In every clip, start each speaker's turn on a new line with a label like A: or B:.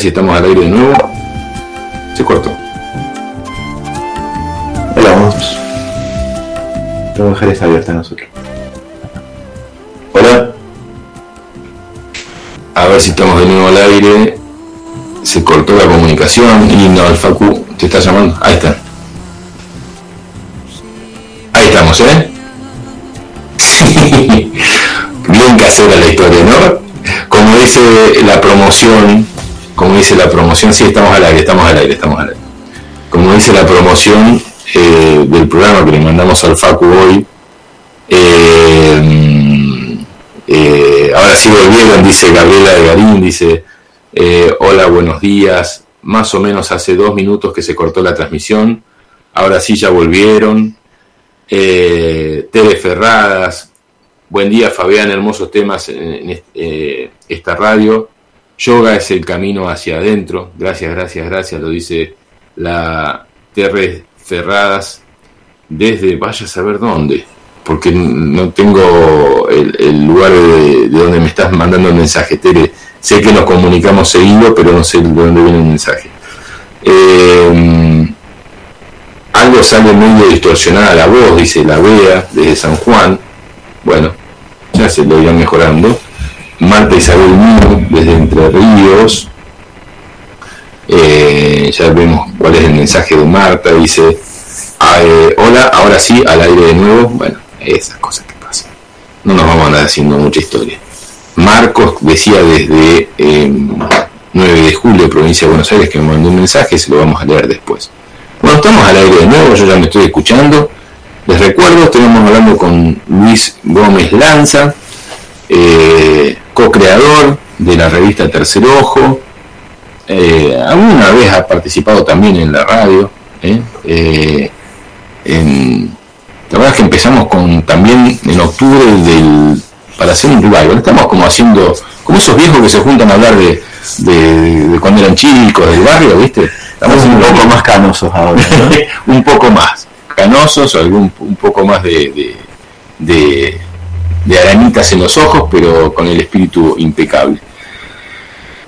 A: si estamos al aire de nuevo. Se cortó.
B: Hola, vamos. La mujer está abierta a nosotros.
A: Hola. A ver si estamos de nuevo al aire. Se cortó la comunicación y no, el Facu te está llamando. Ahí está. Ahí estamos, ¿eh? Bien casera la historia, ¿no? Como dice la promoción, como dice la promoción, sí, estamos al aire, estamos al aire, estamos al aire. Como dice la promoción eh, del programa que le mandamos al Facu hoy, eh, eh, ahora sí volvieron, dice Gabriela de Garín, dice, hola, buenos días, más o menos hace dos minutos que se cortó la transmisión, ahora sí ya volvieron, Tere Ferradas, buen día Fabián, hermosos temas en, esta radio, yoga es el camino hacia adentro, gracias, gracias, gracias, lo dice la Tere Ferradas desde vaya a saber dónde, porque no tengo el, lugar de, donde me estás mandando el mensaje, Tere. Sé que nos comunicamos seguido, pero no sé de dónde viene el mensaje. Eh, algo sale medio distorsionada la voz, dice la Bea, desde San Juan. Bueno, ya se lo irán mejorando. Marta Isabel Mío, desde Entre Ríos. Eh, ya vemos cuál es el mensaje de Marta. Dice, ah, eh, hola, ahora sí, al aire de nuevo. Bueno, esas cosas que pasan. No nos vamos a andar haciendo mucha historia. Marcos decía desde 9 eh, de julio, provincia de Buenos Aires, que me mandó un mensaje, se lo vamos a leer después. Bueno, estamos al aire de nuevo, yo ya me estoy escuchando. Les recuerdo, estuvimos hablando con Luis Gómez Lanza, eh, co-creador de la revista Tercer Ojo. Eh, alguna vez ha participado también en la radio. Eh, la verdad es que empezamos con también en octubre del para hacer un revival. Estamos como haciendo, como esos viejos que se juntan a hablar de, de cuando eran chicos, del barrio, ¿viste?
B: Estamos un poco más canosos ahora.
A: un poco más canosos, algún, un poco más de, de, arañitas en los ojos, pero con el espíritu impecable.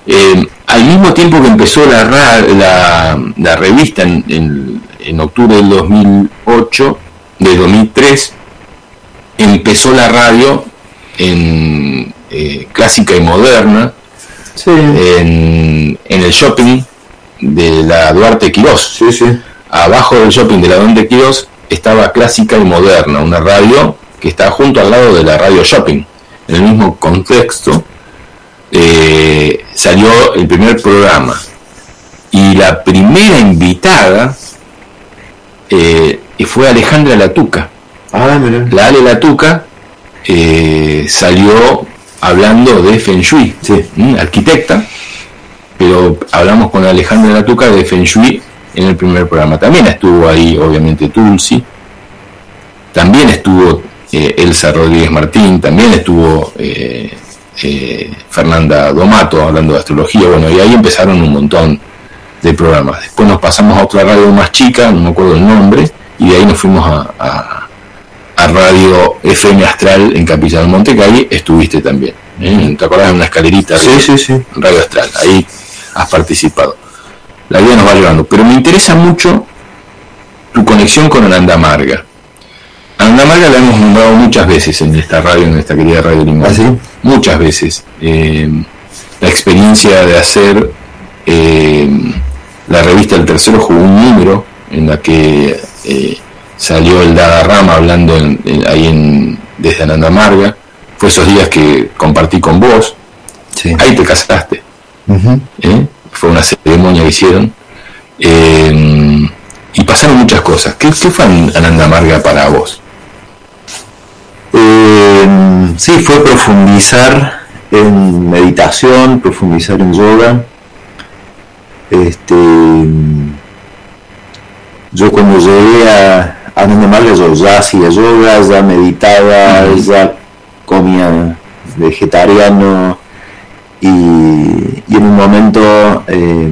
A: Eh, al mismo tiempo que empezó la, la, la revista en, en, octubre del 2008, de 2003, empezó la radio en eh, clásica y moderna, en, en el shopping de la Duarte Quirós.
B: Sí, sí.
A: Abajo del shopping de la Duarte Quirós estaba Clásica y Moderna, una radio que está junto al lado de la radio Shopping. En el mismo contexto eh, salió el primer programa. Y la primera invitada eh, fue Alejandra Latuca.
B: Ah,
A: la Ale Latuca eh, salió hablando de Feng Shui, arquitecta, pero hablamos con Alejandra Latuca de Feng Shui en el primer programa. También estuvo ahí, obviamente, Tulsi, también estuvo eh, Elsa Rodríguez Martín, también estuvo eh, eh, Fernanda Domato hablando de astrología, bueno, y ahí empezaron un montón de programas. Después nos pasamos a otra radio más chica, no me acuerdo el nombre, y de ahí nos fuimos a, Radio FM Astral en Capilla del Monte, que ahí estuviste también. ¿Te acordás de una escalerita?
B: Sí, sí, sí.
A: Radio Astral, ahí has participado. La vida nos va llevando. Pero me interesa mucho tu conexión con Ananda Marga. Ananda Marga la hemos nombrado muchas veces en esta radio, en esta querida radio Lingua.
B: ¿Ah,
A: Muchas veces. Eh, la experiencia de hacer eh, la revista El Tercero jugó un número en la que eh, salió el Dada Rama hablando ahí en, desde Ananda Marga. Fue esos días que compartí con vos. Ahí te casaste. ¿Eh? Fue una ceremonia que hicieron. Y pasaron muchas cosas. ¿Qué, fue Ananda Marga para vos?
B: Eh, sí, fue profundizar en meditación, profundizar en yoga. Este, yo cuando llegué a Ananda Marga yo ya hacía yoga, ya meditaba, ya comía vegetariano, y, en un momento eh,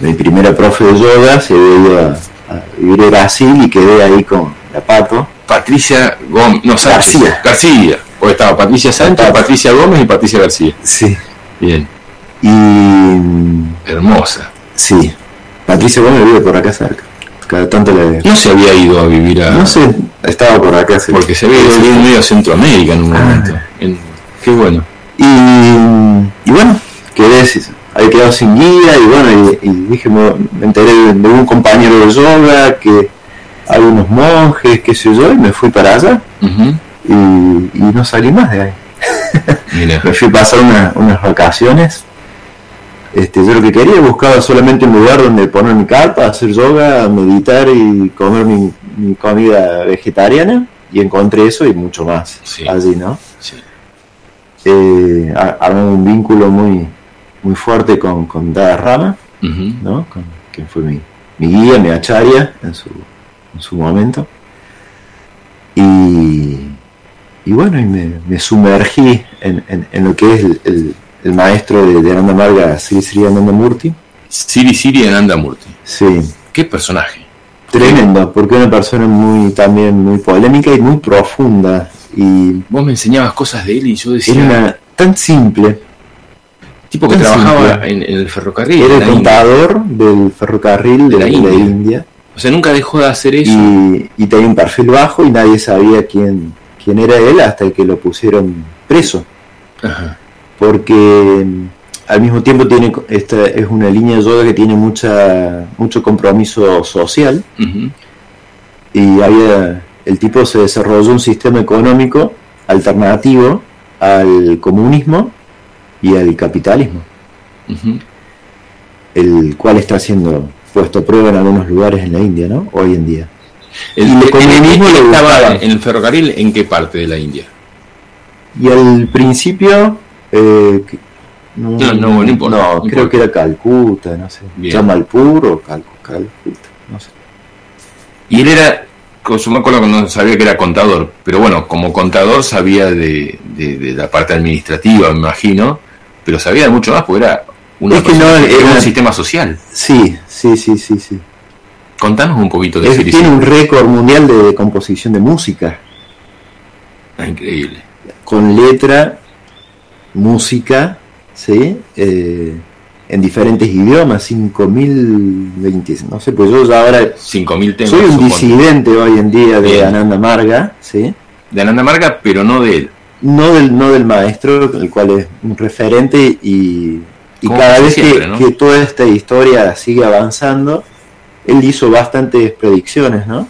B: mi primera profe de yoga se dio a, vivir a Brasil y quedé ahí con la pato
A: Patricia Gómez, no,
B: García.
A: García. Porque estaba Patricia Sánchez, Patricia Gómez y Patricia García.
B: Sí.
A: Bien.
B: Y.
A: Hermosa.
B: Sí. Patricia Gómez vive por acá cerca. Cada tanto le.
A: No se había ido a vivir a.
B: No sé, estaba por acá cerca.
A: Porque se había ido en medio Centroamérica en un
B: Ah.
A: momento. En- qué bueno.
B: Y, y bueno, quedé, había quedado sin guía y bueno, y, y dije, me, me enteré de, de un compañero de yoga, que hay unos monjes, qué sé yo, y me fui para allá y, y no salí más de ahí.
A: Mira.
B: Me fui a pasar una- unas vacaciones. Este, yo lo que quería buscaba solamente un lugar donde poner mi carpa, hacer yoga, meditar y comer mi, mi comida vegetariana y encontré eso y mucho más
A: Sí.
B: allí, ¿no?
A: Sí.
B: eh, un vínculo muy muy fuerte con, con Dada Rama,
A: Ujú.
B: ¿no? Con, que fue mi, mi guía, mi acharya en su, en su momento. Y, y bueno, y me, me sumergí en, en- en lo que es el, el- el maestro de, de Ananda Marga, Sri Sri Ananda Murti.
A: Siri Siri Anandamurti.
B: Sí,
A: Qué personaje.
B: tremendo, porque una persona muy también muy polémica y muy profunda. Y
A: Vos me enseñabas cosas de él y yo decía.
B: era una, tan simple,
A: tipo que trabajaba en, en el ferrocarril.
B: Era el
A: India.
B: contador del ferrocarril de,
A: De la India.
B: India.
A: O sea, nunca dejó de hacer eso.
B: Y, y tenía un perfil bajo y nadie sabía quién, quién era él hasta que lo pusieron preso.
A: Ajá.
B: Porque mm, al mismo tiempo tiene esta es una línea de yoga que tiene mucha mucho compromiso social y había el tipo se desarrolló un sistema económico alternativo al comunismo y al capitalismo. El cual está siendo puesto a prueba en algunos lugares en la India, ¿no? Hoy en día.
A: El,
B: Y el
A: el-
B: comunismo
A: él
B: le
A: estaba en el ferrocarril, ¿en qué parte de la India?
B: Y al principio, eh, que- no,
A: No, no, no importa,
B: no,
A: no
B: creo que era Calcuta, no sé. Jamalpur o Cal- Calcuta, no sé.
A: Y él era, yo me acuerdo cuando sabía que era contador, pero bueno, como contador sabía de, de- de la parte administrativa, me imagino, pero sabía de mucho más porque era, una
B: Es que
A: persona
B: no,
A: que era
B: era-
A: un sistema social.
B: Sí, sí, sí, sí, sí.
A: Contanos un poquito de
B: Es- tiene un récord mundial de, de composición de música,
A: Ah, increíble.
B: con letra, música, ¿sí? Eh, en diferentes idiomas, 5020, no sé, pues yo ya ahora
A: 5.000 temas.
B: soy un
A: supongo.
B: disidente hoy en día de
A: Bien.
B: Ananda Marga, ¿sí?
A: De Ananda Marga, pero no de él.
B: No del, no del maestro, el cual es un referente y, y cada vez
A: siempre,
B: que,
A: ¿no?
B: que toda esta historia sigue avanzando, él hizo bastantes predicciones, ¿no?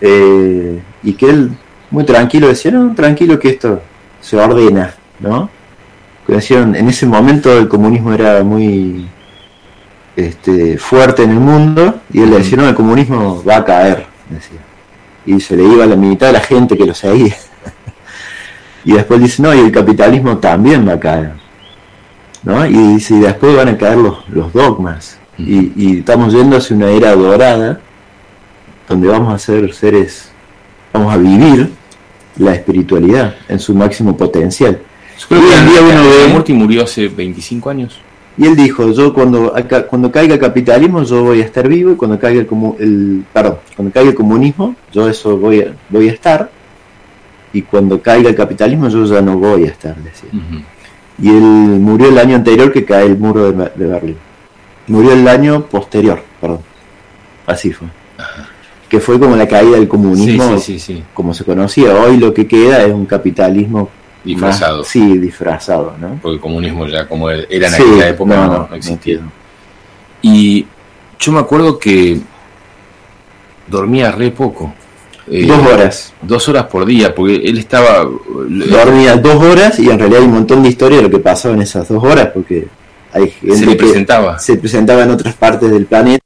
B: Eh, y que él muy tranquilo decía, no, tranquilo que esto se ordena, ¿no? Decían, en ese momento el comunismo era muy este, fuerte en el mundo y él le decía, no, el comunismo va a caer, decía. Y se le iba a la mitad de la gente que lo seguía. Y después dice, no, y el capitalismo también va a caer. ¿no? Y dice, y después van a caer los, los dogmas. Y, y estamos yendo hacia una era dorada donde vamos a ser seres, vamos a vivir la espiritualidad en su máximo potencial.
A: Yo creo que
B: en día uno
A: Murti murió hace 25 años.
B: Y él dijo, yo cuando acá, cuando caiga el capitalismo yo voy a estar vivo y cuando caiga el, comu- el perdón, cuando caiga el comunismo yo eso voy a, voy a estar y cuando caiga el capitalismo yo ya no voy a estar, decía.
A: Ujú.
B: Y él murió el año anterior que cae el muro de, Berlín. Murió el año posterior, perdón. Así fue. Que fue como la caída del comunismo
A: sí, sí, sí.
B: como se conocía. Hoy lo que queda es un capitalismo
A: Disfrazado.
B: más- sí, disfrazado, ¿no?
A: Porque el comunismo ya como era en aquella época no,
B: no,
A: no existía.
B: no
A: Y yo me acuerdo que dormía re poco. Eh,
B: Dos horas.
A: Dos horas por día, porque él estaba...
B: Dormía dos horas y en realidad hay un montón de historia de lo que pasaba en esas dos horas porque hay gente
A: se le
B: que
A: presentaba.
B: se presentaba en otras partes del planeta.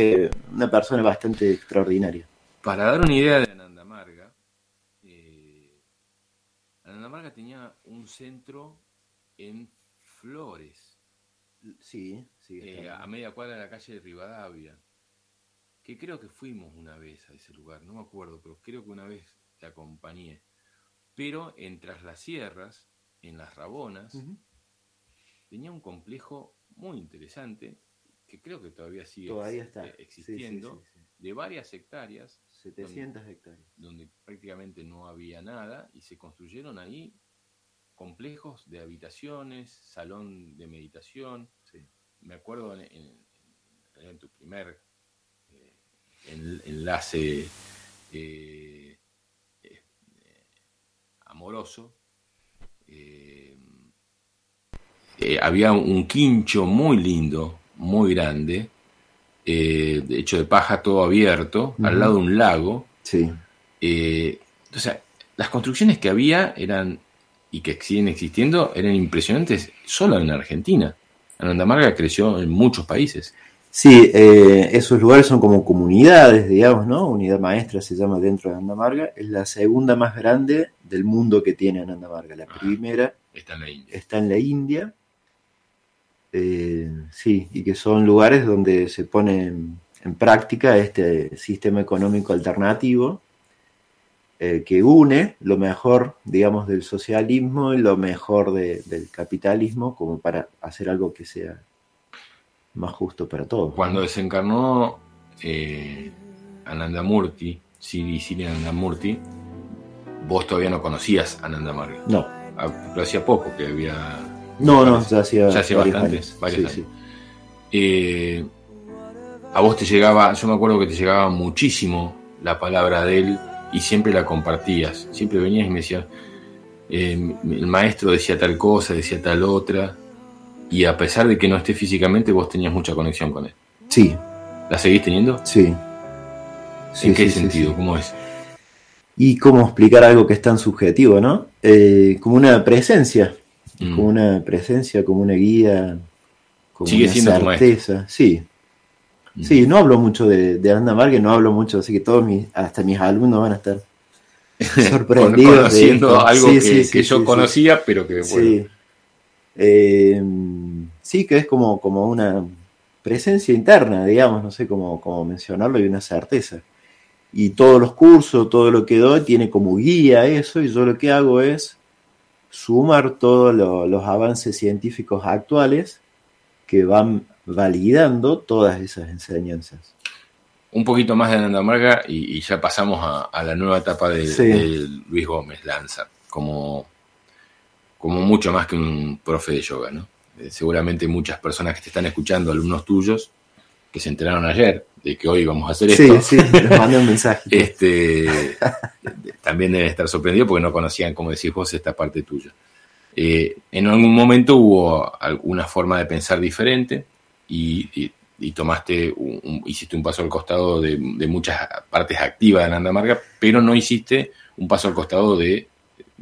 B: Eh, una persona bastante extraordinaria.
A: Para dar una idea de Ananda Marga, eh, Ananda Marga tenía un centro en Flores.
B: Sí, sí.
A: Eh, a media cuadra de la calle de Rivadavia. Que creo que fuimos una vez a ese lugar, no me acuerdo, pero creo que una vez te acompañé. Pero en Tras las Sierras, en las Rabonas, tenía un complejo muy interesante que creo que todavía sigue eh, existiendo, de varias hectáreas.
B: 700 hectáreas.
A: Donde prácticamente no había nada y se construyeron ahí complejos de habitaciones, salón de meditación. Me acuerdo en, tu primer eh, enlace eh, amoroso, había un quincho muy lindo, muy grande, eh, hecho de paja todo abierto, al lado de un lago.
B: Sí.
A: Eh, o sea, las construcciones que había eran y que siguen existiendo eran impresionantes solo en Argentina. Anandamarga creció en muchos países.
B: Sí, eh, esos lugares son como comunidades, digamos, ¿no? Unidad maestra se llama dentro de Andamarga. Es la segunda más grande del mundo que tiene Andamarga. La ah, primera
A: está en la India.
B: Está en la India eh, sí, y que son lugares donde se pone en, práctica este sistema económico alternativo eh, que une lo mejor, digamos, del socialismo y lo mejor del capitalismo como para hacer algo que sea más justo para todos.
A: Cuando desencarnó eh, Anandamurti, Siri Anandamurti, vos todavía no conocías a Anandamarga.
B: No.
A: Ah, lo hacía poco que había
B: no, no, ya hacía,
A: ya hacía bastantes, varios eh, a vos te llegaba, yo me acuerdo que te llegaba muchísimo la palabra de él y siempre la compartías. Siempre venías y me decías, eh, el maestro decía tal cosa, decía tal otra, y a pesar de que no esté físicamente, vos tenías mucha conexión con él.
B: Sí.
A: ¿La seguís teniendo?
B: Sí.
A: ¿En qué sentido? ¿Cómo es?
B: Y cómo explicar algo que es tan subjetivo, ¿no? Eh, como una presencia como mm. una presencia, como una guía, como
A: Sigue
B: una
A: siendo
B: certeza. Sí. Mm. Sí, no hablo mucho de, de Aranda Marque, no hablo mucho, así que todos mis, hasta mis alumnos van a estar sorprendidos.
A: Conociendo algo que, yo conocía, pero que
B: bueno. Eh, sí. que es como, como una presencia interna, digamos, no sé cómo, cómo mencionarlo, y una certeza. Y todos los cursos, todo lo que doy tiene como guía eso, y yo lo que hago es sumar todos los avances científicos actuales que van validando todas esas enseñanzas.
A: Un poquito más de Anandamarga y, y ya pasamos a, la nueva etapa de, Luis Gómez Lanza, como, como mucho más que un profe de yoga, ¿no? Eh, seguramente muchas personas que te están escuchando, alumnos tuyos, que se enteraron ayer de que hoy vamos a hacer esto.
B: Sí, sí, les mandé un mensaje.
A: este, también deben estar sorprendidos porque no conocían, como decís vos, esta parte tuya. Eh, en algún momento hubo alguna forma de pensar diferente y, tomaste, un, hiciste un paso al costado de, muchas partes activas de Nanda Marga, pero no hiciste un paso al costado de,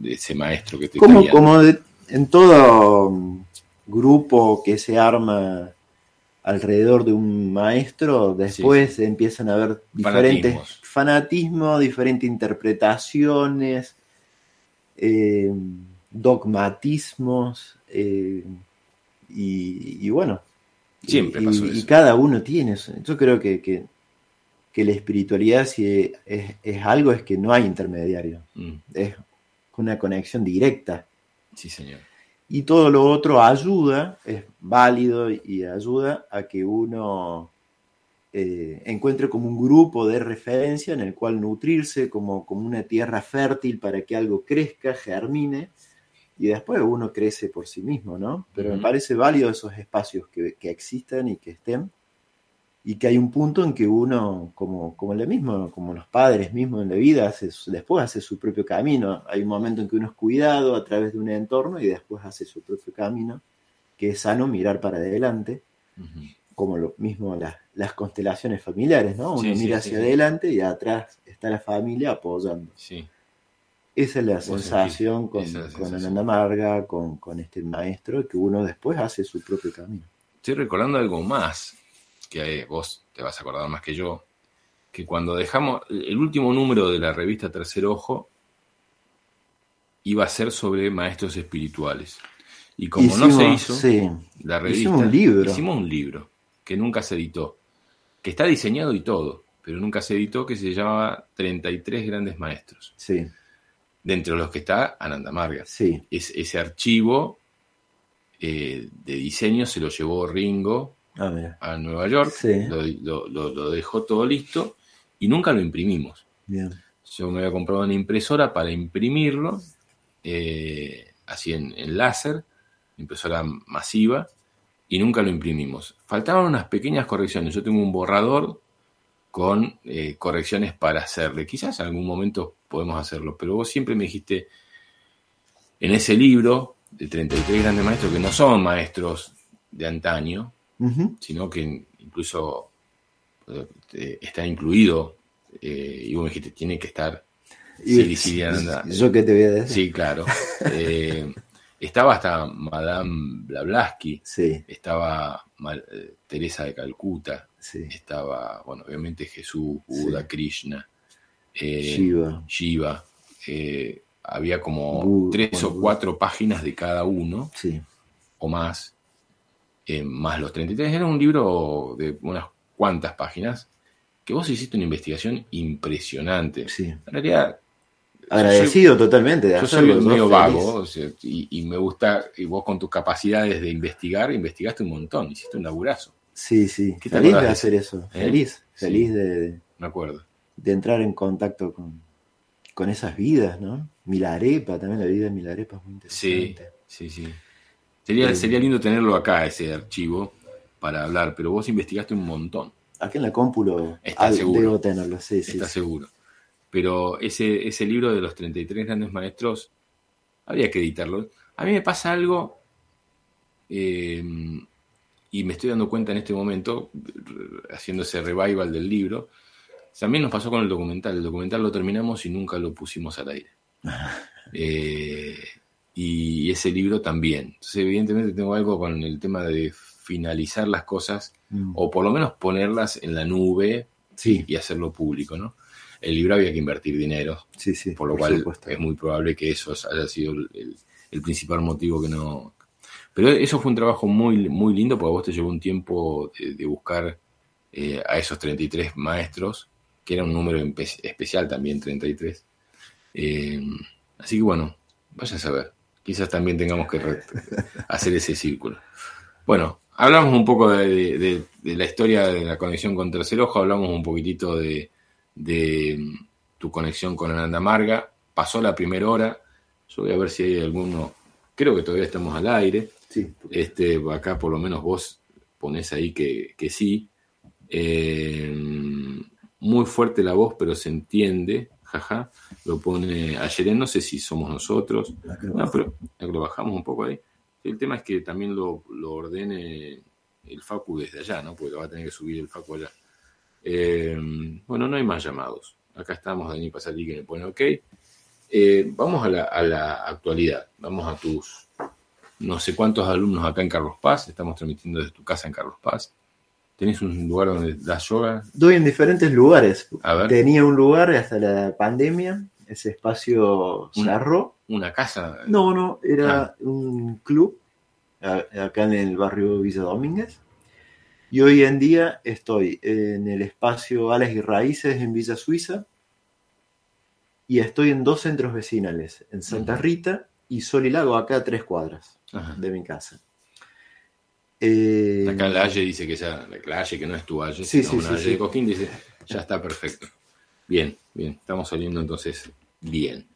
A: ese maestro que te
B: Como, como en todo grupo que se arma alrededor de un maestro, después empiezan a haber diferentes fanatismos, diferentes interpretaciones, eh, dogmatismos, eh, y, bueno.
A: Siempre
B: pasó y, cada uno tiene eso. Yo creo que, que, la espiritualidad, si es, algo, es que no hay intermediario. Mm. Es una conexión directa.
A: Sí, señor.
B: Y todo lo otro ayuda, es válido y ayuda a que uno eh, encuentre como un grupo de referencia en el cual nutrirse, como, como una tierra fértil para que algo crezca, germine, y después uno crece por sí mismo, ¿no? Pero me parece válido esos espacios que, que existan y que estén y que hay un punto en que uno, como, como el mismo, como los padres mismos en la vida, hace, después hace su propio camino. Hay un momento en que uno es cuidado a través de un entorno y después hace su propio camino, que es sano mirar para adelante, como lo mismo las, constelaciones familiares, ¿no? Uno mira hacia adelante y atrás está la familia apoyando. Esa es la sensación con, con Ananda Marga, con, con este maestro, que uno después hace su propio camino.
A: Estoy recordando algo más que vos te vas a acordar más que yo, que cuando dejamos el último número de la revista Tercer Ojo iba a ser sobre maestros espirituales. Y como no se hizo,
B: sí.
A: la revista.
B: Hicimos un libro.
A: Hicimos un libro que nunca se editó. Que está diseñado y todo, pero nunca se editó, que se llamaba 33 grandes maestros.
B: Sí,
A: Dentro de los que está Ananda Marga.
B: sí,
A: Es, ese archivo eh, de diseño se lo llevó Ringo
B: a ver,
A: a Nueva York,
B: Sí.
A: lo, lo- lo- lo dejó todo listo y nunca lo imprimimos.
B: bien.
A: Yo me había comprado una impresora para imprimirlo, eh, así en, en láser, impresora masiva, y nunca lo imprimimos. Faltaban unas pequeñas correcciones. Yo tengo un borrador con eh, correcciones para hacerle. Quizás en algún momento podemos hacerlo, pero vos siempre me dijiste en ese libro de 33 grandes maestros, que no son maestros de antaño, Sino que incluso eh, eh, está incluido, eh, y vos me dijiste, tiene que estar
B: Y-. ¿Yo qué te voy a decir?
A: Sí, claro. Eh, estaba hasta Madame Blavatsky,
B: Sí,
A: estaba Teresa de Calcuta,
B: sí.
A: estaba, bueno, obviamente Jesús, Buda. Krishna, eh,
B: Shiva.
A: Shiva. eh, había como
B: Bu-
A: tres o cuatro páginas de cada uno o más, eh, más los 33. Era un libro de unas cuantas páginas que vos hiciste una investigación impresionante.
B: sí.
A: En realidad,
B: Agradecido totalmente de
A: yo soy medio vago o sea, y, y me gusta, y vos con tus capacidades de investigar, investigaste un montón, hiciste un laburazo,
B: Sí, sí.
A: ¿Qué
B: Feliz de hacer eso.
A: ¿Eh?
B: Feliz.
A: Sí.
B: Feliz de,
A: me acuerdo.
B: de entrar en contacto con, con esas vidas, ¿no? Milarepa, también la vida de Milarepa es muy
A: Sí,
B: interesante.
A: sí, sí. Sería, sería lindo tenerlo acá, ese archivo, para hablar, pero vos investigaste un montón.
B: Aquí en la cómpulo
A: Está
B: al-
A: seguro.
B: debo tenerlo, sí, sí.
A: ¿Estás
B: sí.
A: seguro? Pero ese, ese libro de los 33 grandes maestros, habría que editarlo. A mí me pasa algo, eh, y me estoy dando cuenta en este momento, haciendo ese revival del libro, también nos pasó con el documental. El documental lo terminamos y nunca lo pusimos al aire. Eh, y ese libro también. Entonces, evidentemente tengo algo con el tema de finalizar las cosas,
B: Mm.
A: o por lo menos ponerlas en la nube
B: Sí,
A: y hacerlo público, ¿no? El libro había que invertir dinero,
B: sí, sí.
A: por lo cual
B: supuesto.
A: es muy probable que eso haya sido el, principal motivo que no... Pero eso fue un trabajo muy, muy lindo, porque a vos te llevó un tiempo de, de buscar eh, a esos 33 maestros, que era un número especial también, 33. Eh, así que bueno, vaya a saber. Quizás también tengamos que hacer ese círculo. Bueno, hablamos un poco de, de- de- de la historia de la conexión con Tercer Ojo, hablamos un poquitito de, de, mm, tu conexión con Ananda Marga. Pasó la primera hora. Yo voy a ver si hay alguno. Creo que todavía estamos al aire.
B: Sí,
A: Este, acá por lo menos vos ponés ahí que, que sí. Eh, muy fuerte la voz, pero se entiende. Jaja. Lo pone ayer, no sé si somos nosotros. No, pero lo bajamos un poco ahí. El tema es que también lo, lo ordene el Facu desde allá, ¿no? Porque lo va a tener que subir el Facu allá. Eh, bueno, no hay más llamados. Acá estamos, Dani Pasalí, que me pone ok. Eh, vamos a la, a la actualidad. Vamos a tus no sé cuántos alumnos acá en Carlos Paz. Estamos transmitiendo desde tu casa en Carlos Paz. ¿Tenés un lugar donde das yoga?
B: Doy en diferentes lugares.
A: A ver,
B: Tenía un lugar hasta la pandemia, ese espacio cerró.
A: una casa.
B: No, no, era
A: Ah.
B: un club acá en el barrio Villa Domínguez. Y hoy en día estoy en el espacio Alas y Raíces en Villa Suiza. Y estoy en dos centros vecinales, en Santa. Rita y Sol y Lago, acá a tres cuadras
A: Ajá.
B: de mi casa. Eh,
A: Acá la Halle dice que ya, la Halle que no es tu Halle,
B: Sí,
A: sino
B: sí,
A: una
B: sí,
A: de Coquín, dice, ya está perfecto. Bien, bien, estamos saliendo entonces bien.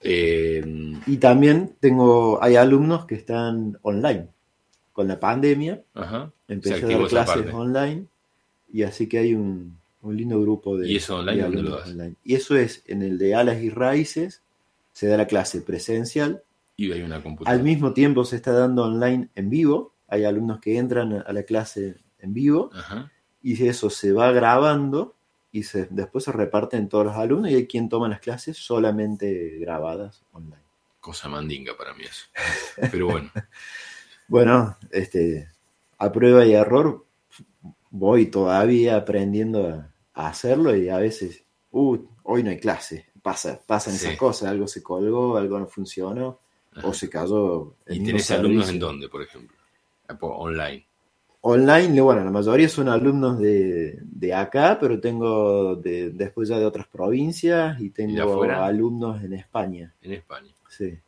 A: Eh,
B: Y también tengo, hay alumnos que están online. Con la pandemia
A: ajá,
B: empecé a dar clases online y así que hay un, un lindo grupo de...
A: ¿Y eso online
B: de
A: dónde lo
B: online. Y eso es en el de alas y raíces, se da la clase presencial,
A: y hay una computadora.
B: al mismo tiempo se está dando online en vivo, hay alumnos que entran a la clase en vivo
A: Ajá,
B: y eso se va grabando y se, después se reparten todos los alumnos y hay quien toma las clases solamente grabadas online.
A: cosa mandinga para mí eso. Pero bueno,
B: Bueno, este, a prueba y error voy todavía aprendiendo a, a hacerlo y a veces, uh, hoy no hay clase, pasa, pasan
A: Sí.
B: esas cosas, algo se colgó, algo no funcionó, o se cayó.
A: ¿Y tenés alumnos en dónde, por ejemplo? Online.
B: Online, bueno, la mayoría son alumnos de, de acá, pero tengo de, después ya de otras provincias y tengo alumnos en España.
A: En España.
B: Sí,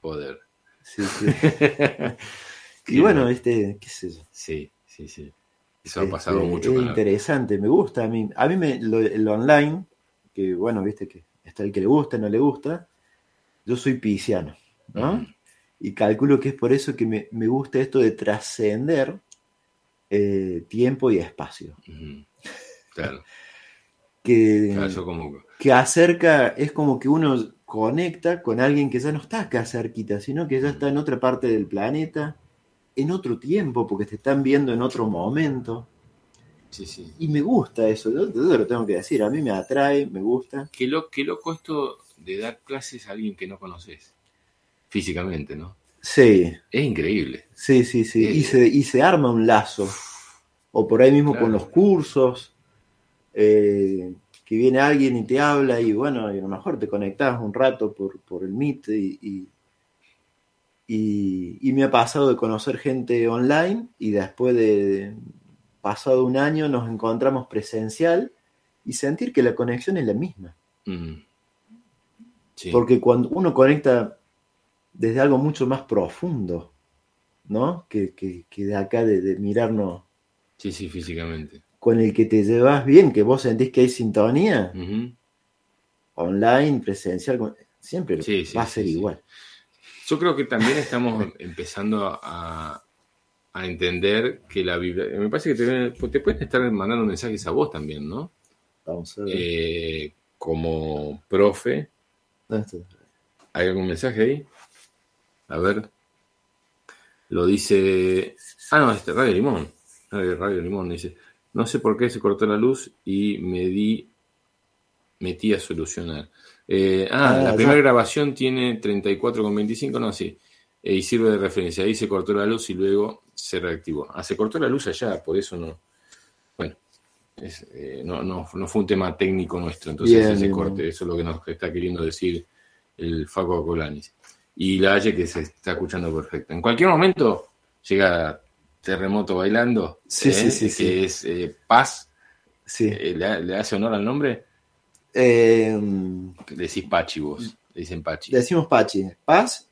A: Poder.
B: sí, sí. y bueno, este, qué sé yo.
A: Sí, sí, sí. Eso ha
B: Este,
A: pasado mucho
B: Es interesante, me gusta a mí. A mí me, lo, el online, que bueno, viste que está el que le gusta, no le gusta. Yo soy pisciano, ¿no? Y calculo que es por eso que me, me gusta esto de trascender eh, tiempo y espacio.
A: Claro,
B: Que,
A: claro, yo como...
B: que acerca, es como que uno conecta con alguien que ya no está acá cerquita, sino que ya está en otra parte del planeta, en otro tiempo, porque te están viendo en otro momento.
A: Sí, sí.
B: Y me gusta eso, yo, yo lo tengo que decir, a mí me atrae, me gusta.
A: Qué, lo, qué loco esto de dar clases a alguien que no conoces. Físicamente, ¿no?
B: Sí,
A: Es increíble.
B: sí, sí, sí.
A: Eh.
B: Y se, y se arma un lazo. O por ahí mismo
A: Claro.
B: con los cursos, eh, que viene alguien y te habla y bueno, y a lo mejor te conectas un rato por, por el Meet y, y, y- y me ha pasado de conocer gente online y después de pasado un año nos encontramos presencial y sentir que la conexión es la misma.
A: Mm. Sí.
B: Porque cuando uno conecta desde algo mucho más profundo, ¿no? Que, que- que de acá, de, de mirarnos
A: sí, sí, físicamente.
B: con el que te llevas bien, que vos sentís que hay sintonía, online, presencial, siempre
A: Sí, sí,
B: va a ser
A: sí.
B: igual.
A: Yo creo que también estamos empezando a, a entender que la Biblia... Me parece que te, te pueden estar mandando mensajes a vos también, ¿no?
B: Vamos a ver.
A: Eh, como profe. ¿Hay algún mensaje ahí? A ver. Lo dice. Ah, no, este Radio Limón. Radio, Radio Limón dice. No sé por qué se cortó la luz y me di. Metí a solucionar. Eh, ah,
B: Ah,
A: la primera grabación tiene 34,25, no, sí. Eh, y sirve de referencia. Ahí se cortó la luz y luego se reactivó. Ah, se cortó la luz allá, por eso no. Bueno, es, eh, no, no, no fue un tema técnico nuestro, entonces
B: Bien,
A: ese
B: bien,
A: corte,
B: bien.
A: eso es lo que nos está queriendo decir el Faco Colanis. Y la Haye que se está escuchando perfecto. En cualquier momento llega Terremoto bailando,
B: Sí,
A: ¿eh?
B: sí, sí,
A: que
B: sí.
A: es eh, Paz,
B: Sí.
A: eh, ¿le, le hace honor al nombre?
B: Eh,
A: Decís Pachi vos, le dicen Pachi.
B: decimos Pachi, Paz,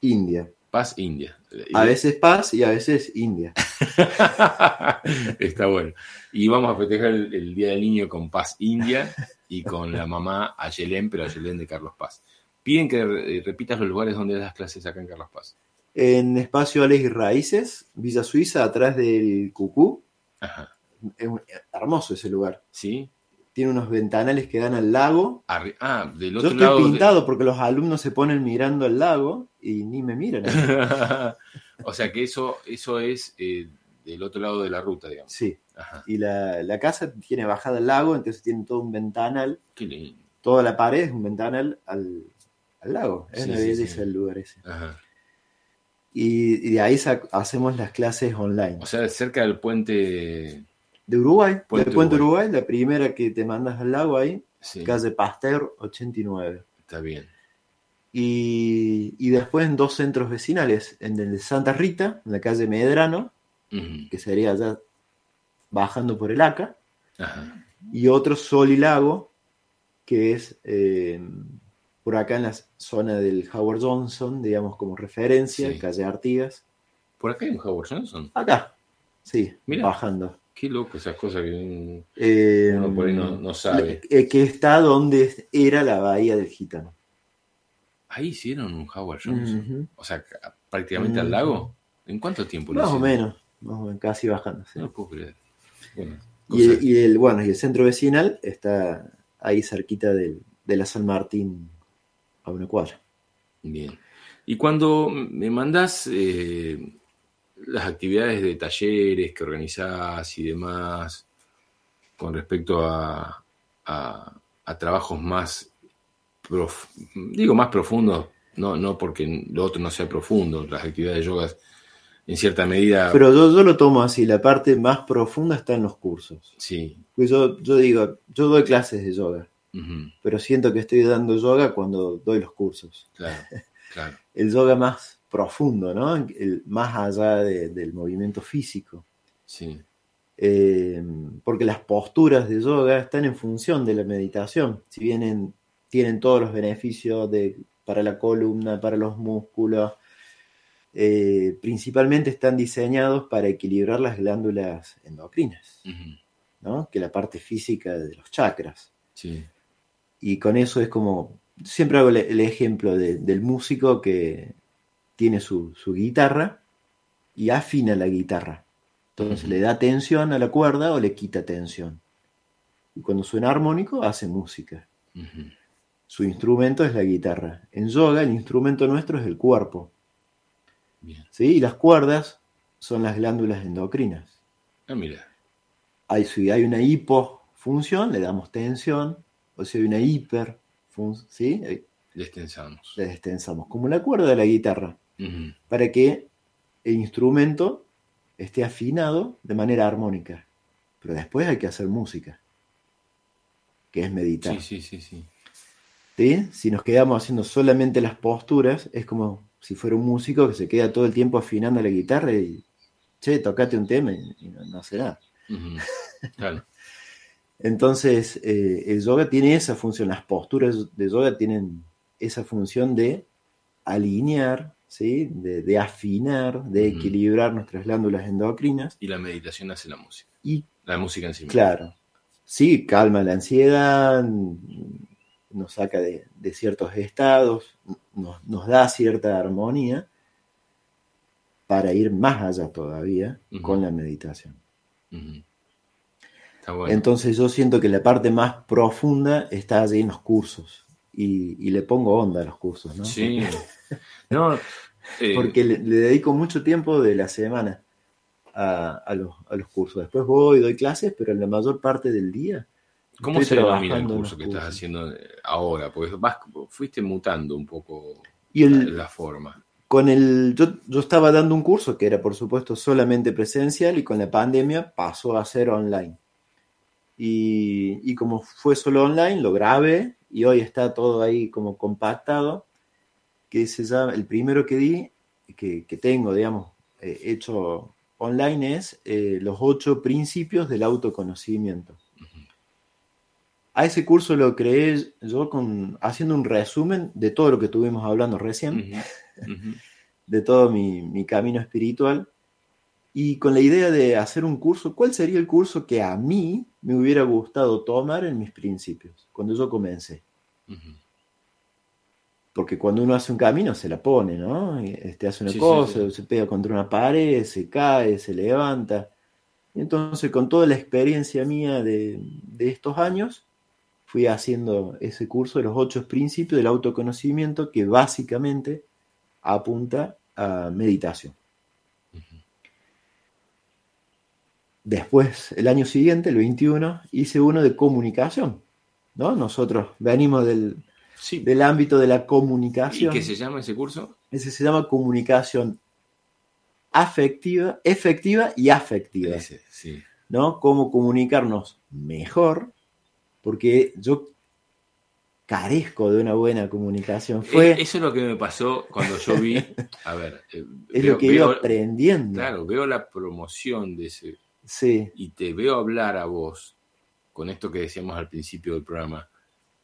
B: India.
A: Paz India.
B: A veces Paz y a veces India.
A: Está bueno. Y vamos a festejar el, el Día del Niño con Paz India y con la mamá Ayelén, pero Ayelén de Carlos Paz. Piden que eh, repitas los lugares donde das clases acá en Carlos Paz.
B: En Espacio Ales y Raíces, Villa Suiza, atrás del Cucú.
A: Ajá.
B: Es un- hermoso ese lugar.
A: ¿Sí?
B: Tiene unos ventanales que dan al lago.
A: Arri- ah, del
B: Yo
A: otro
B: estoy
A: lado. de-
B: pintado porque los alumnos se ponen mirando al lago y ni me miran.
A: o sea que eso, eso es eh, del otro lado de la ruta, digamos.
B: Sí.
A: Ajá.
B: Y la, la casa tiene bajada al lago, entonces tiene todo un ventanal.
A: Qué lindo.
B: Toda la pared es un ventanal al, al lago. Es
A: sí,
B: belleza
A: sí.
B: el lugar ese.
A: Ajá.
B: Y, y de ahí hacemos las clases online.
A: O sea, cerca del puente.
B: De Uruguay,
A: Puente
B: del Puente
A: Uruguay.
B: Uruguay. la primera que te mandas al lago ahí, calle Pasteur 89.
A: está bien.
B: Y, y después en dos centros vecinales, en el de Santa Rita, en la calle Medrano,
A: Ujú.
B: que sería allá bajando por el ACA,
A: Ajá.
B: y otro Sol y Lago, que es eh, por acá en la zona del Howard Johnson, digamos como referencia,
A: Sí.
B: calle Artigas.
A: Por acá hay un Howard Johnson.
B: Acá, sí,
A: Mira.
B: bajando.
A: Qué loco esas cosas que.
B: Eh,
A: Uno por ahí no- no sabe.
B: eh, Que está donde era la bahía del Gitano.
A: Ahí hicieron un Howard Johnson. O sea, ca- prácticamente al lago. ¿En cuánto tiempo lo
B: Más o menos, más o menos, casi bajando.
A: No puedo creer. Bueno,
B: Y,
A: cosas-
B: y el, bueno, y el centro vecinal está ahí cerquita del, de la San Martín a una cuadra.
A: Bien. Y cuando me mandas eh, las actividades de talleres que organizás y demás con respecto a, a- a trabajos más, prof- digo más profundos, no, no porque lo otro no sea profundo, las actividades de yoga en cierta medida,
B: Pero yo, yo lo tomo así, la parte más profunda está en los cursos.
A: sí.
B: Pues yo, yo digo, yo doy clases de yoga, pero siento que estoy dando yoga cuando doy los cursos.
A: claro,
B: el yoga más profundo, ¿no? El, más allá del movimiento físico.
A: Sí.
B: Eh, porque las posturas de yoga están en función de la meditación. Si bien tienen todos los beneficios de, para la columna, para los músculos, eh, principalmente están diseñados para equilibrar las glándulas endocrinas, ¿no? que la parte física de los chakras.
A: Sí.
B: Y con eso es como, siempre hago el, ejemplo del músico que tiene su, guitarra y afina la guitarra. Entonces le da tensión a la cuerda o le quita tensión. Y cuando suena armónico, hace música. Su instrumento es la guitarra. En yoga, el instrumento nuestro es el cuerpo. ¿Sí? Y las cuerdas son las glándulas endocrinas.
A: Ah, mira.
B: Hay, si hay una hipofunción, le damos tensión. O si hay una hiper, ¿sí?
A: Le destensamos.
B: Le destensamos, como la cuerda de la guitarra. Para que el instrumento esté afinado de manera armónica. Pero después hay que hacer música, que es meditar.
A: Sí, sí, sí, sí.
B: ¿Sí? Si nos quedamos haciendo solamente las posturas, es como si fuera un músico que se queda todo el tiempo afinando la guitarra y, che, tocate un tema y, no, hace nada.
A: Claro.
B: Entonces, eh, el yoga tiene esa función, las posturas de yoga tienen esa función de alinear, ¿sí? de, afinar, de equilibrar nuestras glándulas endocrinas.
A: Y la meditación hace la música.
B: Y,
A: la música en sí
B: Claro. Sí, calma la ansiedad, nos saca de, ciertos estados, nos, da cierta armonía para ir más allá todavía con la meditación. Entonces yo siento que la parte más profunda está allí en los cursos y, le pongo onda a los cursos, ¿no?
A: Sí. no,
B: eh, Porque le, dedico mucho tiempo de la semana a, los, a los cursos. Después voy, doy clases, pero en la mayor parte del día
A: ¿Cómo se denomina el curso que estás haciendo ahora? Porque vas, fuiste mutando un poco la, forma.
B: Con el, yo, yo, estaba dando un curso que era, por supuesto, solamente presencial y con la pandemia pasó a ser online. Y, y como fue solo online, lo grabé y hoy está todo ahí como compactado. Que se llama, el primero que di, que, que tengo, digamos, eh, hecho online es eh, los ocho principios del autoconocimiento. A ese curso lo creé yo con, haciendo un resumen de todo lo que estuvimos hablando recién, de todo mi, camino espiritual, y con la idea de hacer un curso, ¿cuál sería el curso que a mí me hubiera gustado tomar en mis principios, cuando yo comencé? Porque cuando uno hace un camino se la pone, ¿no? Este, hace una cosa, se pega contra una pared, se cae, se levanta. Y entonces, con toda la experiencia mía de, de estos años, fui haciendo ese curso de los ocho principios del autoconocimiento que básicamente apunta a meditación. Después, el año siguiente, el 21, hice uno de comunicación. ¿no? Nosotros venimos del, del ámbito de la comunicación.
A: ¿Y qué se llama ese curso?
B: Ese se llama comunicación afectiva, efectiva y afectiva.
A: sí.
B: ¿no? Cómo comunicarnos mejor porque yo carezco de una buena comunicación. Fue...
A: Eso es lo que me pasó cuando yo vi, a ver,
B: eh, es lo que iba aprendiendo.
A: Claro, veo la promoción de ese,
B: sí.
A: y te veo hablar a vos con esto que decíamos al principio del programa,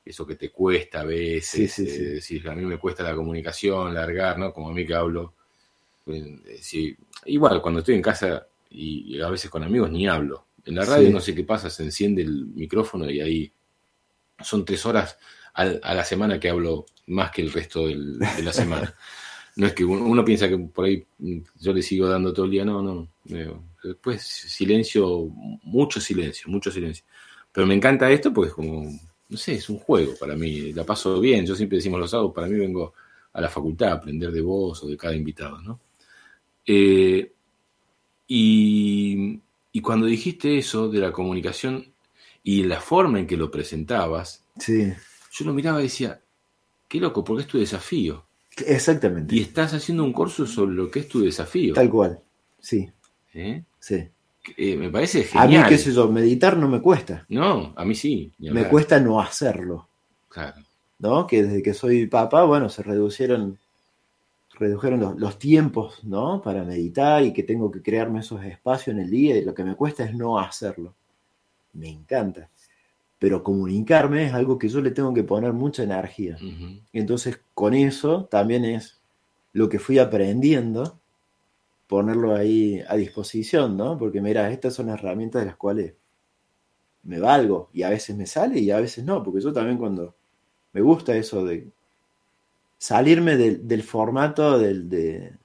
A: eso que te cuesta a veces, sí, sí, decir, a mí me cuesta la comunicación, largar, ¿no? Como a mí que hablo. Pues, igual, cuando estoy en casa y a veces con amigos ni hablo. En la radio no sé qué pasa, se enciende el micrófono y ahí son tres horas a, la semana que hablo más que el resto de la semana. no es que uno, piensa que por ahí yo le sigo dando todo el día, no, no. Después silencio, mucho silencio, mucho silencio. Pero me encanta esto porque es como, no sé, es un juego para mí, la paso bien. Yo siempre decimos los sábados, para mí vengo a la facultad a aprender de vos o de cada invitado, ¿no? Eh, y y cuando dijiste eso de la comunicación y la forma en que lo presentabas,
B: sí.
A: yo lo miraba y decía, qué loco, porque es tu desafío.
B: Exactamente.
A: Y estás haciendo un curso sobre lo que es tu desafío.
B: Tal cual, sí.
A: ¿Eh?
B: Sí.
A: Eh, me parece genial.
B: A mí, qué sé yo, meditar no me cuesta.
A: No, a mí sí.
B: Me cuesta no hacerlo.
A: Claro.
B: ¿No? Que desde que soy papá, bueno, se reducieron redujeron los, los, tiempos, ¿no? Para meditar y que tengo que crearme esos espacios en el día y lo que me cuesta es no hacerlo. Me encanta. Pero comunicarme es algo que yo le tengo que poner mucha energía. Entonces, con eso también es lo que fui aprendiendo, ponerlo ahí a disposición, ¿no? Porque mira, estas son herramientas de las cuales me valgo y a veces me sale y a veces no, porque yo también cuando me gusta eso de salirme del, formato del,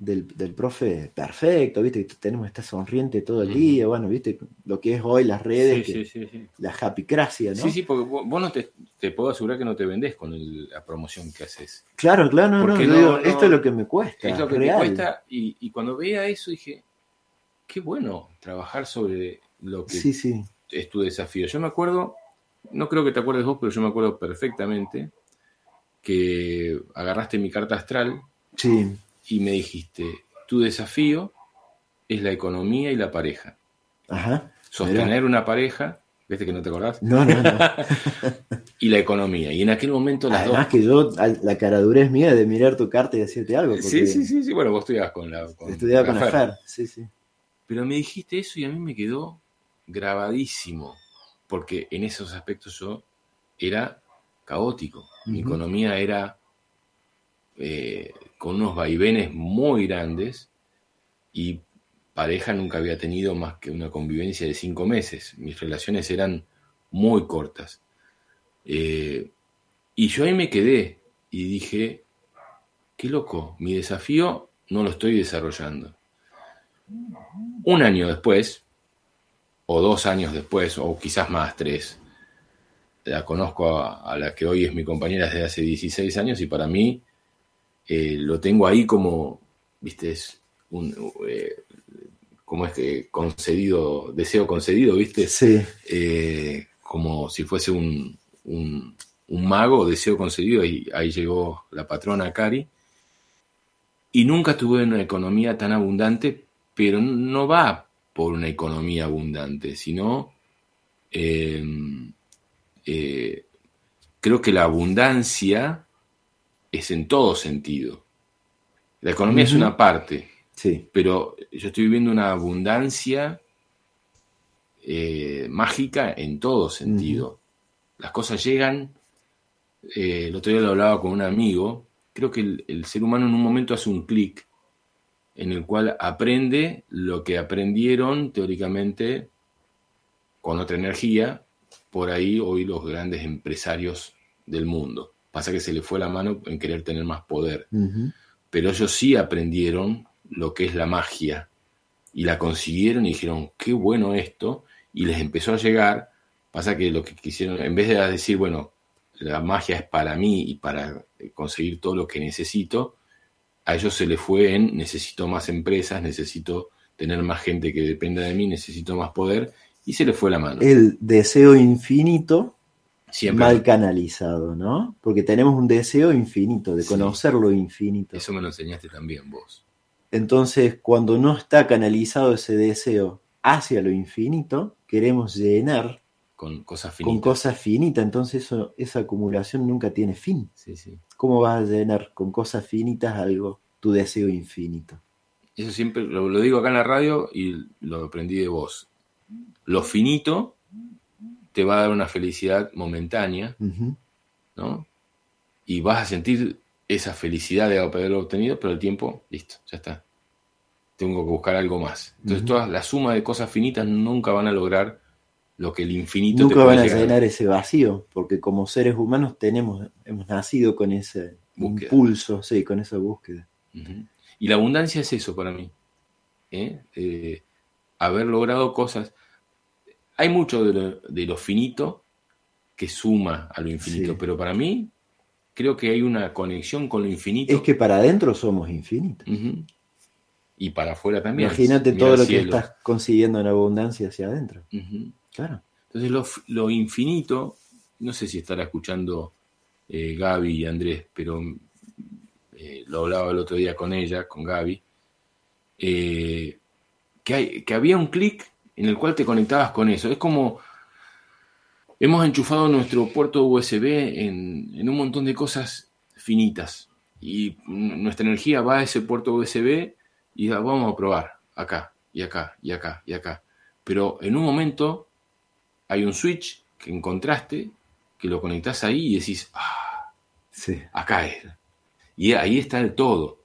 B: del, profe perfecto, viste, que tenemos esta sonriente todo el día, bueno, viste, lo que es hoy las redes, la happycracia, ¿no?
A: Sí, sí, porque vos no te, te puedo asegurar que no te vendés con la promoción que haces.
B: Claro, claro, no, no, digo, esto es lo que me cuesta.
A: Es lo que me cuesta, y, y, cuando veía eso dije, qué bueno trabajar sobre lo que es tu desafío. Yo me acuerdo, no creo que te acuerdes vos, pero yo me acuerdo perfectamente que agarraste mi carta astral y me dijiste, tu desafío es la economía y la pareja.
B: Ajá.
A: Sostener una pareja, ¿viste que no te acordás?
B: No, no, no.
A: y la economía. Y en aquel momento las
B: Además que yo, la caradura es mía de mirar tu carta y decirte algo.
A: Sí, sí, sí, sí, bueno, vos estudiabas con la... Con
B: estudiaba con la Fer, sí, sí.
A: Pero me dijiste eso y a mí me quedó grabadísimo, porque en esos aspectos yo era caótico. Mi economía era eh, con unos vaivenes muy grandes y pareja nunca había tenido más que una convivencia de cinco meses. Mis relaciones eran muy cortas. Eh, y yo ahí me quedé y dije, qué loco, mi desafío no lo estoy desarrollando. Un año después, o dos años después, o quizás más, tres, la conozco a, la que hoy es mi compañera desde hace 16 años y para mí eh, lo tengo ahí como, viste, es un, eh, como es que concedido, deseo concedido, viste,
B: sí.
A: Eh, como si fuese un, un, mago, deseo concedido, y ahí llegó la patrona Cari. Y nunca tuve una economía tan abundante, pero no va por una economía abundante, sino creo que la abundancia es en todo sentido. La economía es una parte,
B: sí.
A: pero yo estoy viviendo una abundancia eh, mágica en todo sentido. Las cosas llegan, eh, el otro día lo hablaba con un amigo, creo que el ser humano en un momento hace un clic en el cual aprende lo que aprendieron teóricamente con otra energía por ahí hoy los grandes empresarios del mundo. Pasa que se le fue la mano en querer tener más poder. Pero ellos sí aprendieron lo que es la magia y la consiguieron y dijeron, qué bueno esto, y les empezó a llegar. Pasa que lo que quisieron, en vez de decir, bueno, la magia es para mí y para conseguir todo lo que necesito, a ellos se les fue en necesito más empresas, necesito tener más gente que dependa de mí, necesito más poder, y se le fue la mano.
B: El deseo infinito mal canalizado, ¿no? Porque tenemos un deseo infinito, de conocer lo infinito.
A: Eso me lo enseñaste también vos.
B: Entonces, cuando no está canalizado ese deseo hacia lo infinito, queremos llenar
A: con cosas finitas.
B: Con cosas finitas, entonces esa acumulación nunca tiene fin.
A: Sí, sí.
B: ¿Cómo vas a llenar con cosas finitas algo, tu deseo infinito?
A: Eso siempre lo, lo digo acá en la radio y lo aprendí de vos lo finito te va a dar una felicidad momentánea, ¿no? Y vas a sentir esa felicidad de haberlo obtenido, pero el tiempo, listo, ya está. Tengo que buscar algo más. Entonces, toda la suma de cosas finitas nunca van a lograr lo que el infinito
B: nunca van a llenar ese vacío, porque como seres humanos tenemos, hemos nacido con ese impulso, sí, con esa búsqueda.
A: Y la abundancia es eso para mí. ¿eh? Eh, haber logrado cosas hay mucho de lo, finito que suma a lo infinito, pero para mí creo que hay una conexión con lo infinito.
B: Es que para adentro somos infinitos.
A: Y para afuera también.
B: Imagínate todo lo que estás consiguiendo en abundancia hacia adentro. Claro.
A: Entonces lo, infinito, no sé si estará escuchando eh, Gaby y Andrés, pero eh, lo hablaba el otro día con ella, con Gaby, eh, que, hay, que había un clic en el cual te conectabas con eso. Es como hemos enchufado nuestro puerto USB en, un montón de cosas finitas. y nuestra energía va a ese puerto USB y vamos a probar acá y acá y acá y acá. Pero en un momento hay un switch que encontraste, que lo conectás ahí y decís, ah,
B: Sí.
A: acá es. Y ahí está el todo.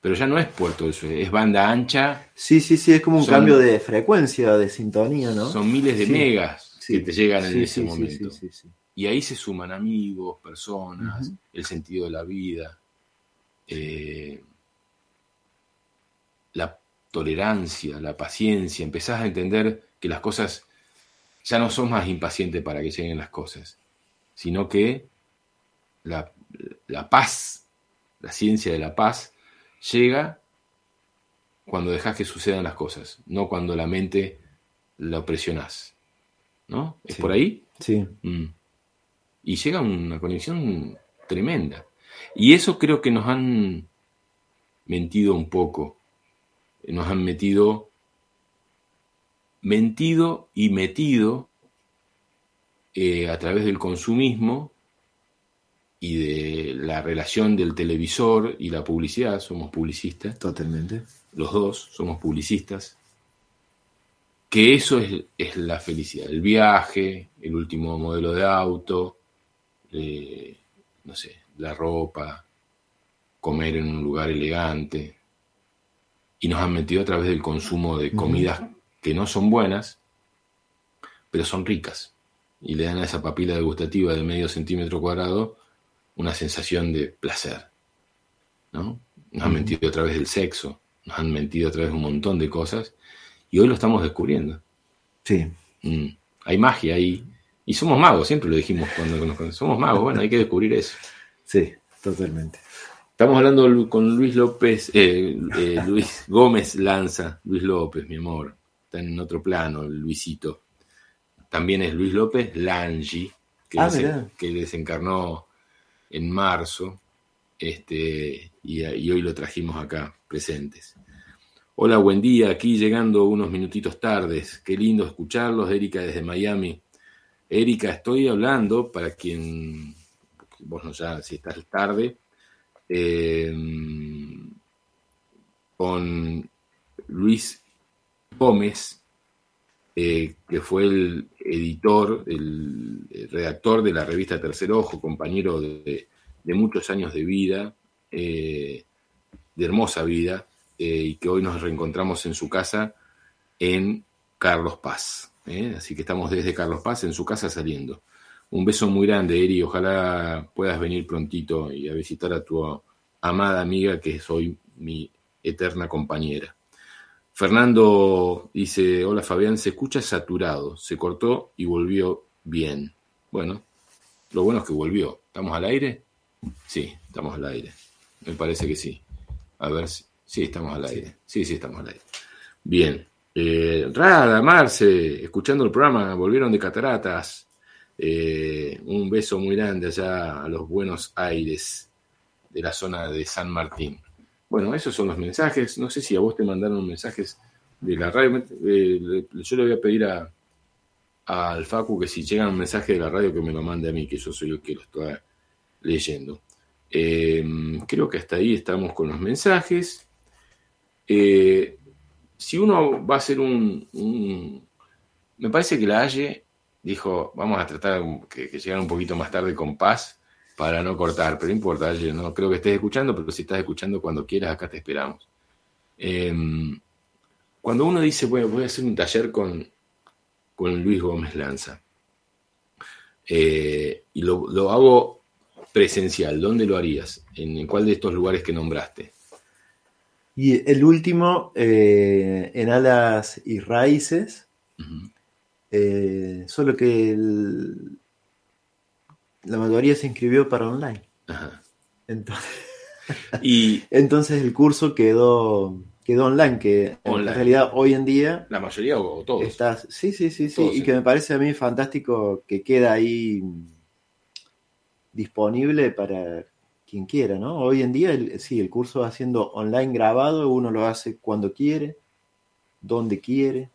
A: Pero ya no es puerto USB, es banda ancha,
B: Sí, sí, sí, es como un
A: Son-
B: cambio de frecuencia, de sintonía, ¿no?
A: son miles de
B: Sí,
A: megas
B: sí.
A: que te llegan en ese momento.
B: sí, sí, sí.
A: Y ahí se suman amigos, personas, el sentido de la vida, eh, la tolerancia, la paciencia. Empezás a entender que las cosas ya no son más impaciente para que lleguen las cosas, sino que la, la paz, la ciencia de la paz, llega cuando dejas que sucedan las cosas, no cuando la mente la presionás. ¿No? ¿Es
B: Sí.
A: por ahí?
B: Sí,
A: Mm. Y llega una conexión tremenda. Y eso creo que nos han mentido un poco. Nos han metido, mentido y metido eh, a través del consumismo y de la relación del televisor y la publicidad. Somos publicistas.
B: Totalmente.
A: los dos somos publicistas, que eso es, es la felicidad, el viaje, el último modelo de auto, eh, no sé, la ropa, comer en un lugar elegante, y nos han metido a través del consumo de comidas que no son buenas, pero son ricas, y le dan a esa papila degustativa de medio centímetro cuadrado una sensación de placer, ¿no? Nos han mentido a través del sexo, nos han mentido a través de un montón de cosas y hoy lo estamos descubriendo.
B: Sí,
A: Mm. Hay magia ahí. Y somos magos, siempre lo dijimos cuando nos conocimos. Somos magos, bueno, hay que descubrir eso.
B: sí, totalmente.
A: Estamos hablando con Luis López, eh, eh, Luis Gómez Lanza, Luis López, mi amor. Está en otro plano, Luisito. También es Luis López Langi, que,
B: Ah,
A: desen- que desencarnó en marzo, este, y, hoy lo trajimos acá, presentes. Hola, buen día, aquí llegando unos minutitos tardes. Qué lindo escucharlos, Erika desde Miami. Erika, estoy hablando, para quien, vos no ya, si estás tarde, eh, con Luis Gómez, eh, que fue el editor, el, redactor de la revista Tercer Ojo, compañero de, muchos años de vida, eh, de hermosa vida, eh, y que hoy nos reencontramos en su casa en Carlos Paz. Así que estamos desde Carlos Paz en su casa saliendo. Un beso muy grande, Eri. Ojalá puedas venir prontito y a visitar a tu amada amiga que es hoy mi eterna compañera. Fernando dice, hola Fabián, se escucha saturado, se cortó y volvió bien. Bueno, lo bueno es que volvió. ¿Estamos al aire? Sí, estamos al aire. Me parece que sí. A ver si... Sí, estamos al aire. Sí, sí, estamos al aire. Bien. Eh, Rada, Marce, escuchando el programa, volvieron de cataratas. Eh, un beso muy grande allá a los buenos aires de la zona de San Martín. Bueno, esos son los mensajes. No sé si a vos te mandaron mensajes de la radio. Eh, yo le voy a pedir a al Facu que si llega un mensaje de la radio que me lo mande a mí, que yo soy el que lo está leyendo. Eh, creo que hasta ahí estamos con los mensajes. Eh, si uno va a hacer un, un- Me parece que la Halle dijo, vamos a tratar que, que llegar un poquito más tarde con paz para no cortar, pero no importa, no creo que estés escuchando, pero si estás escuchando cuando quieras, acá te esperamos. Eh, cuando uno dice, bueno, voy a hacer un taller con, con Luis Gómez Lanza, eh, y lo, lo hago presencial, ¿dónde lo harías? ¿En, cuál de estos lugares que nombraste?
B: Y el último, eh, en alas y raíces, eh, solo que el- la mayoría se inscribió para online.
A: Ajá.
B: Entonces,
A: Y
B: entonces el curso quedó, quedó online, que
A: Online.
B: en realidad hoy en día
A: la mayoría o, todos.
B: está... Sí, sí, sí, sí.
A: Todos,
B: y
A: sí.
B: que me parece a mí fantástico que queda ahí disponible para quien quiera, ¿no? Hoy en día, el- sí, el curso va siendo online grabado, uno lo hace cuando quiere, donde quiere,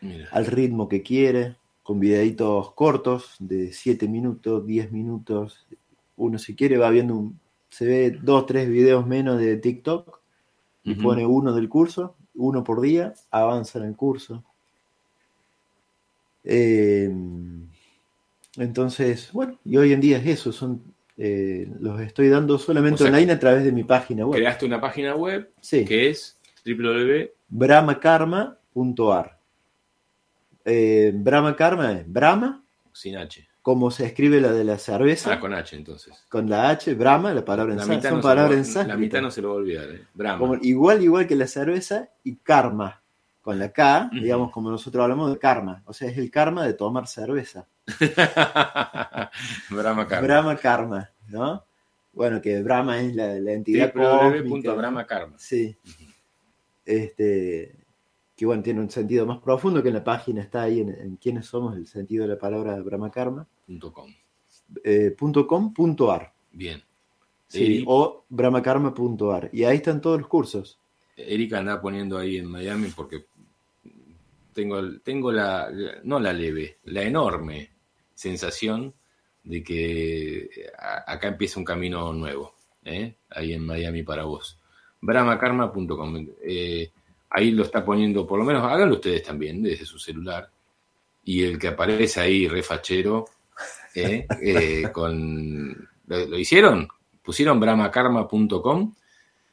A: Mira.
B: al ritmo que quiere, con videitos cortos de 7 minutos, 10 minutos. Uno si quiere va viendo un se ve dos, tres videos menos de TikTok y pone uno del curso, uno por día, avanza en el curso. Eh, entonces, bueno, y hoy en día es eso, son eh, los estoy dando solamente
A: O sea,
B: online a través de mi página web.
A: Creaste una página web
B: Sí,
A: que es www.
B: Eh, Brahma Karma es Brahma,
A: sin H.
B: como se escribe la de la cerveza,
A: Ah, con H entonces.
B: con la H, Brahma, la palabra en sánscrito, son
A: no
B: palabras en
A: la mitad no se lo va a olvidar. ¿eh? Brahma.
B: Como- igual, igual que la cerveza y karma, con la K, digamos como nosotros hablamos de karma, o sea, es el karma de tomar cerveza.
A: Brahma Karma.
B: Brahma Karma, ¿no? Bueno, que Brahma es la, la entidad cósmica.
A: www.brahmakarma.
B: Sí. Este, que bueno, tiene un sentido más profundo que en la página está ahí en, en quiénes somos, el sentido de la palabra Brahma Karma.
A: punto com.
B: eh, punto com punto ar,
A: Bien.
B: sí,
A: Eri-
B: o brahmakarma.ar. Y ahí están todos los cursos.
A: Erika anda poniendo ahí en Miami porque tengo, tengo la, la- no la leve, la enorme sensación de que a- acá empieza un camino nuevo, ¿eh? ahí en Miami para vos. brahmakarma.com. Eh, ahí lo está poniendo, por lo menos háganlo ustedes también desde su celular. Y el que aparece ahí refachero, ¿eh? Eh, con, ¿lo, lo hicieron? Pusieron brahmakarma.com,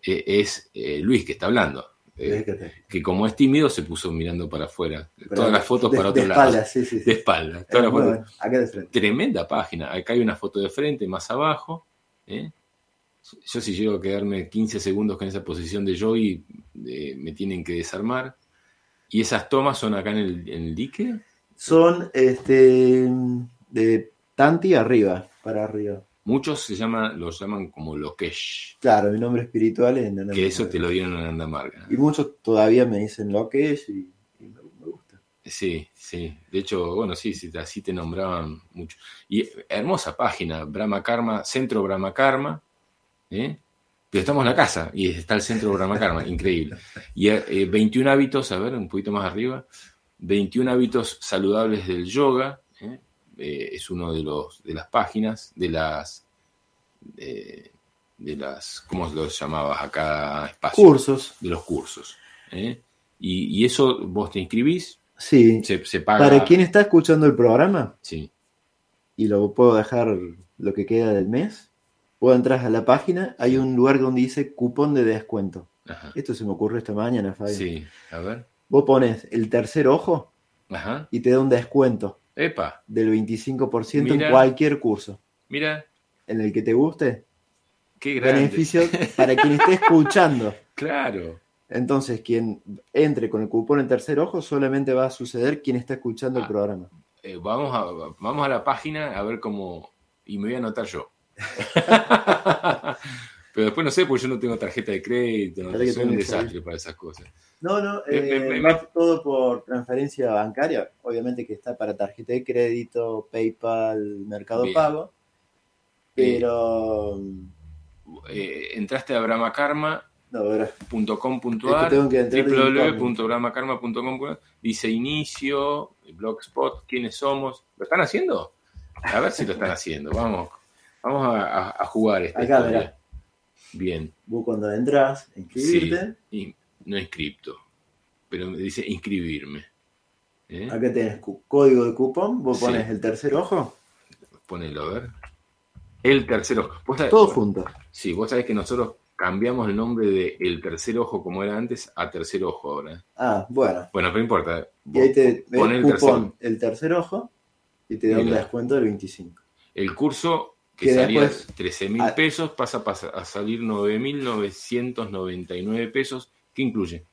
A: eh, es eh, Luis que está hablando. Eh, que como es tímido se puso mirando para afuera. Todas las fotos
B: de,
A: para
B: de
A: otro lado.
B: espaldas, sí, sí, sí.
A: De espalda. Todas las
B: muy
A: fotos.
B: bueno, acá de frente.
A: Tremenda página. Acá hay una foto de frente, más abajo. ¿eh? Yo si llego a quedarme 15 segundos con esa posición de joy, eh, me tienen que desarmar. Y esas tomas son acá en el, en el dique.
B: Son este de Tanti arriba, para arriba.
A: Muchos se llaman, los llaman como Lokesh.
B: Claro, mi nombre espiritual es Nana
A: Que eso te lo dieron en Andamarga.
B: Y muchos todavía me dicen lo que es y, y me, me gusta.
A: Sí, sí. De hecho, bueno, sí, sí, así te nombraban mucho. Y hermosa página, Brahma Karma, Centro Brahma Karma. ¿Eh? Pero estamos en la casa y está el Centro Brahma Karma, increíble. Y eh, 21 hábitos, a ver, un poquito más arriba. 21 hábitos saludables del yoga. ¿eh? Eh, es uno de los de las páginas, de las. eh, de las. ¿Cómo los llamabas a cada espacio?
B: Cursos,
A: De los cursos. ¿eh? Y, y eso vos te inscribís,
B: sí.
A: se, se paga.
B: Para quien está escuchando el programa,
A: Sí.
B: y lo puedo dejar lo que queda del mes, puedo entrar a la página, hay un lugar donde dice cupón de descuento.
A: Ajá.
B: Esto se me ocurrió esta mañana, Fabián.
A: Sí, a ver.
B: Vos pones el tercer ojo
A: Ajá.
B: y te da un descuento
A: Epa,
B: del 25%
A: Mira.
B: en cualquier curso.
A: mira,
B: En el que te guste,
A: qué grande.
B: beneficio para quien esté escuchando.
A: Claro.
B: Entonces, quien entre con el cupón en tercer ojo solamente va a suceder quien está escuchando el
A: Ah.
B: programa.
A: Eh, vamos, a, vamos a la página a ver cómo. Y me voy a anotar yo. Pero después no sé, porque yo no tengo tarjeta de crédito, no soy un
B: ahí.
A: desastre para esas cosas.
B: No, no,
A: Me-
B: eh,
A: me- me-
B: va todo por transferencia bancaria. Obviamente que está para tarjeta de crédito, PayPal, Mercado
A: Bien.
B: Pago. Pero.
A: Eh, entraste a brahmakarma.com.ar
B: No,
A: www.brahmakarma.com dice inicio, blogspot, quiénes somos. ¿Lo están haciendo? A ver si lo están haciendo. Vamos, vamos a, a- a jugar esta
B: Acá,
A: historia. Bien.
B: Vos cuando entras, inscribirte.
A: No inscripto, pero me dice inscribirme. ¿Eh?
B: Acá tenés código de cupón. Vos
A: Sí.
B: pones el tercer ojo.
A: Ponelo, a ver. El tercer ojo. ¿Vos sabés-
B: Todo junto.
A: Sí, vos sabés que nosotros cambiamos el nombre de el tercer ojo como era antes a tercer ojo ahora.
B: Ah, bueno.
A: Bueno, pero no importa.
B: Y ahí te
A: Pon el
B: cupón,
A: tercer.
B: el tercer ojo. Y te da un descuento del 25.
A: El curso que,
B: Que
A: salía
B: después-
A: 13 mil pesos pasa a pas- a salir 9.999 pesos. ¿Qué incluye?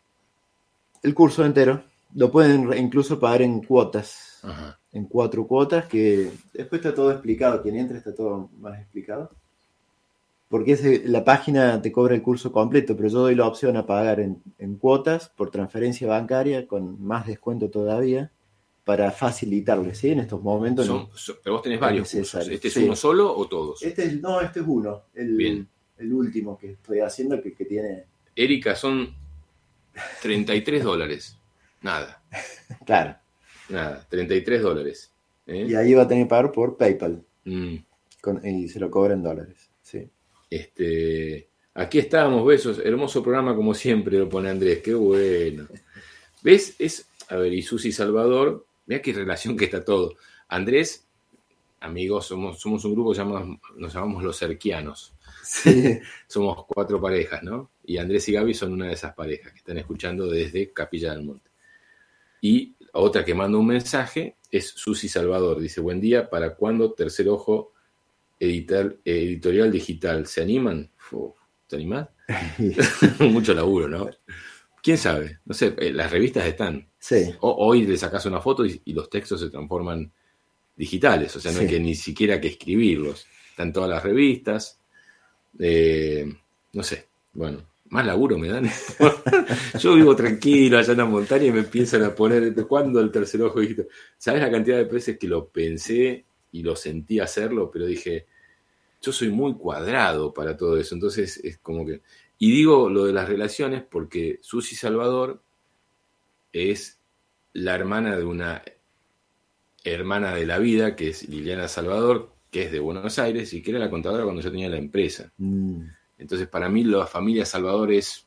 B: El curso entero. Lo pueden incluso pagar en cuotas.
A: Ajá.
B: en cuatro cuotas que después está todo explicado. Quien entra está todo más explicado. Porque ese- la página te cobra el curso completo, pero yo doy la opción a pagar en, en cuotas por transferencia bancaria con más descuento todavía para facilitarle, ¿sí? En estos momentos.
A: Son- son- pero vos tenés varios cursos. ¿Este es
B: sí.
A: uno solo o todos?
B: Este es, no, este es uno, el,
A: Bien.
B: el último que estoy haciendo que, que tiene.
A: Erika, son 33 dólares. Nada,
B: Claro.
A: nada, 33 dólares. ¿eh?
B: Y ahí va a tener que pagar por PayPal
A: Mm.
B: con- y se lo cobra en dólares. Sí.
A: Este, aquí estamos, besos. Hermoso programa como siempre, lo pone Andrés. Qué bueno. ¿Ves? Es, a ver, y Susi Salvador, mira qué relación que está todo. Andrés, amigos, somos, somos un grupo, llamamos, nos llamamos los cerquianos. somos cuatro parejas, ¿no? Y Andrés y Gaby son una de esas parejas que están escuchando desde Capilla del Monte. Y otra que manda un mensaje es Susi Salvador. Dice, buen día, ¿para cuándo Tercer Ojo Editorial Digital? ¿Se animan? ¿Te animás? Mucho laburo, ¿no? ¿Quién sabe? No sé, eh, las revistas están.
B: Sí.
A: hoy le sacas una foto y, los textos se transforman digitales, o sea, no hay que ni siquiera que escribirlos. Están todas las revistas. Eh, no sé, bueno, más laburo me dan. Yo vivo tranquilo allá en la montaña y me empiezan a poner, ¿cuándo el tercer ojo? ¿Sabes la cantidad de veces que lo pensé y lo sentí hacerlo? Pero dije, yo soy muy cuadrado para todo eso. Entonces es como que... Y digo lo de las relaciones porque Susi Salvador es la hermana de una hermana de la vida, que es Liliana Salvador, que es de Buenos Aires y que era la contadora cuando yo tenía la empresa. Mm. Entonces, para mí, la familia Salvador es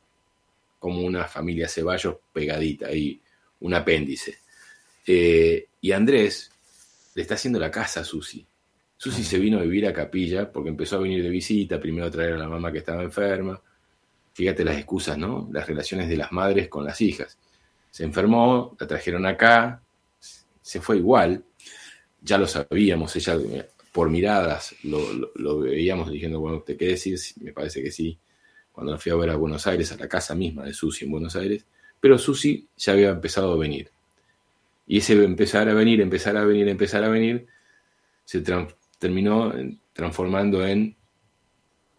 A: como una familia Ceballos pegadita y un apéndice. Eh, y Andrés le está haciendo la casa a Susi. Susi se vino a vivir a Capilla porque empezó a venir de visita, primero a traer a la mamá que estaba enferma. Fíjate las excusas, ¿no? Las relaciones de las madres con las hijas. Se enfermó, la trajeron acá, se fue igual, ya lo sabíamos, ella por miradas lo, veíamos diciendo, bueno, ¿usted qué decís? Me parece que sí. Cuando la fui a ver a Buenos Aires, a la casa misma de Susi en Buenos Aires, pero Susi ya había empezado a venir. Y ese empezar a venir, empezar a venir, empezar a venir, se terminó transformando en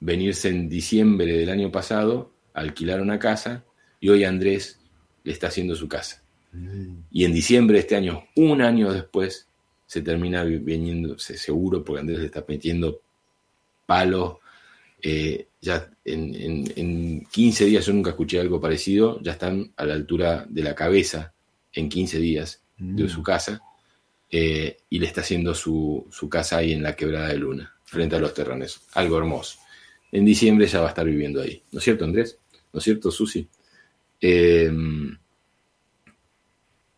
A: venirse en diciembre del año pasado, alquilar una casa, y hoy Andrés le está haciendo su casa. Mm. Y en diciembre de este año, un año después, se termina viniendo, seguro, porque Andrés le está metiendo palos. Eh, ya en, 15 días, yo nunca escuché algo parecido, ya están a la altura de la cabeza en 15 días de su mm. casa eh, y le está haciendo su, casa ahí en la quebrada de Luna, frente a los terrenos. Algo hermoso. En diciembre ya va a estar viviendo ahí. ¿No es cierto, Andrés? ¿No es cierto, Susi? Eh,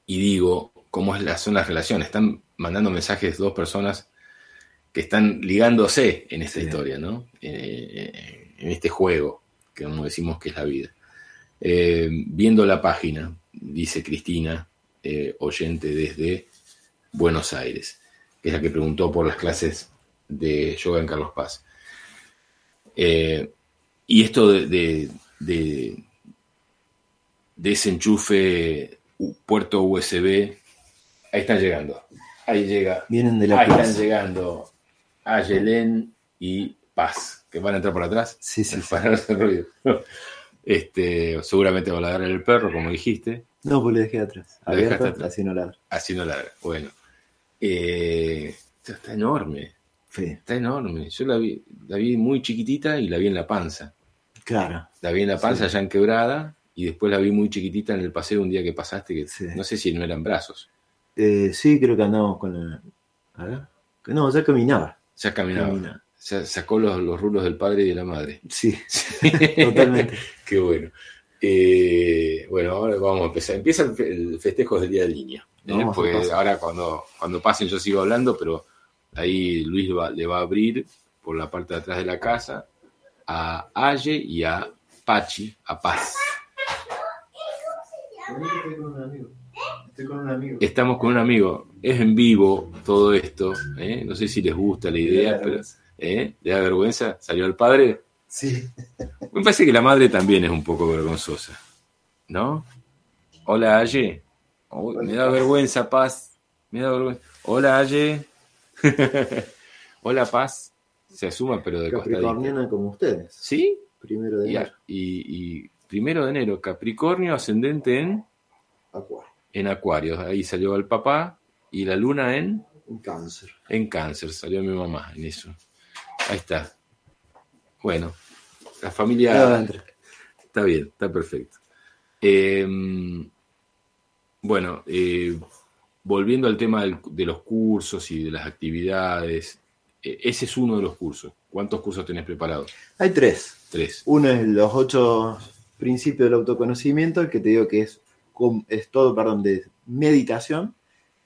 A: y digo, ¿cómo son las relaciones? Están mandando mensajes dos personas que están ligándose en esta historia, ¿no? Eh, en este juego, que como decimos que es la vida. Eh, viendo la página, dice Cristina, eh, oyente desde Buenos Aires, que es la que preguntó por las clases de yoga en Carlos Paz. y esto de, de, de, de ese enchufe puerto USB, ahí están llegando. Ahí llega.
B: Vienen de la
A: Ahí están llegando Ayelén y Paz, que van a entrar por atrás.
B: Sí, sí.
A: Para hacer ruido. Este, seguramente va a ladrar el perro, como dijiste.
B: No, pues le dejé atrás. Abierto, así no ladra.
A: Así no ladra. Bueno. Eh, está enorme.
B: Sí.
A: Está enorme. Yo la vi, la vi muy chiquitita y la vi en la panza.
B: Claro.
A: La vi en la panza ya en quebrada y después la vi muy chiquitita en el paseo un día que pasaste, que no sé si no eran brazos.
B: Eh, sí, creo que andamos con la. No, ya caminaba.
A: Ya caminaba. Ya sacó los, los, rulos del padre y de la madre.
B: Sí, totalmente.
A: Qué bueno. Eh, bueno, ahora vamos a empezar. Empieza el, festejo del Día de Línea. ¿eh? Ahora cuando, cuando pasen yo sigo hablando, pero ahí Luis le va a abrir por la parte de atrás de la casa a Aye y a Pachi, a Paz.
B: Estoy con un amigo.
A: Estamos con un amigo. Es en vivo todo esto. ¿eh? No sé si les gusta la idea, pero ¿eh? ¿le da vergüenza? ¿Salió el padre?
B: Sí.
A: Me parece que la madre también es un poco vergonzosa. ¿No? Hola, Aye. me da vergüenza, Paz. Me da vergüenza. Hola, Aye. Hola, Paz. Se asuma, pero de
B: Capricorniana como ustedes.
A: ¿Sí?
B: Primero de enero.
A: y primero de enero, Capricornio ascendente en
B: Acuario
A: en Acuario. Ahí salió el papá y la luna en...
B: En cáncer.
A: En cáncer, salió mi mamá en eso. Ahí está. Bueno, la familia... Está bien, está perfecto. Em, bueno, eh, volviendo al tema de los cursos y de las actividades, eh, ese es uno de los cursos. ¿Cuántos cursos tenés preparados?
B: Hay tres.
A: Tres.
B: Uno es los ocho principios del autoconocimiento, el que te digo que es, es todo, perdón, de meditación.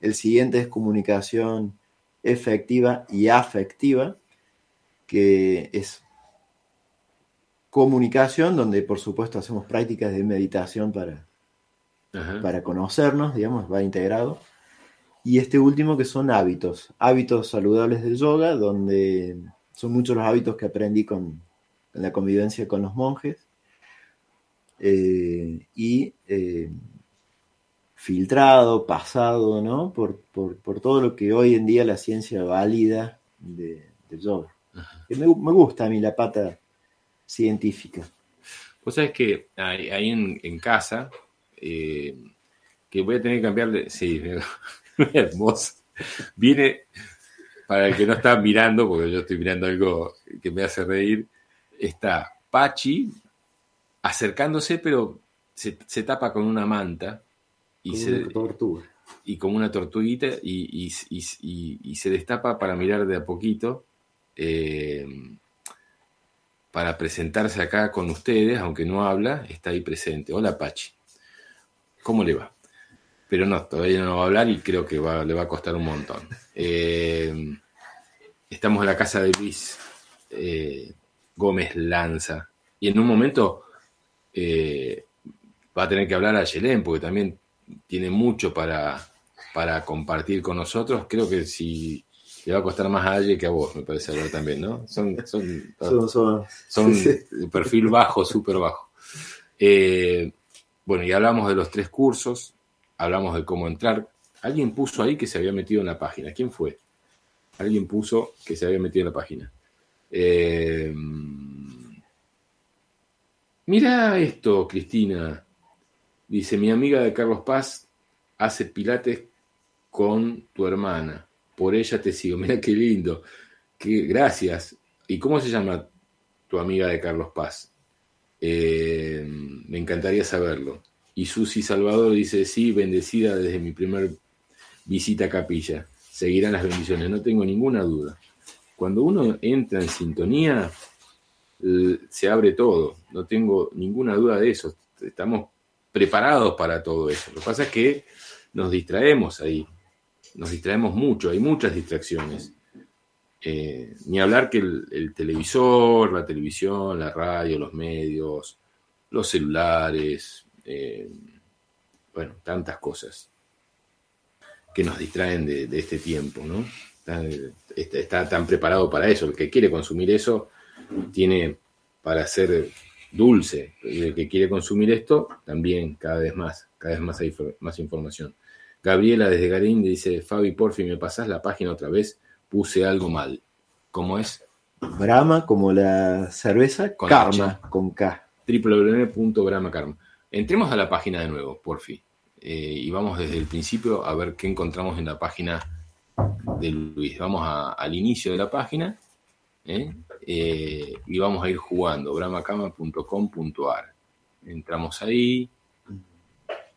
B: El siguiente es comunicación efectiva y afectiva, que es comunicación, donde por supuesto hacemos prácticas de meditación para, para conocernos, digamos, va integrado. Y este último que son hábitos, hábitos saludables del yoga, donde son muchos los hábitos que aprendí con, la convivencia con los monjes. Eh, y eh, filtrado, pasado, ¿no? Por, todo lo que hoy en día la ciencia válida de, del yoga. Me, me, gusta a mí la pata científica.
A: Pues sabes que ahí en, casa, eh, que voy a tener que cambiarle, sí, hermoso. Viene, para el que no está mirando, porque yo estoy mirando algo que me hace reír, está Pachi acercándose, pero se, tapa con una manta y
B: como
A: se,
B: una tortuga.
A: Y como una tortuguita y, se destapa para mirar de a poquito. Eh, para presentarse acá con ustedes, aunque no habla, está ahí presente. Hola Pachi, ¿cómo le va? Pero no, todavía no va a hablar y creo que le va a costar un montón. Eh, estamos en la casa de Luis eh, Gómez Lanza y en un momento eh, va a tener que hablar a Yelén porque también tiene mucho para, para compartir con nosotros. Creo que si le va a costar más a alguien que a vos, me parece hablar también, ¿no? Son, son, son, perfil bajo, súper bajo. Eh, bueno, y hablamos de los tres cursos, hablamos de cómo entrar. Alguien puso ahí que se había metido en la página. ¿Quién fue? Alguien puso que se había metido en la página. Eh, mira esto, Cristina. Dice, mi amiga de Carlos Paz hace pilates con tu hermana por ella te sigo. Mira qué lindo. Qué, gracias. ¿Y cómo se llama tu amiga de Carlos Paz? Eh, me encantaría saberlo. Y Susi Salvador dice, sí, bendecida desde mi primer visita a capilla. Seguirán las bendiciones, no tengo ninguna duda. Cuando uno entra en sintonía, se abre todo. No tengo ninguna duda de eso. Estamos preparados para todo eso. Lo que pasa es que nos distraemos ahí nos distraemos mucho, hay muchas distracciones. Eh, ni hablar que el, televisor, la televisión, la radio, los medios, los celulares, eh, bueno, tantas cosas que nos distraen de, este tiempo, ¿no? Está, está, tan preparado para eso. El que quiere consumir eso tiene para ser dulce. El que quiere consumir esto, también cada vez más, cada vez más hay más información. Gabriela desde Garín dice, Fabi, porfi, ¿me pasás la página otra vez? Puse algo mal. ¿Cómo es?
B: Brahma, como la cerveza, con Karma, con K.
A: www.brahmakarma. Entremos a la página de nuevo, porfi. Eh, y vamos desde el principio a ver qué encontramos en la página de Luis. Vamos al inicio de la página ¿eh? Eh, y vamos a ir jugando, brahmakarma.com.ar. Entramos ahí,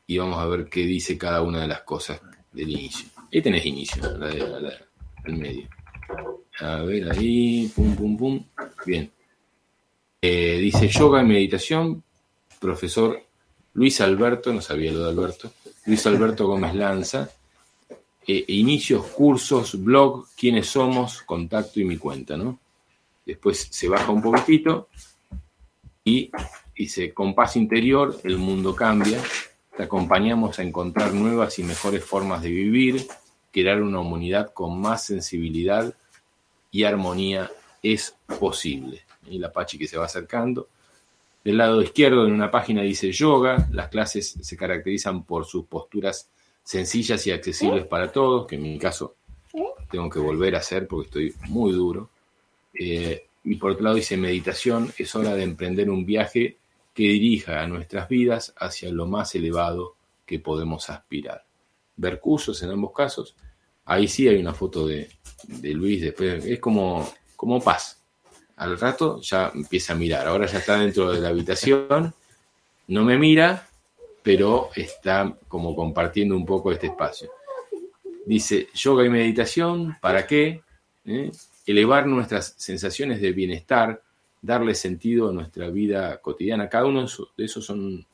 A: y vamos a ver qué dice cada una de las cosas del inicio. Ahí tenés inicio, la el medio. A ver ahí, pum, pum, pum. Bien. Eh, dice yoga y meditación, profesor Luis Alberto, no sabía lo de Alberto, Luis Alberto Gómez Lanza. Eh, inicios, cursos, blog, quiénes somos, contacto y mi cuenta, ¿no? Después se baja un poquitito y dice, con paz interior, el mundo cambia te acompañamos a encontrar nuevas y mejores formas de vivir, crear una humanidad con más sensibilidad y armonía es posible. Y la Pachi que se va acercando. Del lado izquierdo en una página dice yoga. Las clases se caracterizan por sus posturas sencillas y accesibles para todos, que en mi caso tengo que volver a hacer porque estoy muy duro. Eh, y por otro lado dice meditación, es hora de emprender un viaje que dirija a nuestras vidas hacia lo más elevado que podemos aspirar. Ver cursos en ambos casos. Ahí sí hay una foto de, Luis, después es como, como paz. Al rato ya empieza a mirar. Ahora ya está dentro de la habitación, no me mira, pero está como compartiendo un poco este espacio. Dice, yoga y meditación, ¿para qué? ¿Eh? Elevar nuestras sensaciones de bienestar, darle sentido a nuestra vida cotidiana. Cada uno de esos son,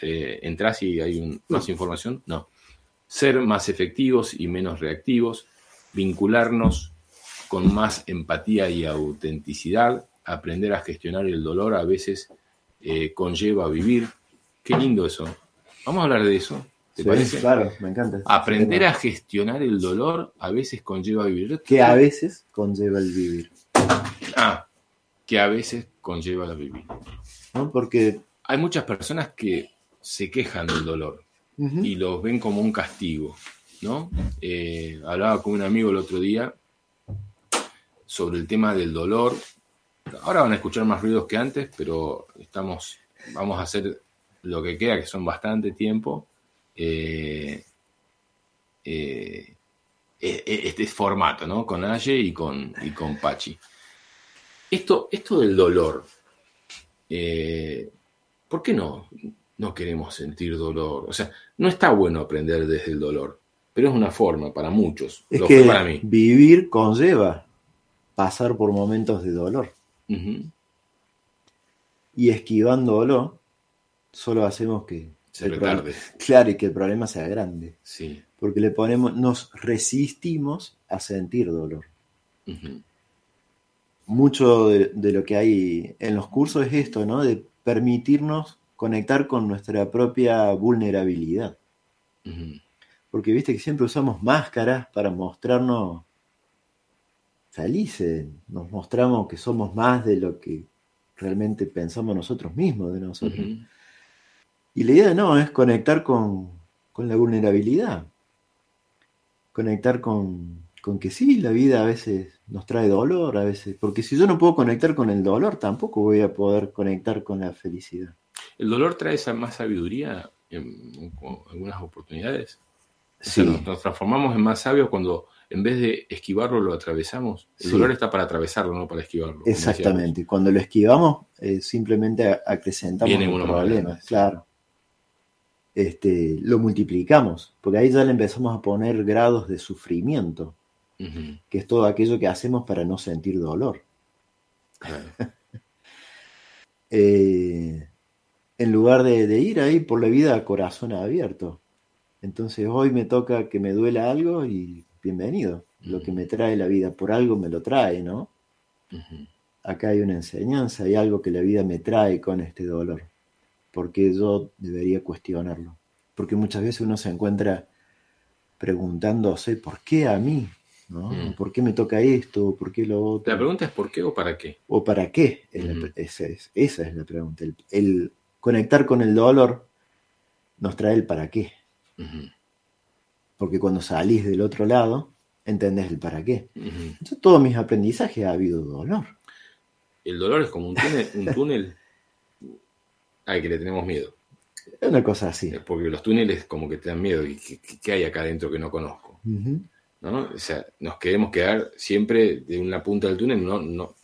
A: eh, entras y hay más información, no. Ser más efectivos y menos reactivos, vincularnos con más empatía y autenticidad, aprender a gestionar el dolor a veces eh, conlleva vivir. Qué lindo eso. Vamos a hablar de eso. ¿Te parece?
B: Claro, me encanta.
A: Aprender a gestionar el dolor a veces conlleva vivir.
B: Que a veces conlleva el vivir.
A: Ah, que a veces conlleva el vivir.
B: ¿No? Porque
A: hay muchas personas que se quejan del dolor y los ven como un castigo, ¿no? Eh, hablaba con un amigo el otro día sobre el tema del dolor. Ahora van a escuchar más ruidos que antes, pero estamos, vamos a hacer lo que queda, que son bastante tiempo. Eh, eh, este formato, ¿no? Con Aye y con, y con Pachi. Esto, esto del dolor, eh, ¿por qué no, no queremos sentir dolor? O sea, no está bueno aprender desde el dolor, pero es una forma para muchos.
B: Es que para mí. vivir conlleva pasar por momentos de dolor. Y esquivándolo, solo hacemos que
A: se retarde.
B: Claro, y que el problema sea grande.
A: Sí.
B: Porque le ponemos, nos resistimos a sentir dolor mucho de, lo que hay en los cursos es esto, ¿no? De permitirnos conectar con nuestra propia vulnerabilidad. Porque viste que siempre usamos máscaras para mostrarnos felices, nos mostramos que somos más de lo que realmente pensamos nosotros mismos de nosotros. Y la idea no, es conectar con, con la vulnerabilidad, conectar con, con que sí, la vida a veces nos trae dolor, a veces, porque si yo no puedo conectar con el dolor, tampoco voy a poder conectar con la felicidad.
A: ¿El dolor trae esa más sabiduría en, algunas oportunidades? Sí. nos, transformamos en más sabios cuando en vez de esquivarlo lo atravesamos. El dolor está para atravesarlo, no para esquivarlo.
B: Exactamente. Cuando lo esquivamos, eh, simplemente acrecentamos el problema. Claro. Este, lo multiplicamos, porque ahí ya le empezamos a poner grados de sufrimiento que es todo aquello que hacemos para no sentir dolor. Eh, en lugar de, ir ahí por la vida a corazón abierto. Entonces hoy me toca que me duela algo y bienvenido. Lo que me trae la vida, por algo me lo trae, ¿no? Acá hay una enseñanza, hay algo que la vida me trae con este dolor. Porque yo debería cuestionarlo. Porque muchas veces uno se encuentra preguntándose, ¿por qué a mí? Mm. ¿Por qué me toca esto? ¿Por qué lo otro?
A: La pregunta es ¿por qué o para qué?
B: ¿O para qué? esa, es, la pregunta. El, conectar con el dolor nos trae el para qué. Porque cuando salís del otro lado, entendés el para qué. Entonces, todos mis aprendizajes ha habido dolor.
A: El dolor es como un túnel, un túnel al que le tenemos miedo.
B: Es una cosa así.
A: Porque los túneles como que te dan miedo. ¿Y qué, hay acá adentro que no conozco? ¿no? O sea, nos queremos quedar siempre de una punta del túnel, no, no,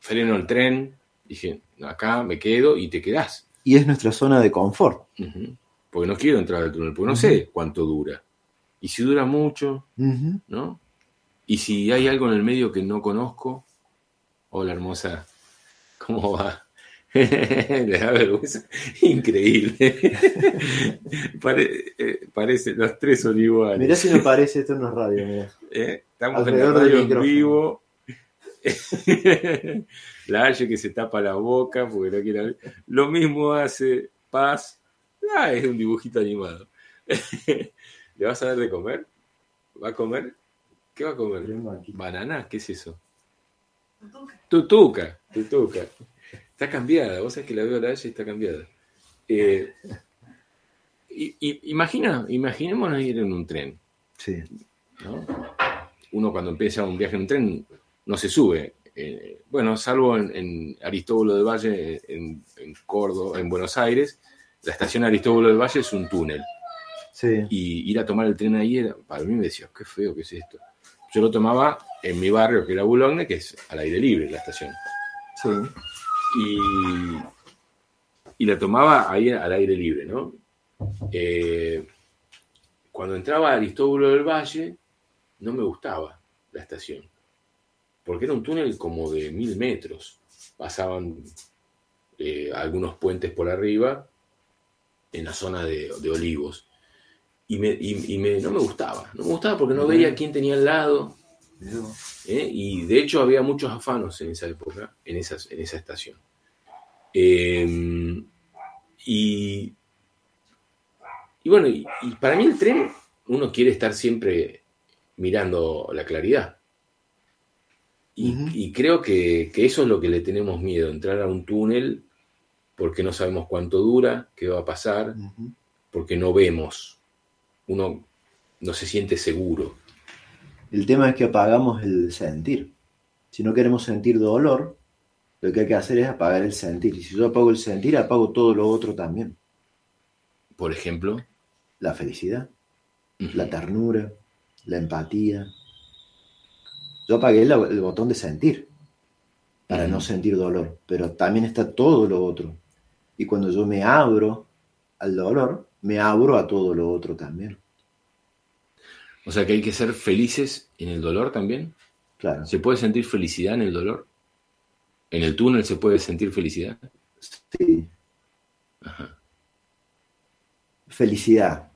A: freno el tren, dije, acá me quedo y te quedás.
B: Y es nuestra zona de confort.
A: Porque no quiero entrar al túnel, porque no sé cuánto dura. Y si dura mucho, ¿no? Y si hay algo en el medio que no conozco, hola hermosa, ¿cómo va? Le da vergüenza. Increíble. Eh, parece, los tres son iguales.
B: Mirá si no parece, esto no es radio.
A: Eh, estamos en la radio en vivo. la Aye que se tapa la boca porque no quiere Lo mismo hace Paz. Ah, es un dibujito animado. ¿Le vas a dar de comer? ¿Va a comer? ¿Qué va a comer? ¿Banana? ¿Qué es eso? Tutuca. Tutuca. Está cambiada, vos sabés que la veo a la y está cambiada. Eh, y, imagina, imaginémonos ir en un tren.
B: Sí.
A: Uno cuando empieza un viaje en un tren no se sube. Eh, bueno, salvo en, Aristóbulo del Valle, en, Córdoba, en Buenos Aires, la estación Aristóbulo del Valle es un túnel.
B: Sí.
A: Y ir a tomar el tren ahí, era, para mí me decía, qué feo que es esto. Yo lo tomaba en mi barrio, que era Boulogne, que es al aire libre la estación.
B: Sí
A: y, la tomaba ahí al aire libre, ¿no? Eh, cuando entraba a Aristóbulo del Valle, no me gustaba la estación. porque era un túnel como de mil metros. Pasaban eh, algunos puentes por arriba en la zona de, de olivos. Y, me, y, y me- no me gustaba, no me gustaba porque no veía quién tenía al lado. ¿Eh? Y de hecho había muchos afanos en esa época, en, esas, en esa estación. Eh, y, y bueno, y, y para mí el tren, uno quiere estar siempre mirando la claridad. Y, creo que, que eso es lo que le tenemos miedo, entrar a un túnel porque no sabemos cuánto dura, qué va a pasar, porque no vemos. Uno no se siente seguro.
B: El tema es que apagamos el sentir. Si no queremos sentir dolor, lo que hay que hacer es apagar el sentir. Y si yo apago el sentir, apago todo lo otro también.
A: Por ejemplo,
B: La felicidad, la ternura, la empatía. Yo apagué el botón de sentir para no sentir dolor, pero también está todo lo otro. Y cuando yo me abro al dolor, me abro a todo lo otro también.
A: O sea que hay que ser felices en el dolor también.
B: Claro.
A: ¿Se puede sentir felicidad en el dolor? ¿En el túnel se puede sentir felicidad?
B: Sí.
A: Ajá.
B: Felicidad.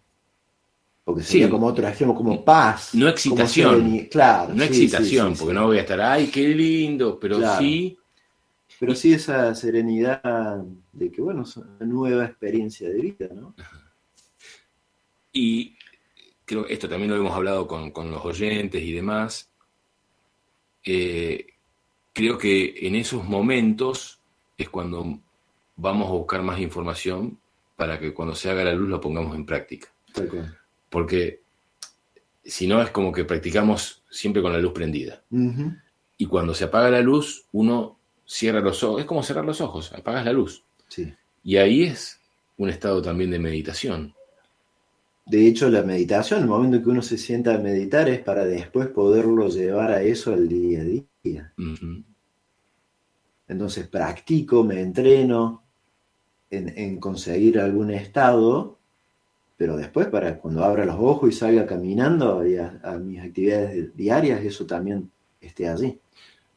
B: Porque sería
A: Sí.
B: como otro extremo, como paz.
A: No excitación.
B: Claro.
A: No
B: sí,
A: excitación,
B: sí,
A: porque no voy a estar, ay, qué lindo, pero
B: Claro.
A: sí,
B: Pero sí esa serenidad de que, bueno, es una nueva experiencia de vida, ¿no?
A: y creo esto también lo hemos hablado con, con los oyentes y demás. Eh, creo que en esos momentos es cuando vamos a buscar más información para que cuando se haga la luz lo pongamos en práctica. Porque si no es como que practicamos siempre con la luz prendida. Y cuando se apaga la luz, uno cierra los ojos. Es como cerrar los ojos, apagas la luz.
B: Sí.
A: Y ahí es un estado también de meditación.
B: De hecho, la meditación, el momento en que uno se sienta a meditar es para después poderlo llevar a eso al día a día. Entonces practico, me entreno en, en conseguir algún estado, pero después para cuando abra los ojos y salga caminando y a, a mis actividades diarias, eso también esté allí,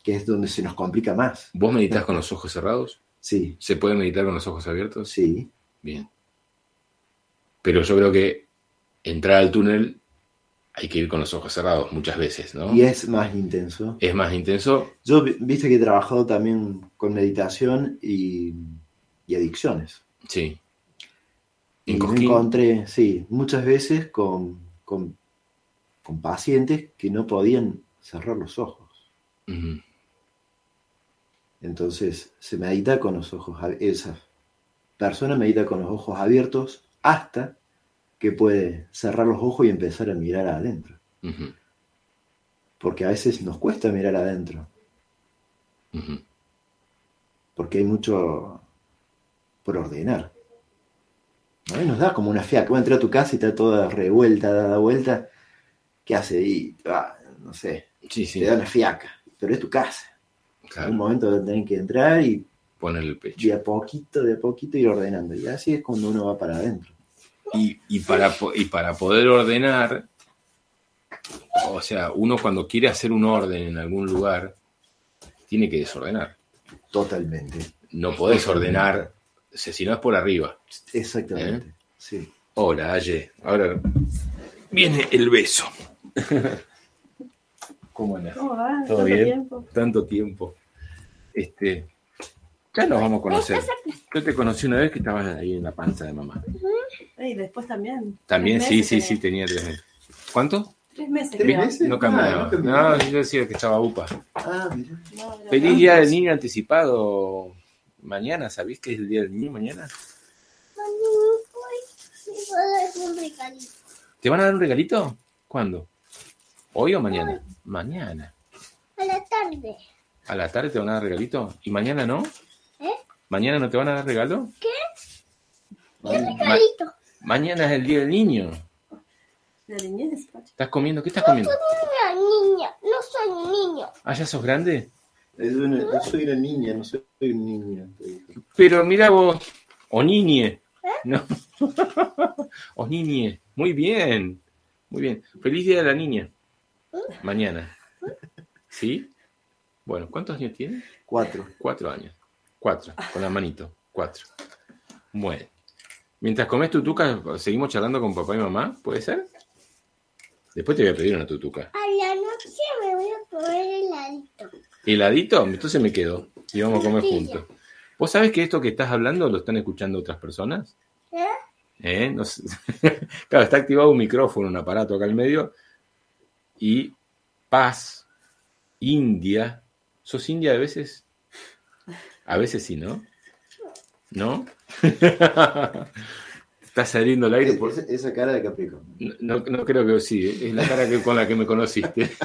B: que es donde se nos complica más.
A: ¿Vos meditas con los ojos cerrados?
B: Sí,
A: ¿Se puede meditar con los ojos abiertos?
B: sí,
A: Bien. Pero yo creo que entrar al túnel hay que ir con los ojos cerrados muchas veces, ¿no?
B: y es más intenso.
A: Es más intenso.
B: Yo, vi- viste que he trabajado también con meditación y, y adicciones.
A: Sí.
B: Y
A: En
B: me
A: Cosquín,
B: encontré, sí, muchas veces con, con, con pacientes que no podían cerrar los ojos. Entonces se medita con los ojos, esa persona medita con los ojos abiertos hasta que puede cerrar los ojos y empezar a mirar adentro. Porque a veces nos cuesta mirar adentro, porque hay mucho por ordenar. Nos da como una fiaca. Voy a entrar a tu casa y está toda revuelta, dada vuelta. ¿Qué hace? Y, ah, no sé,
A: Sí, sí.
B: te da una fiaca, pero es tu casa. En
A: Claro.
B: algún momento vas a tener que entrar y
A: Poner el pecho.
B: de a poquito, de a poquito ir ordenando. Y así es cuando uno va para adentro.
A: Y, y para, y para poder ordenar, o sea, uno cuando quiere hacer un orden en algún lugar, tiene que desordenar.
B: Totalmente.
A: No podés ordenar, si no es por arriba.
B: Exactamente.
A: ¿Eh?
B: Sí.
A: Hola, Aye. Ahora viene el beso. ¿Cómo andas?
C: ¿Cómo va?
A: ¿Todo
C: ¿Tanto
A: bien?
C: tiempo?
A: Tanto tiempo. Este, ya nos vamos a conocer. Yo te conocí una vez que estabas ahí en la panza de mamá.
C: Y después también.
A: También, sí, sí,
C: tenía.
A: sí, tenía tres meses. ¿cuánto?
C: Tres meses.
B: ¿Tres
C: creo.
B: meses?
A: No
B: Ah,
A: cambiaba.
B: no cambiaba.
A: No, yo decía que estaba upa.
B: Ah, mira.
C: No, era
A: Feliz día del niño anticipado. Mañana, ¿sabés que es el día del niño mañana?
D: un regalito.
A: ¿Te van a dar un regalito? ¿Cuándo? ¿Hoy o mañana? Mañana.
D: A la tarde.
A: ¿A la tarde te van a dar regalito? ¿Y mañana no?
D: ¿Eh?
A: ¿Mañana no te van a dar regalo?
D: ¿Qué?
A: Ma-
D: Regalito.
A: Mañana es el día del niño.
C: La niñez, Pacho.
A: ¿Estás comiendo? ¿Qué estás comiendo?
D: Una niña. No soy un niño.
A: Ah, ya sos grande.
B: Es una- yo soy una niña, no soy un niño.
A: Pero mira vos, o niñe. No. o niñe. Muy bien. Muy bien. Feliz día de la niña. Mañana. ¿Sí? Bueno, ¿cuántos años tiene?
B: Cuatro.
A: Cuatro años. Cuatro, con la manito. Cuatro. Bueno. Mientras comes tutuca, seguimos charlando con papá y mamá, ¿puede ser? Después te voy a pedir una tutuca.
D: A la noche me voy a comer heladito.
A: ¿Heladito? Entonces me quedo y vamos a comer juntos. ¿Vos sabés que esto que estás hablando lo están escuchando otras personas?
D: ¿Eh?
A: ¿Eh? No sé. claro, está activado un micrófono, un aparato acá al medio. Y Paz, India. ¿Sos India a veces? A veces sí, ¿no? ¿No? está saliendo el aire por...
B: Esa, esa cara de Capricornio.
A: No, no creo que sí, ¿eh? es la cara que, con la que me conociste.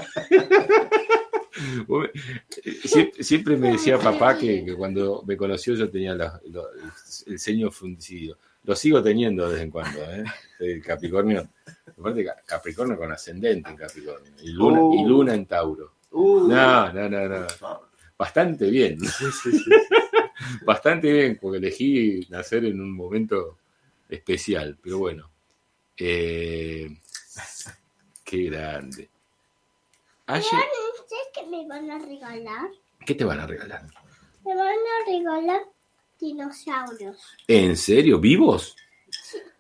A: Sie- Siempre me decía papá que, que cuando me conoció yo tenía la- el ceño fruncido. Lo sigo teniendo de vez en cuando, ¿eh? Capricornio. Aparte, Ca- Capricornio con ascendente en Capricornio. Y luna, y
B: Oh.
A: luna en Tauro.
B: Uh,
A: No, no, no, no. Bastante bien.
B: Sí, sí, sí.
A: Bastante bien, porque elegí nacer en un momento especial, pero bueno. Eh, qué grande. Aye,
D: ¿Sabes qué me van a regalar?
A: ¿qué te van a regalar?
D: Me van a regalar dinosaurios.
A: ¿En serio? ¿Vivos?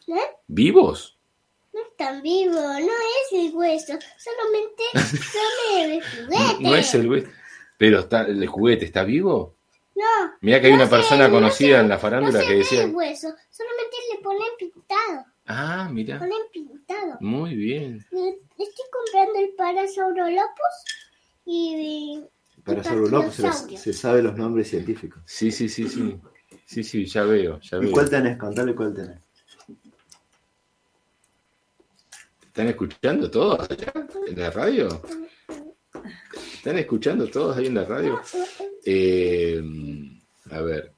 D: ¿Eh?
A: ¿Vivos?
D: No están vivos, no es el hueso, solamente son de juguete.
A: No es el hue- Pero está, el juguete está vivo.
D: No.
A: Mira que hay
D: no
A: una
D: sé,
A: persona
D: no
A: conocida
D: sé,
A: en la farándula
D: no se
A: que decía.
D: hueso, solamente le ponen pintado,
A: Ah, mira.
D: ponen pintado.
A: Muy bien.
D: Estoy comprando el Parasaurolopus y
B: Para
D: Y
B: Saurolopus se, se sabe los nombres científicos.
A: Sí, sí, sí, sí. Sí, sí, ya veo, ya
B: ¿Y
A: veo.
B: cuál tenés? Contale cuál tenés.
A: ¿Están escuchando todos allá en la radio? ¿Están escuchando todos ahí en la radio? Eh, a ver.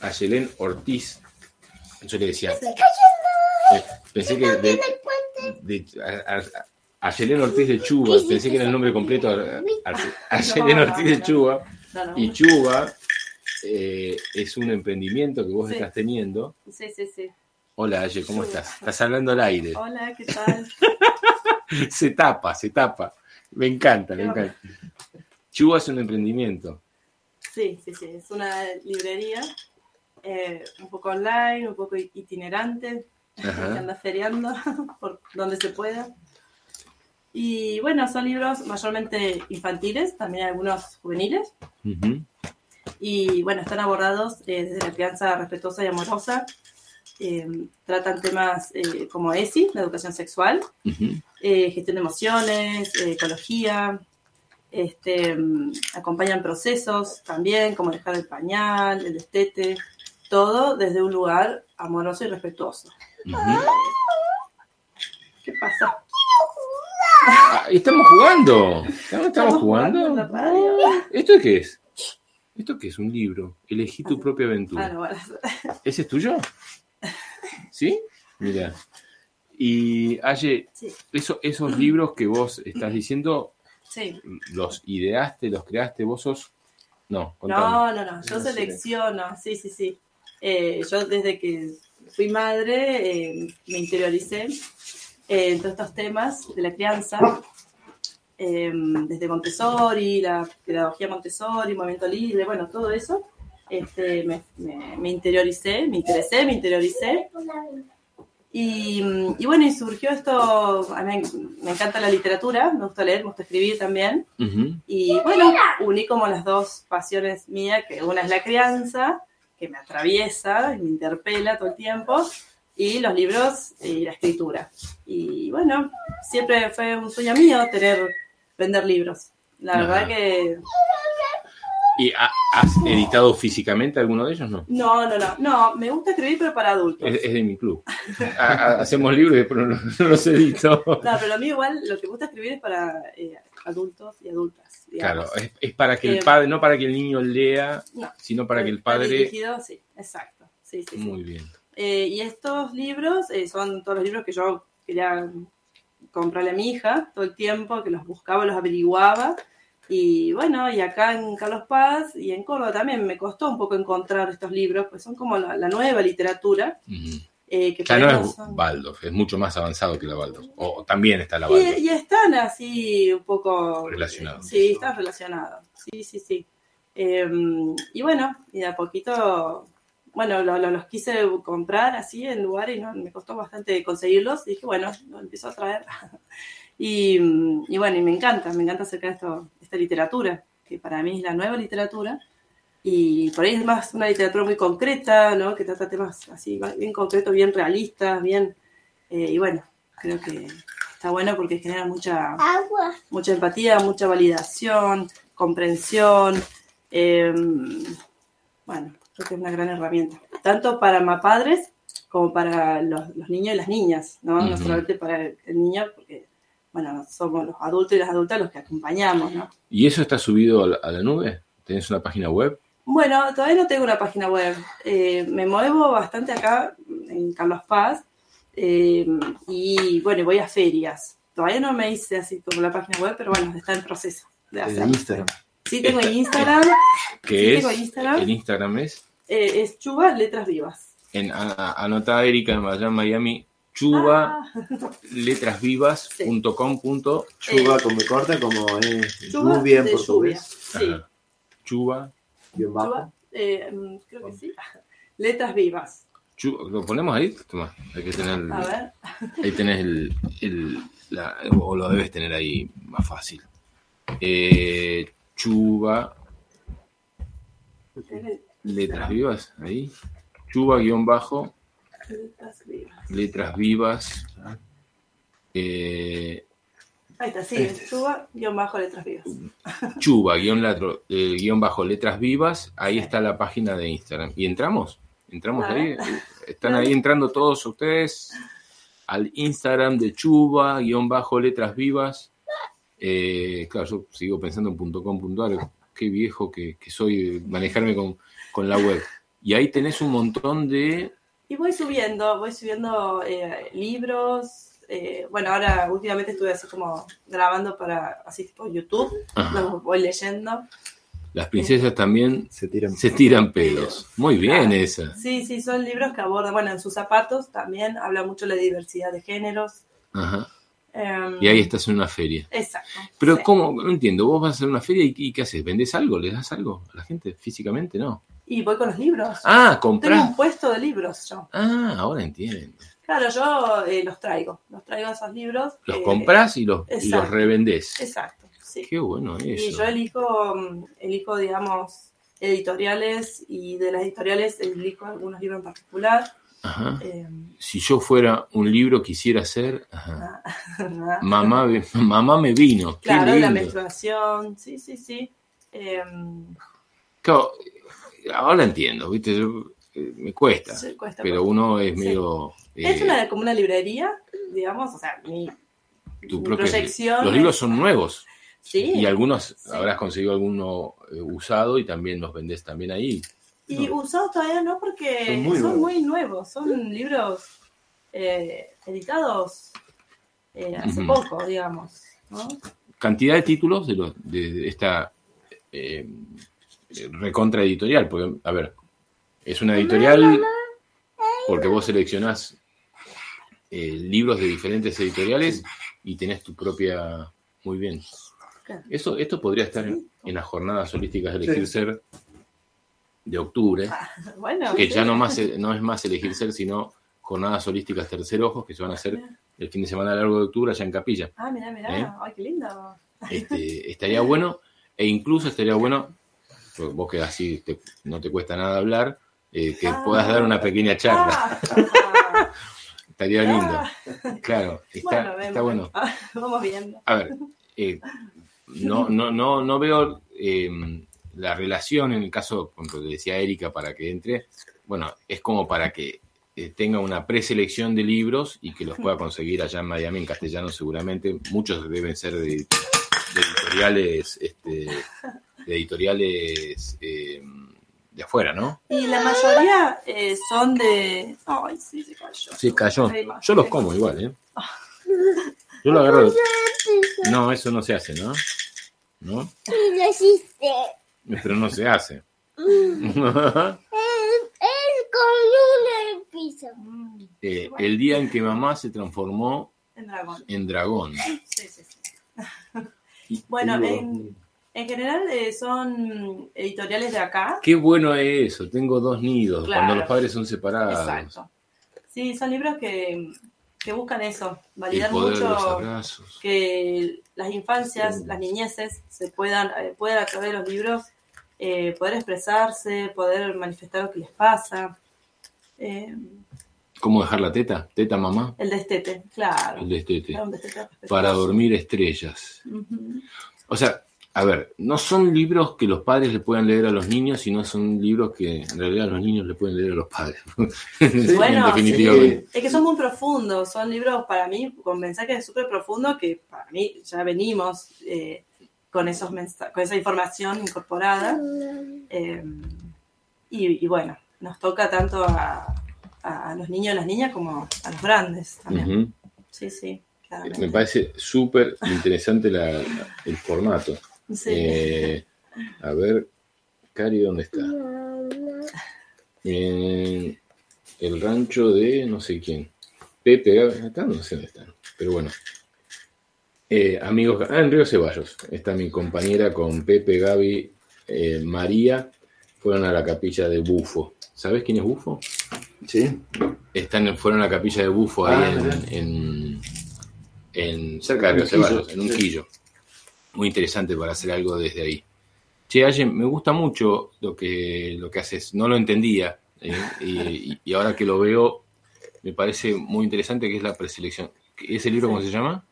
A: A Yelén Ortiz. Yo le decía. eh, pensé que. De, de- a, a- a Yelén Ortiz de Chuba. Pensé que era el nombre completo. A, a- a Yelén Ortiz de Chuba. Y Chuba eh, es un emprendimiento que vos
C: Sí.
A: estás teniendo.
C: Sí, sí, sí.
A: Hola, Aye, ¿cómo
C: Chuba.
A: estás? Estás hablando al aire.
C: Hola, ¿qué tal?
A: Se tapa, se tapa. Me encanta, me encanta. Chuba es un emprendimiento.
C: Sí, sí, sí. Es una librería eh, un poco online, un poco itinerante, que
A: Ajá.
C: anda feriando por donde se pueda. Y bueno, son libros mayormente infantiles, también algunos juveniles. Y bueno, están abordados eh, desde la crianza respetuosa y amorosa. Eh, tratan temas como ESI, la educación sexual, gestión de emociones, ecología, este, acompañan procesos también, como dejar el pañal, el destete, todo desde un lugar amoroso y respetuoso. ¿Qué pasa?
A: Ah, estamos jugando. ¿Estamos, jugando?
C: radio.
A: ¿Esto qué es? ¿Esto qué es? Un libro. Elegí tu propia
C: Ah,
A: aventura.
C: no, bueno.
A: ¿Ese es tuyo? ¿Sí? Mira. Y, Aye,
C: Sí,
A: eso, esos libros que vos estás diciendo,
C: sí.
A: ¿los ideaste, los creaste? ¿Vos sos...? No, contame.
C: No, no, no, yo selecciono, sí, sí, sí. Eh, yo desde que fui madre eh, me interioricé eh, en todos estos temas de la crianza, desde Montessori, la pedagogía Montessori, movimiento libre, bueno, todo eso. Este, me, me- me interioricé, me interesé, me interioricé. Y, y bueno, y surgió esto, a mí me encanta la literatura, me gusta leer, me gusta escribir también. Y bueno, uní como las dos pasiones mías, que una es la crianza, que me atraviesa y me interpela todo el tiempo, y los libros y la escritura. Y bueno, siempre fue un sueño mío tener, vender libros. La verdad que
A: ¿Y ha- has editado físicamente alguno de ellos? No.
C: no, no, no, no, me gusta escribir pero para adultos.
A: Es, es de mi club. Ha- ha- hacemos libros y después no, no los edito.
C: No, pero a mí igual lo que me gusta escribir es para eh, adultos y adultas. digamos.
A: Claro, es, es para que el
C: Eh,
A: padre, no para que el niño lea,
C: No.
A: sino para que el padre...
C: dirigido, sí, exacto. Sí, sí, sí.
A: Muy bien.
C: Eh, y estos libros eh, son todos los libros que yo quería comprarle a mi hija todo el tiempo, que los buscaba, los averiguaba. Y bueno, y acá en Carlos Paz y en Córdoba también me costó un poco encontrar estos libros, pues son como la, la nueva literatura. Eh, que
A: Ya no es
C: son-
A: es mucho más avanzado que la Waldorf. O también está la
C: Y,
A: Waldorf.
C: y están así un poco
A: Relacionados.
C: Sí, están relacionados. Sí, sí, sí. Eh, y bueno, y de a poquito, bueno, lo- lo- los quise comprar así en lugares y no, me costó bastante conseguirlos. Y dije, bueno, lo empiezo a traer. y, y bueno, y me encanta, me encanta acercar esto, esta literatura, que para mí es la nueva literatura. Y por ahí es más una literatura muy concreta, ¿no? Que trata temas así, bien concretos, bien realistas, bien... eh, y bueno, creo que está bueno porque genera mucha
D: Agua.
C: mucha empatía, mucha validación, comprensión. eh, bueno, creo que es una gran herramienta, tanto para más padres como para los, los niños y las niñas, ¿no? No solamente para el niño, porque, bueno, somos los adultos y las adultas los que acompañamos, ¿no?
A: ¿Y eso está subido a la, a la nube? ¿Tenés una página web?
C: Bueno, todavía no tengo una página web. Eh, me muevo bastante acá en Carlos Paz eh, y bueno, voy a ferias. Todavía no me hice así como la página web, pero bueno, está en proceso de
B: En
C: hacerlo.
B: Instagram.
C: Sí, tengo en Instagram,
A: ¿Qué
C: Sí,
A: es?
C: tengo Instagram.
A: El Instagram es.
C: eh, es Chuba Letras Vivas.
A: En, a- a- anota Erika en allá en Miami. Chuba
C: Ah,
A: letrasvivas.com. punto-
B: Chuba como corta, como es
C: Chuba
B: lluvia en
C: de lluvia.
B: portugués.
C: Sí.
A: Chuba.
B: Guión bajo.
C: Chuba, eh, mm, creo que sí. Letras Vivas.
A: ¿Lo ponemos ahí? Toma, hay que tener.
C: A ver.
A: Ahí tenés el. el- la- o lo debes tener ahí más fácil. Eh, chuba. Letras vivas, ahí. Chuba guion bajo.
C: Letras Vivas.
A: Letras vivas. Eh,
C: Ahí está, sí,
B: Este es.
C: Chuba guion bajo Letras Vivas.
A: Chuba, guion, latro- eh, guion bajo letras vivas, ahí está la página de Instagram. ¿Y entramos? ¿Entramos ahí? Están ahí entrando todos ustedes al Instagram de Chuba, guion bajo letras vivas. Eh, claro, yo sigo pensando en .com.ar, qué viejo que, que soy manejarme con, con la web. Y ahí tenés un montón de...
C: Y voy subiendo, voy subiendo eh, libros. eh, bueno, ahora últimamente estuve así como grabando para así tipo YouTube.
A: Ajá.
C: Los voy leyendo.
A: Las princesas también
B: Se tiran.
A: se tiran pelos. Muy bien esa.
C: Sí, sí, son libros que abordan, bueno, en sus zapatos también habla mucho de la diversidad de géneros.
A: Ajá.
C: Em,
A: Y ahí estás en una feria.
C: Exacto.
A: Pero
C: sí.
A: ¿cómo? No entiendo. Vos vas a hacer una feria y, y ¿qué haces? ¿Vendés algo? ¿Le das algo a la gente físicamente? No.
C: Y voy con los libros.
A: Ah,
C: Tengo
A: comprás.
C: un puesto de libros yo.
A: Ah, ahora entiendo.
C: Claro, yo eh, los traigo. Los traigo esos libros.
A: Los
C: eh,
A: comprás y los, y los
C: exacto.
A: revendés.
C: Exacto, sí.
A: Qué bueno
C: Y
A: eso.
C: yo elijo, elijo, digamos, editoriales y de las editoriales elijo algunos libros en particular.
A: Ajá.
C: Eh,
A: Si yo fuera un libro quisiera ser... ajá.
C: ah,
A: Mamá, mamá me vino.
C: Claro, la menstruación, sí, sí, sí. Eh,
A: Claro, ahora entiendo, ¿viste? Yo, eh, me cuesta.
C: sí, cuesta,
A: Pero uno es
C: Sí.
A: medio...
C: Es
A: eh,
C: una, como una librería, digamos, o sea, mi,
A: tu
C: mi
A: propia-
C: proyección.
A: Los libros son nuevos.
C: Sí,
A: Y algunos habrás conseguido alguno eh, usado y también los vendés también ahí.
C: Y usados todavía no porque
B: Son
C: son
B: muy
C: muy,
B: nuevos.
C: son libros eh, editados eh, hace poco, digamos. ¿no?
A: Cantidad de títulos de, los, de esta eh, recontra editorial. Porque, a ver, es una editorial porque vos seleccionás eh, libros de diferentes editoriales y tenés tu propia... Muy bien. Eso, esto podría estar en, en las jornadas holísticas de elegir
B: Sí.
A: ser de octubre,
C: Bueno,
A: que ya no, más, no es más elegir ser, sino jornadas holísticas tercer ojos, que se van a hacer el fin de semana largo de octubre allá en Capilla.
C: Ah, mirá, mirá,
A: ¿Eh?
C: ay, qué lindo.
A: Este, estaría bueno, e incluso estaría bueno, porque vos que así te- no te cuesta nada hablar, eh, que
C: Ah.
A: puedas dar una pequeña charla.
C: Ah,
A: Estaría lindo.
C: ah,
A: Claro, está
C: bueno,
A: está bueno.
C: Ah, Vamos viendo.
A: A ver, eh, no, no, no, no veo eh, la relación en el caso, que decía Erika, para que entre, bueno, es como para que eh, tenga una preselección de libros y que los pueda conseguir allá en Miami en castellano seguramente. Muchos deben ser de, de editoriales, este, de editoriales eh, de afuera, ¿no?
C: Y la mayoría eh, son de. Ay, sí, se cayó.
A: Sí, cayó. Yo los como igual, ¿eh? Yo lo agarro. No, eso no se hace, ¿no? ¿No?
D: Y lo hiciste.
A: Pero no se hace.
D: Es, una el piso.
A: Eh, el día en que mamá se transformó
C: En dragón.
A: en dragón.
C: Sí, sí, sí. Bueno, en, en general eh, son editoriales de acá.
A: Qué bueno es eso, tengo dos nidos,
C: Claro.
A: cuando los padres son separados.
C: Exacto. Sí, son libros que, que buscan eso,
A: El
C: validar mucho que las infancias, las niñeces, se puedan, eh, puedan a través de los libros eh, poder expresarse, poder manifestar lo que les pasa. Eh,
A: ¿Cómo dejar la teta? ¿Teta mamá?
C: el destete, claro.
A: El destete.
C: Claro, destete.
A: Para dormir estrellas. O sea, a ver, no son libros que los padres le puedan leer a los niños, sino son libros que en realidad los niños le pueden leer a los padres.
C: Bueno,
B: sí.
C: Es que son muy profundos, son libros para mí con mensajes súper profundos que para mí ya venimos eh, con, esos con esa información incorporada. eh, y, y bueno, nos toca tanto a, a los niños y las niñas como a los grandes también. Sí, sí,
A: Me parece súper interesante la- el formato.
C: Sí.
A: Eh, a ver, Cari, ¿dónde está? En el rancho de no sé quién. Pepe, acá no sé dónde están, pero bueno. Eh, amigos, ah, en Río Ceballos. Está mi compañera con Pepe, Gaby, eh, María. Fueron a la capilla de Bufo. ¿Sabes quién es Bufo?
B: Sí.
A: Están, fueron a la capilla de Bufo ahí
B: Ah,
A: en, en- en- cerca de Río Ceballos, en un
B: sí.
A: quillo. Muy interesante para hacer algo desde ahí. Che, Aye, me gusta mucho lo que, lo que haces. No lo entendía. eh, y, y ahora que lo veo, me parece muy interesante que es la preselección. ¿Ese libro cómo se llama?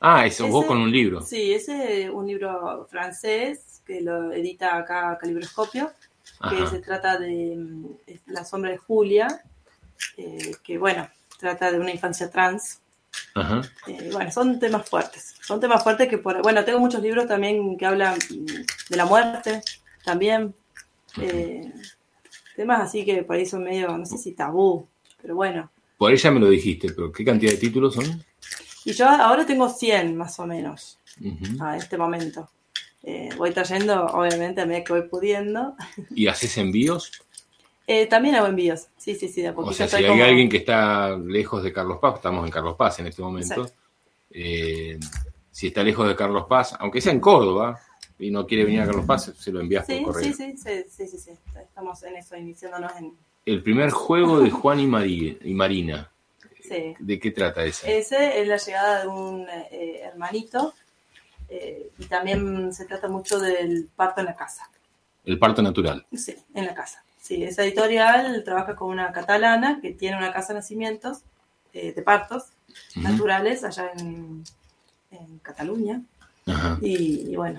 A: Ah, eso, vos con un libro.
C: Sí, ese es un libro francés que lo edita acá Calibroscopio, que se trata de mm, La sombra de Julia, eh, que bueno, trata de una infancia trans.
A: Ajá.
C: Eh, bueno, son temas fuertes. Son temas fuertes que, por, bueno, tengo muchos libros también que hablan mm, de la muerte, también. Eh, temas así que por ahí son medio, no sé si tabú, pero bueno.
A: Por ella me lo dijiste, pero ¿qué cantidad de títulos son?
C: Y yo ahora tengo 100 más o menos a este momento. Eh, voy trayendo, obviamente, a medida que voy pudiendo.
A: ¿Y haces envíos?
C: Eh, también hago envíos. Sí, sí, sí, de a poquito.
A: O sea, si hay
C: como-
A: alguien que está lejos de Carlos Paz, estamos en Carlos Paz en este momento. Eh, si está lejos de Carlos Paz, aunque sea en Córdoba y no quiere venir a Carlos Paz, se lo envías
C: Sí,
A: por correo.
C: sí, sí, sí, sí. Estamos en eso, iniciándonos en...
A: El primer juego de Juan y, Mari- y Marina,
C: Sí.
A: ¿de qué trata ese?
C: Ese es la llegada de un eh, hermanito eh, y también se trata mucho del parto en la casa.
A: El parto natural.
C: Sí, en la casa. Sí, esa editorial trabaja con una catalana que tiene una casa de nacimientos, eh, de partos naturales allá en, en Cataluña.
A: Ajá.
C: Y, y bueno,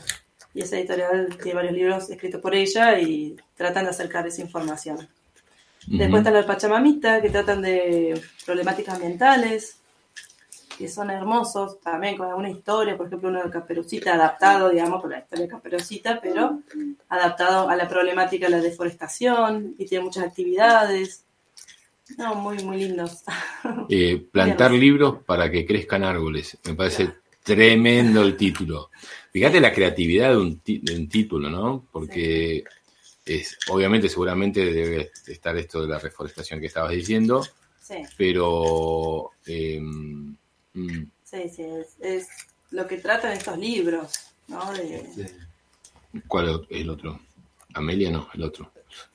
C: y esa editorial tiene varios libros escritos por ella y tratan de acercar esa información. Después
A: Ujú.
C: está la Pachamamita, que tratan de problemáticas ambientales, que son hermosos, también con alguna historia, por ejemplo, uno de Caperucita, adaptado, digamos, por la historia de Caperucita, pero adaptado a la problemática de la deforestación, y tiene muchas actividades. No, muy, muy lindos.
A: Eh, plantar libros para que crezcan árboles. Me parece tremendo el título. Fíjate la creatividad de un, de un título, ¿no? Porque es, obviamente, seguramente debe estar esto de la reforestación que estabas diciendo,
C: Sí,
A: pero eh, mm,
C: sí, sí, es, es lo que tratan estos libros, ¿no? De,
A: ¿cuál es el otro? Amelia no, el otro.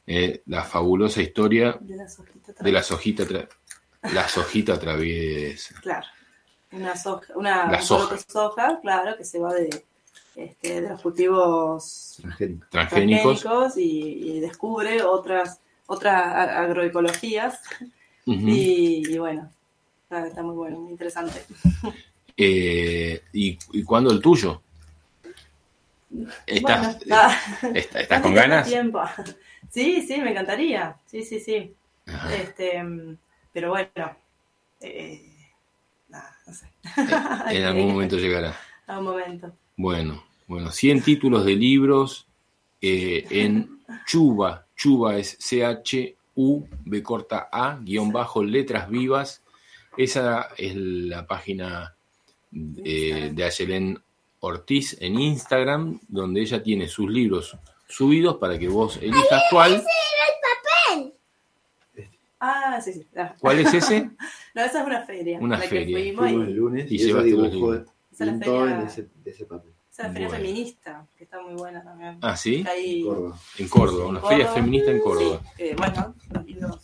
A: Eh, la fabulosa historia
C: de las hojitas.
A: de las hojitas tra- las hojitas traviesas.
C: Claro. Una soja, una
A: La
C: un
A: soja.
C: poroto soja, claro, que se va de, este, de los cultivos
B: Transgénico.
A: Transgénicos.
C: transgénicos y, y descubre otras otras agroecologías y, y bueno, está, está muy bueno, muy interesante.
A: Eh, ¿y, ¿Y cuándo el tuyo? ¿Estás,
C: Bueno, está-
A: est- estás con ganas?
C: tiempo. Sí, sí, me encantaría. Sí, sí, sí.
A: Ajá.
C: Este, pero bueno, eh, no sé.
A: En algún momento llegará.
C: A un momento.
A: Bueno, bueno, 100 títulos de libros eh, en Chuba. Chuba es C-H-U-B corta A, guion bajo, letras vivas. Esa es la página eh, de Ayelen Ortiz en Instagram, donde ella tiene sus libros subidos para que vos elijas cuál.
C: Ah, Ah, sí, sí. Ah.
A: ¿Cuál es ese?
C: No, esa es una feria.
A: Una
C: la
A: feria.
C: Que fuimos
B: el lunes
A: Y
B: y, ese
A: llevaste los
B: dibujo
A: libros.
C: Esa es la feria-
B: en ese, de ese papel.
C: esa es la feria
A: Bueno.
C: feminista, que está muy buena también.
A: Ah, ¿sí?
C: Está ahí-
B: Córdoba.
A: En Córdoba,
C: Sí,
A: una feria feminista en Córdoba.
C: Sí, que, bueno, los libros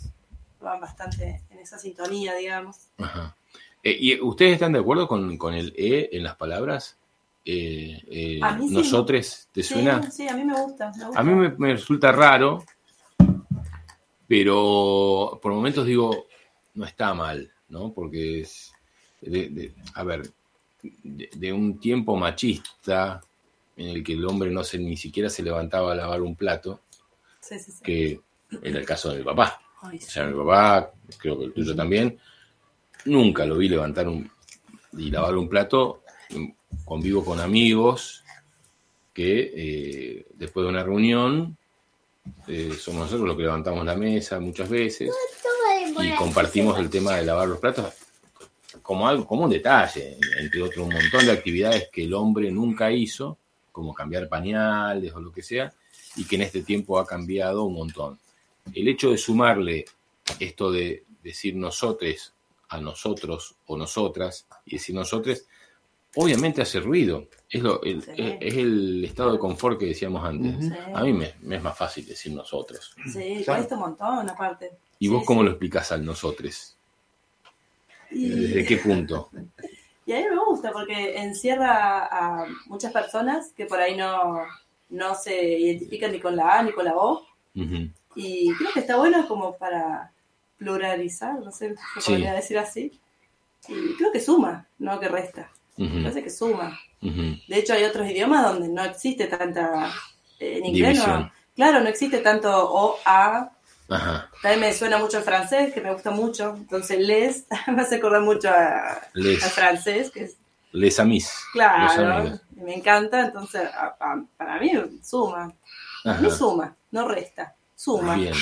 C: van bastante en esa sintonía, digamos.
A: Ajá. Eh, ¿Y ustedes están de acuerdo con, con el E en las palabras? Eh, eh,
C: A mí sí.
A: ¿Nosotres? ¿Te
C: Sí,
A: suena?
C: Sí, a mí me gusta. me gusta.
A: A mí me, me resulta raro, pero por momentos digo, no está mal, ¿no? Porque es, de- de- a ver, de, de un tiempo machista en el que el hombre no se, ni siquiera se levantaba a lavar un plato,
C: Sí, sí, sí.
A: que era el caso de mi papá.
C: Ay,
A: O sea, mi papá, creo que el tuyo también, nunca lo vi levantar un, y lavar un plato. Convivo con amigos que eh, después de una reunión eh, somos nosotros los que levantamos la mesa muchas veces y compartimos el tema de lavar los platos como algo, como un detalle, entre otros un montón de actividades que el hombre nunca hizo, como cambiar pañales o lo que sea, y que en este tiempo ha cambiado un montón. El hecho de sumarle esto de decir nosotros a nosotros o nosotras y decir nosotros, obviamente hace ruido. Es, lo, el,
C: Sí.
A: es, es el estado de confort que decíamos antes.
C: Sí.
A: A mí me, me es más fácil decir nosotros.
C: Sí, cuesta un montón, aparte.
A: ¿Y
C: Sí,
A: vos cómo
C: sí.
A: lo explicás al nosotros?
C: Y-
A: ¿Desde qué punto?
C: Y a mí me gusta porque encierra a muchas personas que por ahí no, no se identifican ni con la A ni con la O. Y creo que está bueno como para pluralizar, no sé
A: Sí.
C: podría decir así. Y creo que suma, no que resta. Me parece que suma. De hecho, hay otros idiomas donde no existe tanta. eh, en inglés no. Claro, no existe tanto O, A.
A: Ajá.
C: También me suena mucho el francés, que me gusta mucho. Entonces, les me hace acordar mucho a,
A: Les,
C: francés, que es
A: les amis.
C: Claro,
A: amigos.
C: me encanta, entonces a- a- para mí suma,
A: Ajá.
C: suma, no resta, suma,
A: Bien.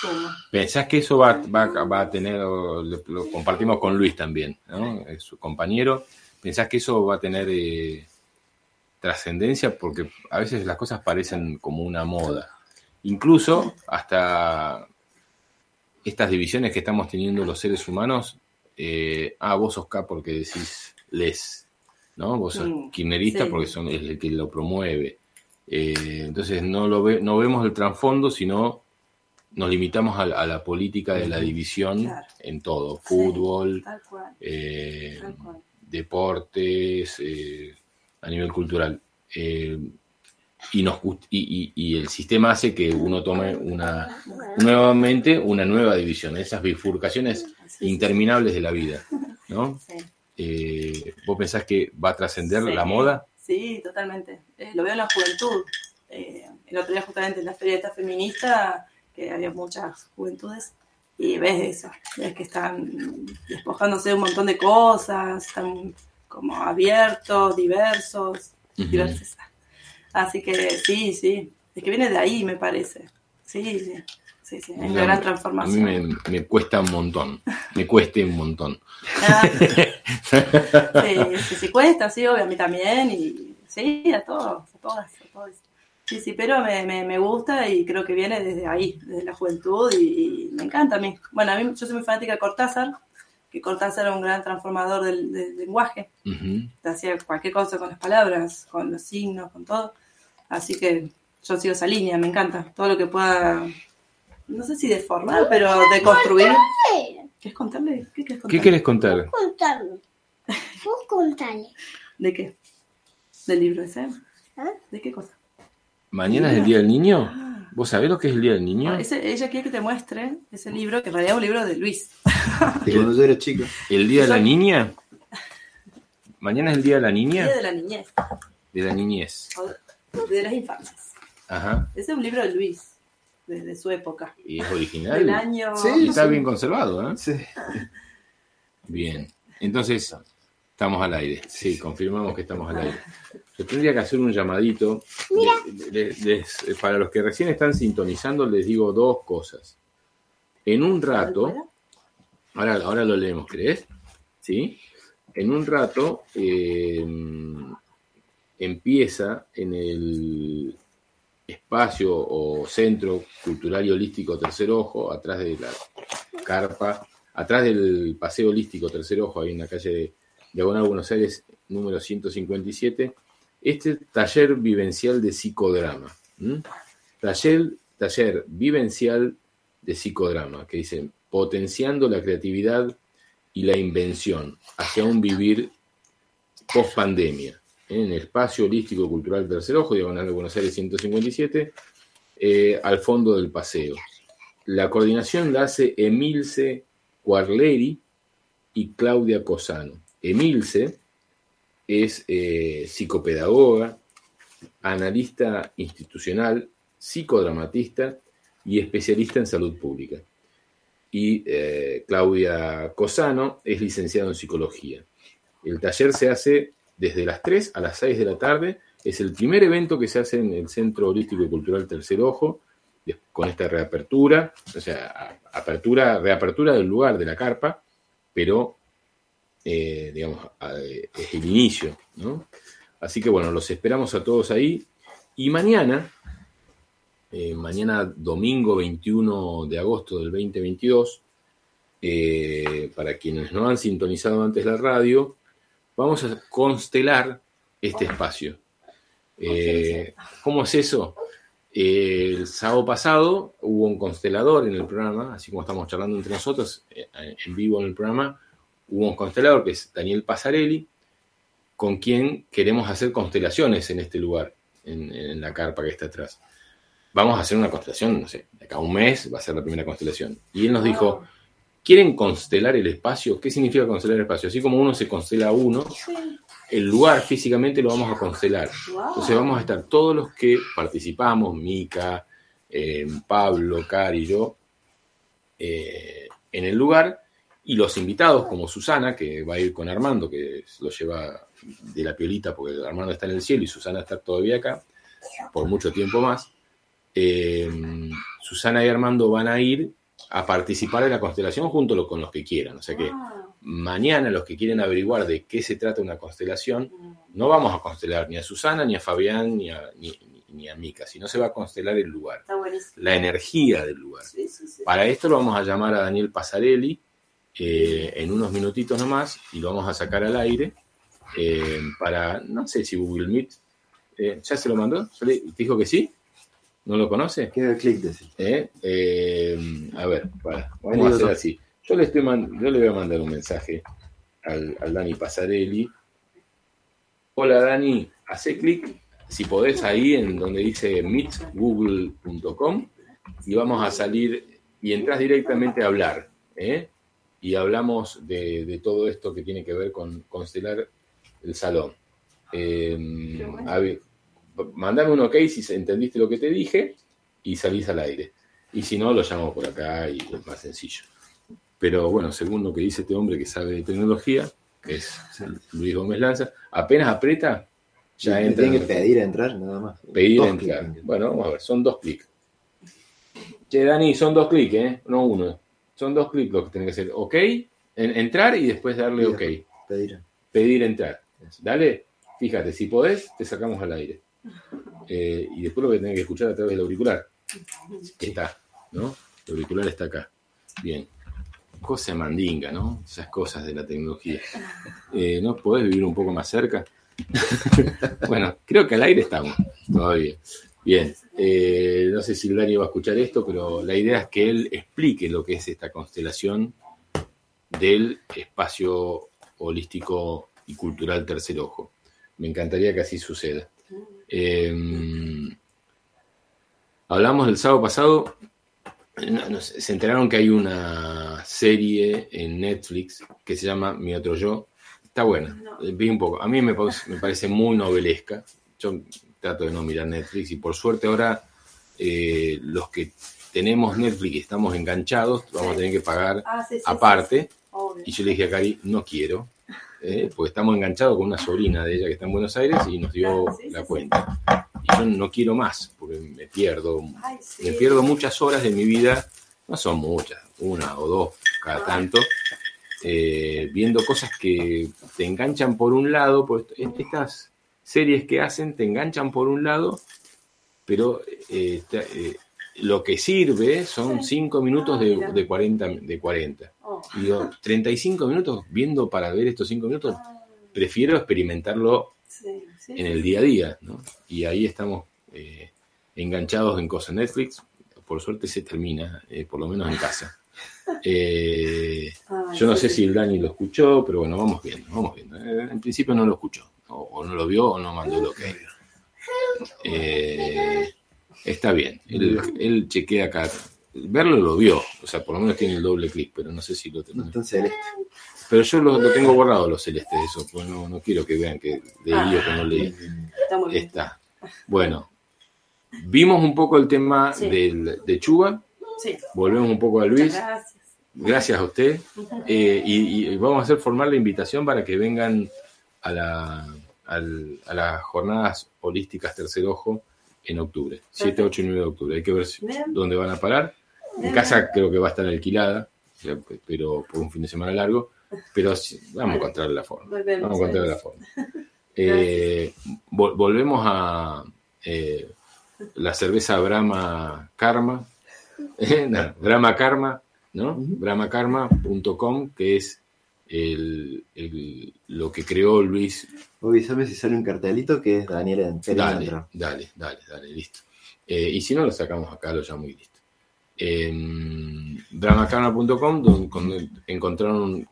C: suma.
A: ¿Pensás que eso va, va, va a tener, lo, lo compartimos con Luis también, ¿no? Es su compañero, ¿pensás que eso va a tener eh, trascendencia? Porque a veces las cosas parecen como una moda. Incluso hasta estas divisiones que estamos teniendo los seres humanos, eh, ah, vos sos K porque decís les, ¿no? Vos sos
C: Mm,
A: kirchnerista
C: sí.
A: porque son, es el que lo promueve. Eh, entonces no, lo ve, no vemos el trasfondo, sino nos limitamos a, la- a la política de la división
C: Claro.
A: en todo,
C: Sí,
A: fútbol,
C: Tal cual,
A: eh,
C: tal cual.
A: deportes, a nivel cultural. Y, nos, y, y- y el sistema hace que uno tome una nuevamente una nueva división, esas bifurcaciones interminables de la vida. ¿no?
C: sí,
A: Eh, ¿Vos pensás que va a trascender
C: Sí.
A: la moda?
C: Sí, totalmente. Eh, lo veo en la juventud. Eh, el otro día justamente en la feria esta feminista, que había muchas juventudes, y ves eso, ves que están despojándose de un montón de cosas, están como abiertos, diversos,
A: Ujú.
C: diversas. Así que sí, sí, es que viene de ahí, me parece. Sí, sí, sí, sí, es una gran
A: A mí
C: transformación.
A: me, me cuesta un montón, me cueste un montón.
C: Ah, sí, sí, sí, cuesta, sí, obvio, a mí también, y sí, a todos, a todas, a todos. Sí, sí, pero me, me, me gusta y creo que viene desde ahí, desde la juventud, y, y me encanta a mí. Bueno, a mí yo soy muy fanática de Cortázar, que Cortázar era un gran transformador del, del lenguaje, hacía cualquier cosa con las palabras, con los signos, con todo. Así que yo sigo esa línea, me encanta. Todo lo que pueda, no sé si deformar, pero de construir. ¿Quieres contarle? ¿Qué quieres
A: ¿Qué
C: contarle?
A: querés contar?
D: Contarlo. Vos contale.
C: ¿De qué? ¿Del libro ese?
D: ¿Ah?
C: ¿De qué cosa?
A: ¿Mañana es el Día del Niño? ¿Vos sabés lo que es el Día del Niño?
C: Ah, ese- ella quiere que te muestre ese libro, que en realidad es un libro de Luis.
B: De cuando yo era chico.
A: ¿El Día de la Niña? ¿Mañana es el Día de la Niña?
C: Día de la niñez,
A: De la niñez.
C: De las infancias.
A: Ajá.
C: Ese es un libro de Luis, desde su época.
A: ¿Y es
C: Del
A: original?
C: año...
B: Sí.
A: Y está bien conservado, ¿eh?
B: Sí.
A: Bien. Entonces, estamos al aire. Sí, confirmamos que estamos al aire. Yo tendría que hacer un llamadito. Le- le- les- para los que recién están sintonizando, les digo dos cosas. En un rato, ahora, ahora lo leemos, ¿crees? ¿Sí? En un rato eh, empieza en el espacio o centro cultural y holístico Tercer Ojo, atrás de la carpa, atrás del Paseo Holístico Tercer Ojo, ahí en la calle de Diagonal Buenos Aires, número 157, este taller vivencial de psicodrama. Taller, taller vivencial de psicodrama, que dice, potenciando la creatividad y la invención hacia un vivir post pandemia. En el espacio holístico cultural Tercer Ojo, Diagonal de Buenos Aires 157, eh, al fondo del paseo. La coordinación la hace Emilce Cuarleri y Claudia Cosano. Emilce es eh, psicopedagoga, analista institucional, psicodramatista y especialista en salud pública. Y eh, Claudia Cosano es licenciada en psicología. El taller se hace desde las 3 a las 6 de la tarde. Es el primer evento que se hace en el Centro Holístico y Cultural Tercer Ojo, con esta reapertura, o sea, apertura, reapertura del lugar de la carpa, pero, eh, digamos, es el inicio, ¿no? Así que bueno, los esperamos a todos ahí. Y mañana, eh, mañana domingo 21 de agosto del 2022, eh, para quienes no han sintonizado antes la radio, vamos a constelar este espacio. Eh, ¿Cómo es eso? el sábado pasado hubo un constelador en el programa, así como estamos charlando entre nosotros, en vivo en el programa, hubo un constelador que es Daniel Pasarelli, con quien queremos hacer constelaciones en este lugar, en, la carpa que está atrás. Vamos a hacer una constelación, no sé, de acá a un mes va a ser la primera constelación. Y él nos dijo, ¿quieren constelar el espacio? ¿Qué significa constelar el espacio? Así como uno se constela a uno, el lugar físicamente lo vamos a constelar. Entonces vamos a estar todos los que participamos, Mica, eh, Pablo, Cari y yo, eh, en el lugar, y los invitados como Susana, que va a ir con Armando, que lo lleva de la piolita porque Armando está en el cielo y Susana está todavía acá por mucho tiempo más. Eh, Susana y Armando van a ir a participar en la constelación junto con los que quieran. O sea que ah. mañana los que quieren averiguar de qué se trata una constelación, no vamos a constelar ni a Susana, ni a Fabián, ni a, ni, a Mica, sino se va a constelar el lugar, la energía del lugar. Para esto lo vamos a llamar a Daniel Pasarelli eh, en unos minutitos nomás y lo vamos a sacar al aire eh, para, no sé si Google Meet, eh, ¿ya se lo mandó? ¿Te dijo que sí? ¿No lo conoce?
B: Queda clic de
A: eh, a ver, vamos a hacer así. Yo le, estoy yo le voy a mandar un mensaje al, Dani Pasarelli. Hola Dani, hace clic si podés ahí en donde dice meetgoogle.com y vamos a salir y entras directamente a hablar. Y hablamos de, de, todo esto que tiene que ver con constelar el salón. Eh, mandame un ok si entendiste lo que te dije y salís al aire. Y si no, lo llamo por acá y es más sencillo. Pero bueno, según lo que dice este hombre que sabe de tecnología, que es Luis Gómez Lanza, apenas aprieta, ya entra.
B: Tiene que pedir entrar, nada más.
A: Pedir entrar. Bueno, vamos a ver, son dos clics. Che, Dani, son dos clics, ¿eh? No uno. Son dos clics lo que tiene que hacer. Ok, entrar y después darle ok.
B: Pedir.
A: Pedir entrar. Dale, fíjate, si podés, te sacamos al aire. Eh, y después lo voy a tener que escuchar a través del auricular. Que está, ¿no? El auricular está acá. Bien. Cosa mandinga, ¿no? Esas cosas de la tecnología. Eh, ¿No podés vivir un poco más cerca? bueno, creo que al aire estamos todavía. Bien, eh, no sé si Dani va a escuchar esto, pero la idea es que él explique lo que es esta constelación del espacio holístico y cultural tercer ojo. Me encantaría que así suceda. Em, hablamos el sábado pasado, se enteraron que hay una serie en Netflix que se llama Mi otro yo. Está buena, vi un poco. A mí me, me parece muy novelesca. Yo trato de no mirar Netflix y por suerte ahora eh, los que tenemos Netflix y estamos enganchados vamos a tener que pagar ah, aparte. Y yo le dije a Cari, no quiero, ¿eh? porque estamos enganchados con una sobrina de ella que está en Buenos Aires y nos dio la cuenta. Y yo no quiero más, porque me pierdo, me pierdo muchas horas de mi vida, no son muchas, una o dos cada tanto, eh, viendo cosas que te enganchan por un lado, pues estas series que hacen te enganchan por un lado, pero eh, lo que sirve son
C: Sí.
A: 5 minutos
C: Ah,
A: de, de 40. De 40.
C: Oh.
A: Y digo, 35 minutos viendo para ver estos 5 minutos,
C: Ah,
A: prefiero experimentarlo
C: sí, sí,
A: en el día a día, ¿no? Y ahí estamos eh, enganchados en cosas Netflix. Por suerte se termina, eh, por lo menos en casa. Eh,
C: Ay,
A: yo no sé si el Dani lo escuchó, pero bueno, vamos viendo, vamos viendo. Eh, en principio no lo escuchó, o, o no lo vio, o no mandó lo que Está bien, él, él chequea acá. Verlo lo vio, o sea, por lo menos tiene el doble clic, pero no sé si lo tengo. Pero yo lo, lo tengo borrado los celestes, eso, pues no, no quiero que vean que de
C: Ah.
A: que no leí.
C: Está muy bien.
A: Está. Bueno, vimos un poco el tema
C: Sí.
A: del, de Chuba,
C: Sí,
A: volvemos un poco a Luis,
C: gracias.
A: gracias a usted, eh, y, y vamos a hacer formal la invitación para que vengan a, la, al- a las jornadas holísticas Tercer Ojo en octubre, 7, 8 y 9 de octubre. Hay que ver dónde van a parar. En casa creo que va a estar alquilada, pero por un fin de semana largo, pero vamos a encontrar la forma.
C: Volvemos
A: Vamos a encontrar la forma. Eh, vol- volvemos a eh, la cerveza Brahma Karma, eh, no, Brahma Karma, ¿no? BrahmaKarma.com, que es el, el- lo que creó Luis.
B: Avísame si sale un cartelito que es Daniel en
A: Dale, dale, dale, dale, listo. Eh, y si no, lo sacamos acá, lo llamo y listo. En donde, donde encontraron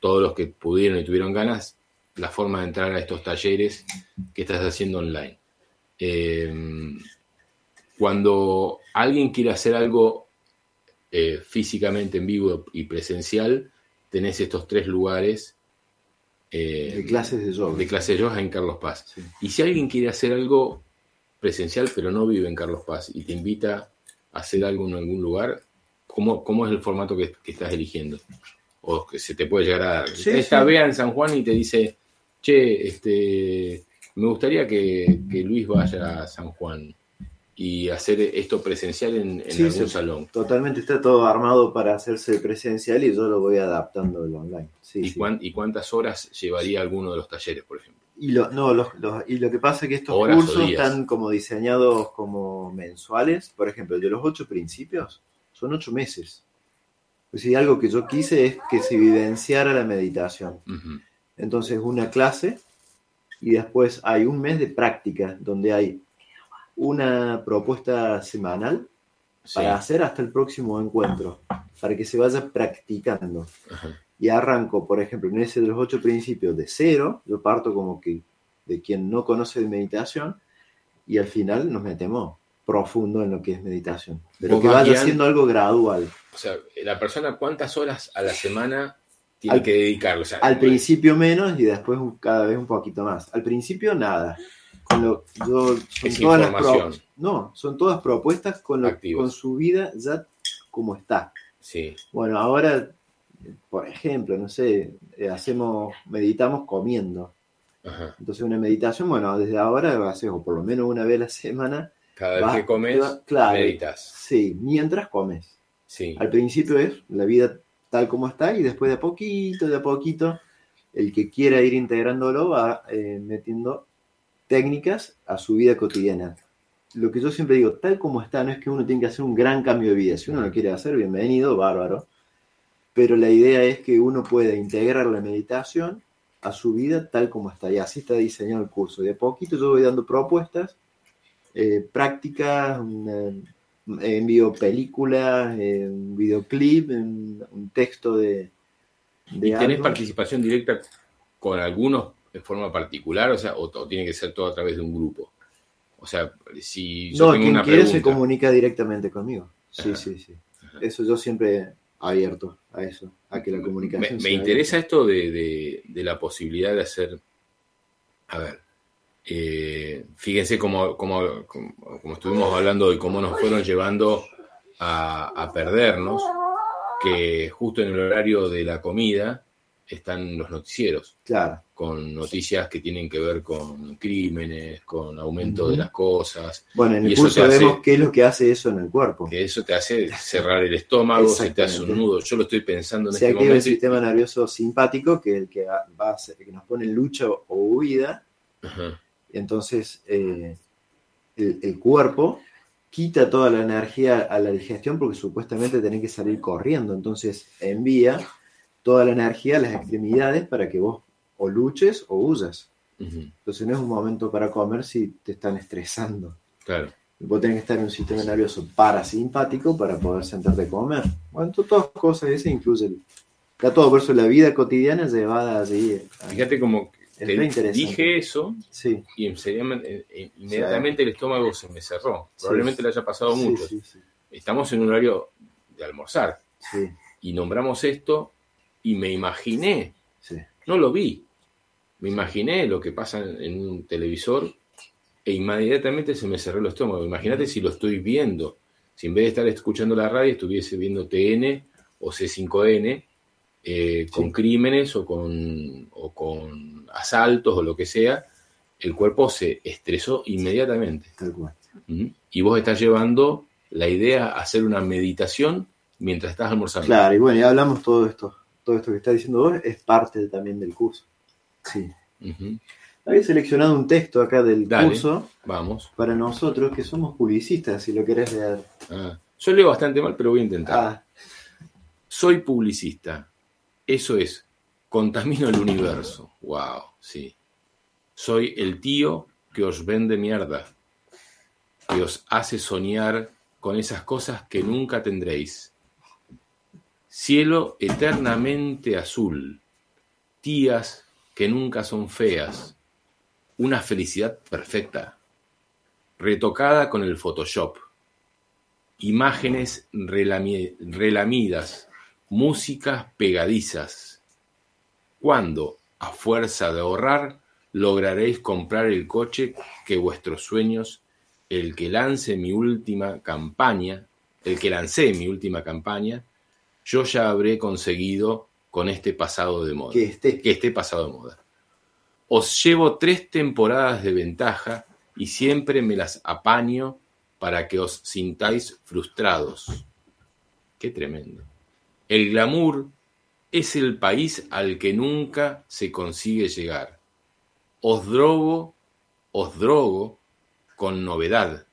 A: todos los que pudieron y tuvieron ganas la forma de entrar a estos talleres que estás haciendo online. Eh, cuando alguien quiere hacer algo eh, físicamente en vivo y presencial, tenés estos tres lugares eh,
B: De clases de yoga.
A: de clase de yoga en Carlos Paz.
B: Sí.
A: Y si alguien quiere hacer algo presencial pero no vive en Carlos Paz y te invita a hacer algo en algún lugar, ¿cómo, cómo es el formato que, que estás eligiendo? O que se te puede llegar a dar.
B: Sí,
A: Esta
B: sí.
A: vea en San Juan y te dice, che, este, me gustaría que, que Luis vaya a San Juan y hacer esto presencial en, en
B: Sí,
A: algún
B: sí.
A: salón.
B: Totalmente está todo armado para hacerse presencial y yo lo voy adaptando al online. Sí,
A: ¿Y, cuán- ¿Y cuántas horas llevaría alguno de los talleres, por ejemplo?
B: Y lo, no, los- los- y lo que pasa es que estos
A: Horas
B: cursos están como diseñados como mensuales. Por ejemplo, de los ocho principios son ocho meses. Pues si algo que yo quise es que se vivenciara la meditación.
A: Ujú.
B: Entonces, una clase y después hay un mes de práctica donde hay una propuesta semanal
A: Sí.
B: para hacer hasta el próximo encuentro, para que se vaya practicando.
A: Ajá.
B: Y arranco, por ejemplo, en ese de los ocho principios de cero, yo parto como que de quien no conoce de meditación y al final nos metemos profundo en lo que es meditación. Pero que vaya siendo algo gradual.
A: O sea, la persona cuántas horas a la semana tiene
B: Al-
A: que dedicarle. O sea,
B: Al principio menos y después cada vez un poquito más. Al principio nada. Con lo, yo, son
A: Es
B: todas las pro- no, son todas propuestas con, lo- con su vida ya como está.
A: Sí,
B: Bueno, ahora, por ejemplo, no sé, eh, hacemos, meditamos comiendo.
A: ajá.
B: Entonces una meditación, bueno, desde ahora haces o por lo menos una vez a la semana.
A: Cada vez que comes,
B: claro.
A: meditas.
B: Sí, mientras comes.
A: Sí,
B: Al principio es la vida tal como está y después de a poquito, de a poquito, el que quiera ir integrándolo va eh, metiendo técnicas a su vida cotidiana. Lo que yo siempre digo, tal como está, no es que uno tiene que hacer un gran cambio de vida. Si uno lo quiere hacer, bienvenido, bárbaro. Pero la idea es que uno pueda integrar la meditación a su vida tal como está. Y así está diseñado el curso. De a poquito yo voy dando propuestas, eh, prácticas, una- envío películas, eh, un videoclip, un, un texto de, de
A: ¿Y tenés
B: algo.
A: participación directa con algunos de forma particular? O sea, o, o tiene que ser todo a través de un grupo. O sea, si yo
B: No,
A: tengo
B: quien
A: una
B: quiere se comunica directamente conmigo. Sí,
A: Ajá.
B: sí, sí. Eso yo siempre abierto a eso, a que la comunicación
A: me interesa esto de, de- de la posibilidad de hacer, a ver, eh, fíjense cómo, cómo, cómo- estuvimos hablando y cómo nos fueron llevando a, a perdernos, que justo en el horario de la comida están los noticieros,
B: Claro,
A: con noticias que tienen que ver con crímenes, con aumento de las cosas,
B: bueno, en el curso
A: hace-
B: vemos qué es lo que hace eso en el cuerpo.
A: que eso te hace cerrar el estómago, se te hace un nudo. Yo lo estoy pensando en
B: Se
A: este
B: activa el
A: momento. y-
B: sistema nervioso simpático, que es el que va a hacer- que nos pone en lucha o huida,
A: Ajá.
B: y entonces eh, el, el cuerpo quita toda la energía a la digestión porque supuestamente tenés que salir corriendo. Entonces envía toda la energía a las extremidades para que vos o luches o huyas. Entonces no es un momento para comer si te están estresando.
A: Claro.
B: Vos tenés que estar en un sistema nervioso parasimpático para poder sentarte a comer. Bueno, to- todas cosas esas incluyen. Está todo por eso la vida cotidiana llevada allí.
A: Fíjate como
B: Es
A: te dije eso
B: Sí.
A: y eh, eh, inmediatamente el estómago se me cerró.
B: Sí.
A: Probablemente le haya pasado
B: Sí, sí, sí,
A: Estamos en un horario de almorzar
B: sí,
A: y nombramos esto y me imaginé,
B: sí.
A: no lo vi, me imaginé lo que pasa en, un televisor e inmediatamente se me cerró el estómago. Imagínate si lo estoy viendo, si en vez de estar escuchando la radio estuviese viendo TN o C5N eh, con
B: Sí.
A: crímenes o con, o con asaltos o lo que sea, el cuerpo se estresó inmediatamente.
B: Tal cual.
A: Y vos estás llevando la idea a hacer una meditación mientras estás almorzando.
B: Claro, y bueno, ya hablamos todo esto. Todo esto que está diciendo vos es parte también del curso. Sí. Había seleccionado un texto acá del
A: Dale.
B: curso
A: Vamos.
B: para nosotros que somos publicistas, si lo querés leer.
A: Ah, Yo leo bastante mal, pero voy a intentar.
B: Ah,
A: Soy publicista. Eso es, contamino el universo. Wow, sí. Soy el tío que os vende mierda, que os hace soñar con esas cosas que nunca tendréis. Cielo eternamente azul, tías que nunca son feas, una felicidad perfecta, retocada con el Photoshop, imágenes relami- relamidas, músicas pegadizas. ¿Cuándo, a fuerza de ahorrar, lograréis comprar el coche que vuestros sueños, el que lance mi última campaña, el que lancé mi última campaña, yo ya habré conseguido con este pasado de moda?
B: que esté.
A: que esté pasado de moda. Os llevo tres temporadas de ventaja y siempre me las apaño para que os sintáis frustrados. Qué tremendo. El glamour es el país al que nunca se consigue llegar. Os drogo, os drogo con novedad.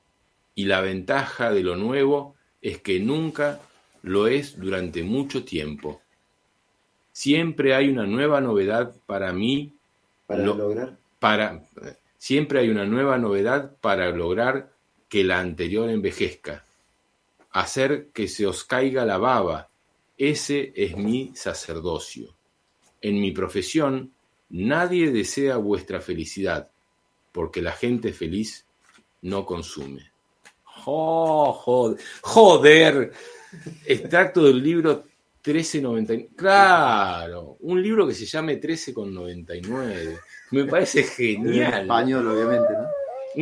A: Y la ventaja de lo nuevo es que nunca lo es durante mucho tiempo. Siempre hay una nueva novedad para mí,
B: Para
A: lo-
B: lograr.
A: para siempre hay una nueva novedad para lograr que la anterior envejezca. Hacer que se os caiga la baba. Ese es mi sacerdocio. En mi profesión, nadie desea vuestra felicidad, porque la gente feliz no consume. ¡Oh, joder! ¡Joder! Extracto del libro 1399. Claro, un libro que se llame 13,99. Me parece
B: En
A: genial.
B: español, obviamente, ¿no?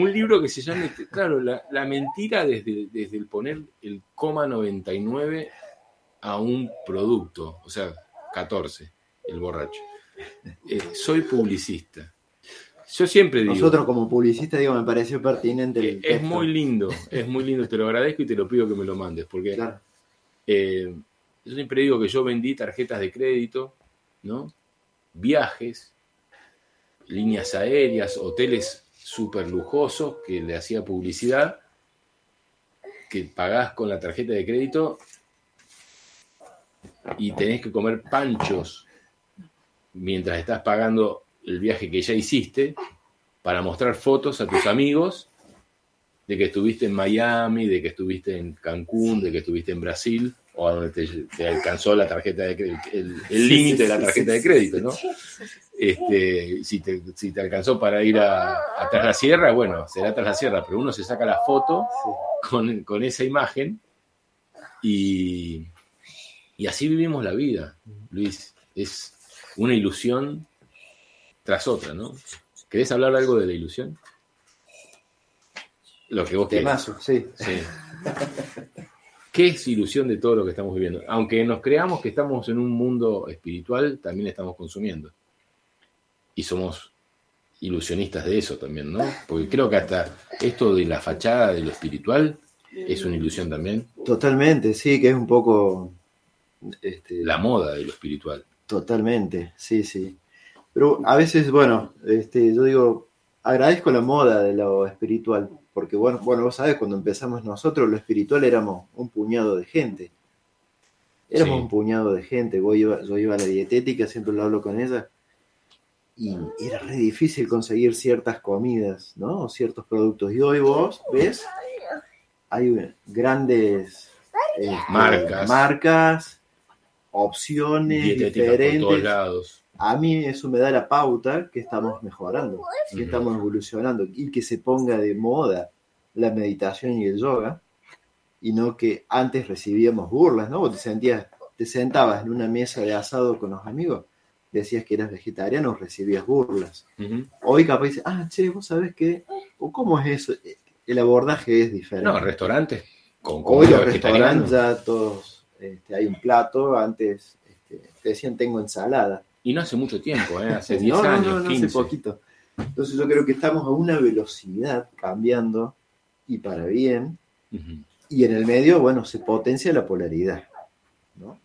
A: Un libro que se llame, claro, la, la mentira desde, desde el poner el coma 99 a un producto, o sea, 14, el borracho. Eh, soy publicista. Yo siempre digo,
B: Nosotros como publicistas, digo, me pareció pertinente el
A: eh, es
B: texto.
A: muy lindo, es muy lindo, te lo agradezco y te lo pido que me lo mandes, porque
B: Claro.
A: Eh, yo siempre digo que yo vendí tarjetas de crédito, ¿no? Viajes, líneas aéreas, hoteles súper lujosos que le hacía publicidad, que pagás con la tarjeta de crédito y tenés que comer panchos mientras estás pagando el viaje que ya hiciste para mostrar fotos a tus amigos de que estuviste en Miami, de que estuviste en Cancún, de que estuviste en Brasil, o a donde te, te alcanzó la tarjeta de crédito, el el límite de la tarjeta de crédito, ¿no? Este, si, te, si te alcanzó para ir a, a Tras la Sierra, bueno, será Tras la Sierra, pero uno se saca la foto con, con esa imagen y, y así vivimos la vida, Luis. Es una ilusión tras otra, ¿no? ¿Querés hablar algo de la ilusión? Lo que vos quieras.
B: Temazo, sí.
A: Sí. ¿Qué es ilusión de todo lo que estamos viviendo? Aunque nos creamos que estamos en un mundo espiritual, también estamos consumiendo. Y somos ilusionistas de eso también, ¿no? Porque creo que hasta esto de la fachada de lo espiritual es una ilusión también.
B: Totalmente, sí, que es un poco. Este,
A: La moda de lo espiritual.
B: Totalmente, sí, sí. Pero a veces, bueno, este, yo digo, agradezco la moda de lo espiritual, porque bueno, bueno, vos sabés, cuando empezamos nosotros, lo espiritual éramos un puñado de gente. Éramos
A: Sí.
B: un puñado de gente. Yo iba, yo iba a la dietética, siempre lo hablo con ella, y era re difícil conseguir ciertas comidas, ¿no? O ciertos productos. Y hoy vos ves, hay grandes este,
A: Marcas.
B: marcas, opciones
A: Dietéticas por todos
B: diferentes.
A: lados.
B: A mí eso me da la pauta que estamos mejorando, que estamos evolucionando y que se ponga de moda la meditación y el yoga y no que antes recibíamos burlas, ¿no? Vos te sentías, te sentabas en una mesa de asado con los amigos, decías que eras vegetariano, recibías burlas.
A: Ujú.
B: Hoy capaz dices, ah, che, vos sabés qué, o cómo es eso, el abordaje es diferente.
A: No, restaurantes con
B: Hoy
A: comida
B: los
A: vegetariana.
B: restaurantes ya todos, este, hay un plato, antes este, te decían tengo ensalada.
A: Y no hace mucho tiempo, ¿eh? hace 10
B: no, no,
A: años,
B: no, no,
A: 15.
B: hace poquito. Entonces yo creo que estamos a una velocidad cambiando y para bien. Y en el medio, bueno, se potencia la polaridad. ¿no?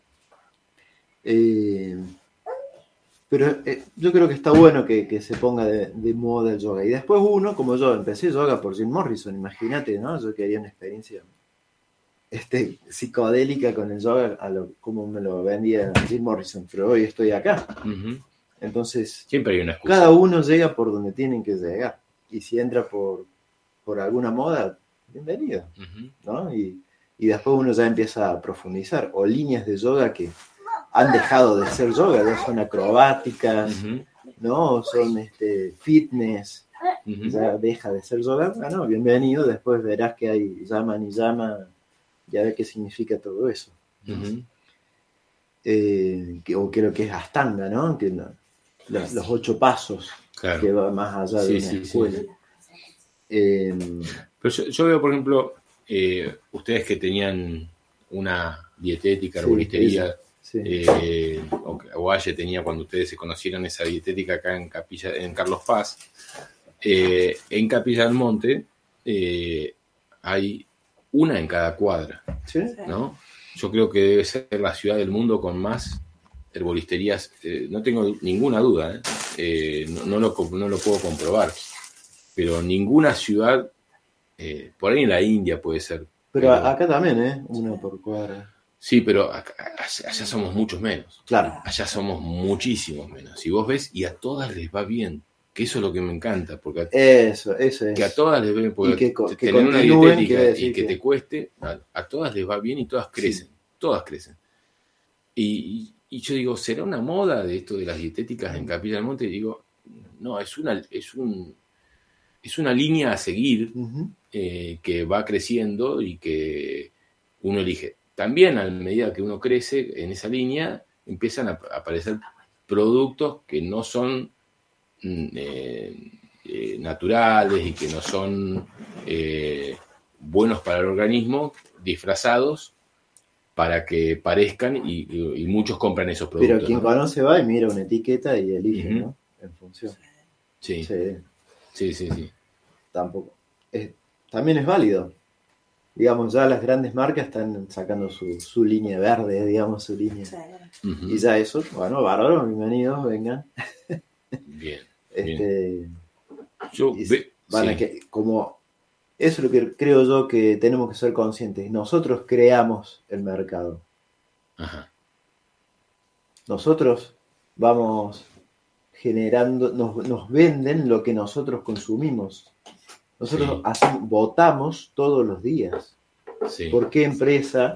B: Eh, pero eh, yo creo que está bueno que, que se ponga de, de moda el yoga. Y después uno, como yo, empecé yoga por Jim Morrison, imagínate, ¿no? Yo quería una experiencia este, psicodélica con el yoga, a lo, como me lo vendía Jim Morrison, pero hoy estoy acá.
A: Ujú.
B: Entonces,
A: Siempre hay una excusa.
B: cada uno llega por donde tienen que llegar. Y si entra por, por alguna moda, bienvenido.
A: Ujú.
B: ¿no? Y, y después uno ya empieza a profundizar. O líneas de yoga que han dejado de ser yoga, ya son acrobáticas,
A: Ujú.
B: ¿no? O son este, fitness, ya deja de ser yoga. Bueno, bienvenido. Después verás que hay llama ni llama, ya ve qué significa todo eso. Eh, que- o creo que es Astanga, ¿no? Que no- los, los ocho pasos,
A: Claro.
B: que va más allá de
A: Sí,
B: una
A: sí, sí.
B: escuela. Eh,
A: Pero yo, yo veo, por ejemplo, eh, ustedes que tenían una dietética, arboristería, eh, o que Aguaye tenía cuando ustedes se conocieron esa dietética acá en Capilla, en Carlos Paz, eh, en Capilla del Monte hay una en cada cuadra,
B: ¿Sí?
A: ¿no? Yo creo que debe ser la ciudad del mundo con más herboristerías, eh, no tengo ninguna duda, ¿eh? Eh, no, no lo, no lo puedo comprobar, pero ninguna ciudad, por ahí en la India puede ser,
B: Pero acá también, ¿eh? Una por cuadra.
A: sí, pero acá- allá somos muchos menos.
B: Claro.
A: Allá somos muchísimos menos. Si vos ves, y a todas les va bien. Que eso es lo que me encanta. Porque a,
B: Eso, eso es.
A: que a todas les va bien. Porque
B: Y que
A: tener una
B: decir
A: y que,
B: que-
A: te cueste, a, a todas les va bien y todas crecen. Todas crecen. Y, y- y yo digo, ¿será una moda de esto de las dietéticas en Capilla del Monte? Y digo, no, es una, es un, es una línea a seguir eh, que va creciendo y que uno elige. También a medida que uno crece en esa línea, empiezan a aparecer productos que no son eh, eh, naturales y que no son eh, buenos para el organismo, disfrazados para que parezcan y, y- y muchos compran esos
B: Pero
A: productos.
B: quien
A: ¿no?
B: conoce va y mira una etiqueta y elige. ¿no? En función.
A: Sí,
B: Sí,
A: sí, sí, sí.
B: tampoco. Es- también es válido. Digamos, ya las grandes marcas están sacando su, su línea verde, digamos, su línea.
C: Sí.
B: Y ya eso, bueno, bárbaro, bienvenidos, vengan.
A: Bien.
B: Este,
A: Yo
B: y
A: ve-
B: van a
A: sí.
B: que, como eso es lo que creo yo que tenemos que ser conscientes. Nosotros creamos el mercado.
A: Ajá.
B: Nosotros vamos generando, nos, nos venden lo que nosotros consumimos. Nosotros
A: Sí.
B: hacemos- votamos todos los días.
A: Sí.
B: ¿Por qué empresa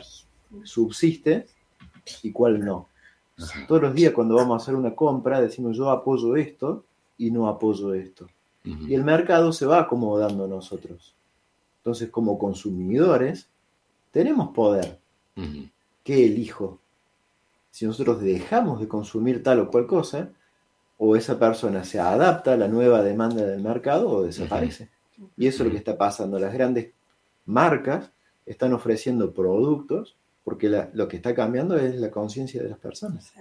B: subsiste y cuál no? Todos los días cuando vamos a hacer una compra decimos yo apoyo esto y no apoyo esto. Y el mercado se va acomodando a nosotros. Entonces como consumidores tenemos poder.
A: Ujú.
B: ¿Qué elijo? Si nosotros dejamos de consumir tal o cual cosa, o esa persona se adapta a la nueva demanda del mercado o desaparece. Y eso es lo que está pasando. Las grandes marcas están ofreciendo productos porque la- lo que está cambiando es la conciencia de las personas.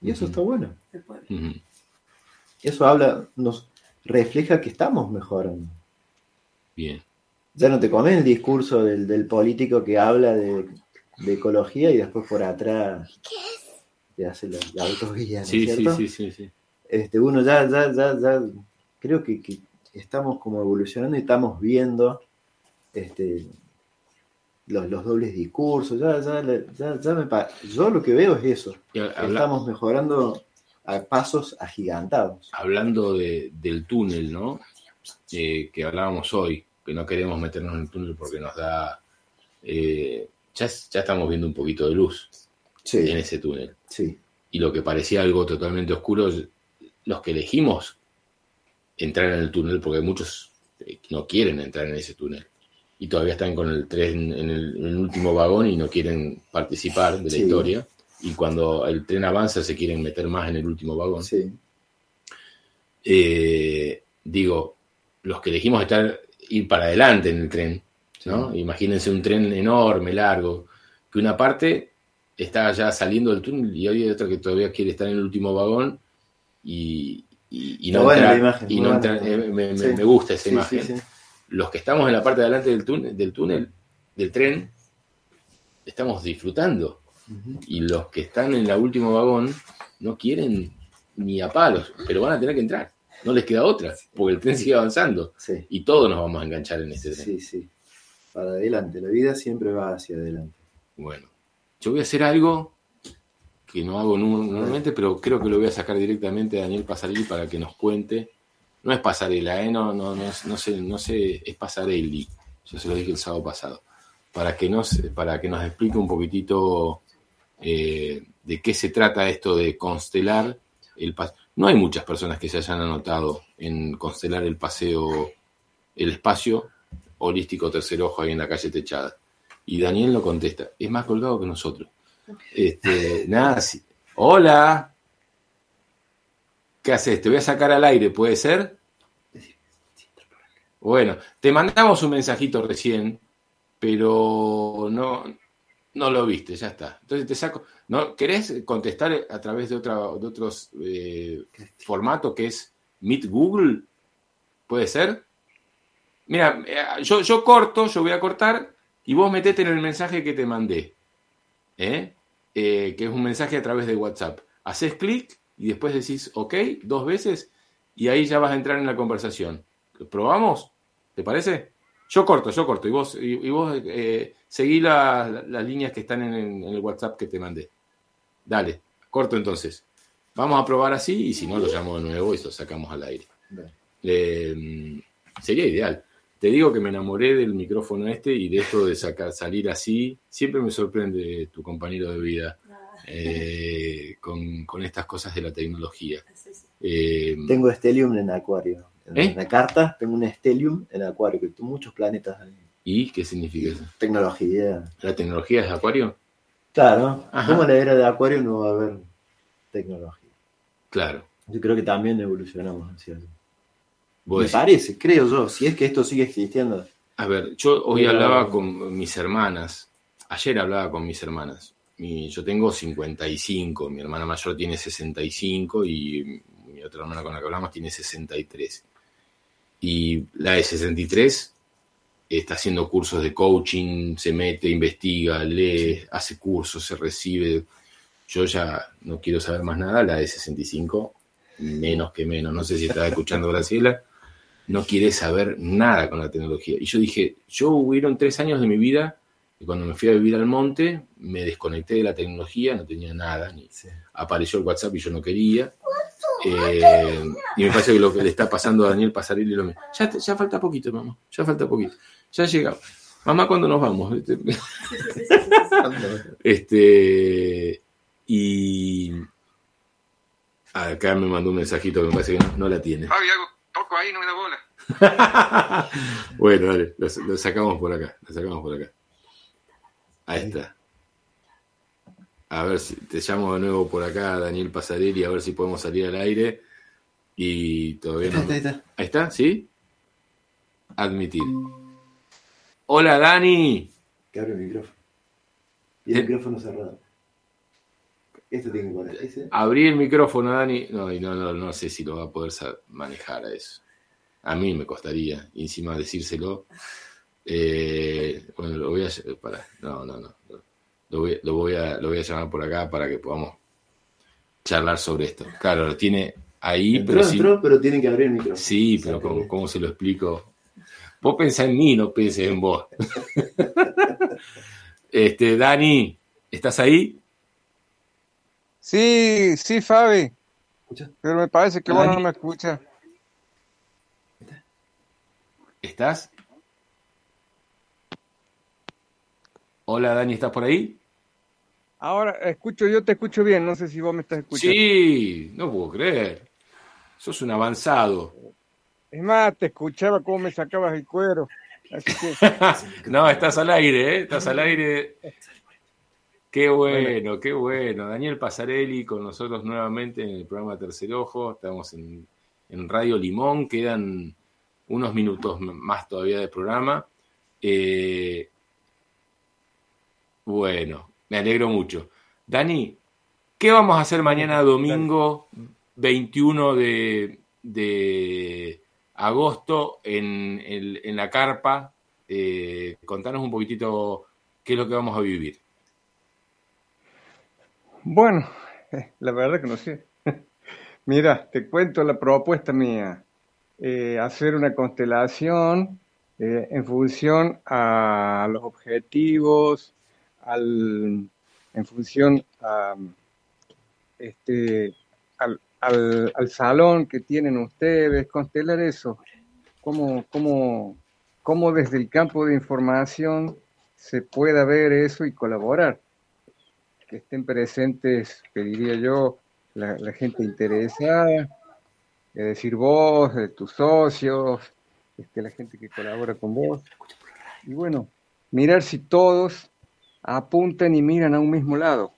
B: Y eso está bueno.
C: El pueblo.
A: Ujú.
B: Eso habla, nos refleja que estamos mejorando.
A: Bien.
B: Ya no te comes el discurso del, del político que habla de, de ecología y después por atrás te hace la, la autovía, ¿no es
A: Sí, sí, sí, sí, sí.
B: Este, uno ya, ya, ya, ya, creo que, que estamos como evolucionando y estamos viendo este, los, los dobles discursos. Ya, ya, ya, ya me pa- yo lo que veo es eso.
A: Habla-
B: Estamos mejorando a pasos agigantados.
A: hablando de- del túnel, ¿no? Eh, que hablábamos hoy, que no queremos meternos en el túnel porque nos da... eh, ya, ya estamos viendo un poquito de luz en ese túnel.
B: sí,
A: Y lo que parecía algo totalmente oscuro, los que elegimos entrar en el túnel, porque muchos eh, no quieren entrar en ese túnel. Y todavía están con el tren en el, en el último vagón y no quieren participar de la
B: Sí.
A: historia. Y cuando el tren avanza se quieren meter más en el último vagón.
B: sí.
A: eh, digo, los que elegimos estar, ir para adelante en el tren, ¿no?
B: Sí.
A: Imagínense un tren enorme, largo, que una parte está ya saliendo del túnel y hay otra que todavía quiere estar en el último vagón y, y- y
B: Está
A: no
B: imagen,
A: y no entrar- eh, me, me-
B: Sí.
A: me gusta esa
B: Sí,
A: imagen. Los que estamos en la parte de adelante del túnel, del túnel, del tren, estamos disfrutando y los que están en el último vagón no quieren ni a palos, pero van a tener que entrar. No les queda otra, porque el tren sigue avanzando
B: Sí,
A: y todos nos vamos a enganchar en este tren.
B: sí, sí. Para adelante. La vida siempre va hacia adelante.
A: Bueno, yo voy a hacer algo que no hago normalmente, pero creo que lo voy a sacar directamente a Daniel Pasarelli para que nos cuente. No es pasarela, ¿eh? no, no, no, no sé, no sé, es Pasarelli. Yo se lo dije el sábado pasado. Para que nos, para que nos explique un poquitito eh, de qué se trata esto de constelar el paseo. No hay muchas personas que se hayan anotado en constelar el paseo, el espacio holístico tercer ojo ahí en la calle techada. Y Daniel no contesta, es más colgado que nosotros. Este, nada, sí. Hola. ¿Qué haces? Te voy a sacar al aire, ¿puede ser? Bueno, te mandamos un mensajito recién, pero no, no lo viste, ya está. Entonces te saco. ¿No? ¿Querés contestar a través de, otra, de otros eh, formato que es Meet Google? ¿Puede ser? Mira, eh, yo, yo corto, yo voy a cortar y vos metete en el mensaje que te mandé. ¿eh? Eh, que es un mensaje a través de WhatsApp. Haces clic y después decís OK dos veces y ahí ya vas a entrar en la conversación. ¿Probamos? ¿Te parece? Yo corto, yo corto y vos, y, y vos eh, seguí la- la- las líneas que están en, el- en el WhatsApp que te mandé. Dale, corto entonces. Vamos a probar así y si no lo llamo de nuevo y lo sacamos al aire. Eh, sería ideal. Te digo que me enamoré del micrófono este y de esto de sacar, salir así. Siempre me sorprende tu compañero de vida eh, con, con estas cosas de la tecnología. Eh,
B: Tengo Stellium en Acuario. En
A: ¿Eh?
B: la carta tengo un Stellium en Acuario, que tengo muchos planetas ahí.
A: ¿Y qué significa eso?
B: Tecnología.
A: ¿La tecnología es acuario?
B: Claro,
A: Ajá.
B: como en la era de Acuario no va a haber tecnología.
A: Claro.
B: Yo creo que también evolucionamos hacia eso.
A: Vos
B: Me
A: decís-
B: parece, creo yo, si es que esto sigue existiendo.
A: A ver, yo hoy
B: Pero-
A: hablaba con mis hermanas, ayer hablaba con mis hermanas. Mi- yo tengo 55, mi hermana mayor tiene 65 y mi otra hermana con la que hablamos tiene 63. Y la de 63 está haciendo cursos de coaching, se mete, investiga, lee, hace cursos, se recibe. Yo ya no quiero saber más nada, la de 65, menos que menos. No sé si estaba escuchando Graciela no quiere saber nada con la tecnología. Y yo dije, yo hubieron tres años de mi vida y cuando me fui a vivir al monte, me desconecté de la tecnología, no tenía nada, ni apareció el WhatsApp y yo no quería. Eh, y me parece que lo que le está pasando a Daniel Pasarelli lo mismo. Ya, ya falta poquito, mamá, ya falta poquito. Ya llega. Mamá, ¿cuándo nos vamos? Este,
C: Sí, sí, sí, sí, sí, sí.
A: este, y acá me mandó un mensajito que me parece que no, no la tiene.
E: Fabi, algo toco ahí, no me da bola.
A: bueno, dale, lo, lo sacamos por acá, lo sacamos por acá. Ahí está. A ver si te llamo de nuevo por acá, Daniel Pasarelli, a ver si podemos salir al aire. Y todavía no.
B: Ahí está, ahí está.
A: Ahí está, ¿sí? Admitir. Hola, Dani.
B: Que abre el micrófono. Y el micrófono cerrado. Esto tiene que. ¿Ese?
A: Abrí el micrófono, Dani. No, y no, no, no sé si lo va a poder manejar a eso. A mí me costaría, encima decírselo. Eh, bueno, lo voy a. Para, no, no, no. Lo voy, lo, voy a, lo voy a llamar por acá para que podamos charlar sobre esto. Claro, lo tiene ahí,
B: Entró,
A: pero sí,
B: entró, pero tienen que abrir el micrófono.
A: sí, pero ¿cómo, cómo se lo explico? Vos pensás en mí, no penses en vos. este, Dani, ¿estás ahí?
F: Sí, sí, Fabi. Pero me parece que vos
B: Dani.
F: no me escuchas.
A: ¿Estás? Hola, Dani, ¿estás por ahí?
F: Ahora escucho, yo te escucho bien, no sé si vos me estás escuchando.
A: Sí, no puedo creer. Sos un avanzado.
F: Es más, te escuchaba cómo me sacabas el cuero. Así que,
A: No, estás al aire, ¿eh? Estás al aire. Qué bueno, qué bueno. Daniel Pasarelli con nosotros nuevamente en el programa Tercer Ojo. Estamos en, en Radio Limón. Quedan unos minutos más todavía de programa. Eh, bueno, me alegro mucho. Dani, ¿qué vamos a hacer mañana domingo 21 de, de agosto en, en la carpa? Eh, contanos un poquitito qué es lo que vamos a vivir.
F: bueno, eh, la verdad que no sé. Mira, te cuento la propuesta mía. Eh, hacer una constelación eh, en función a los objetivos, al, en función a, este, al, al, al salón que tienen ustedes, constelar eso, cómo, cómo, cómo desde el campo de información se pueda ver eso y colaborar. Que estén presentes, pediría yo, la, la gente interesada, es decir, vos, eh, tus socios, este, la gente que colabora con vos. Y bueno, mirar si todos apuntan y miran a un mismo lado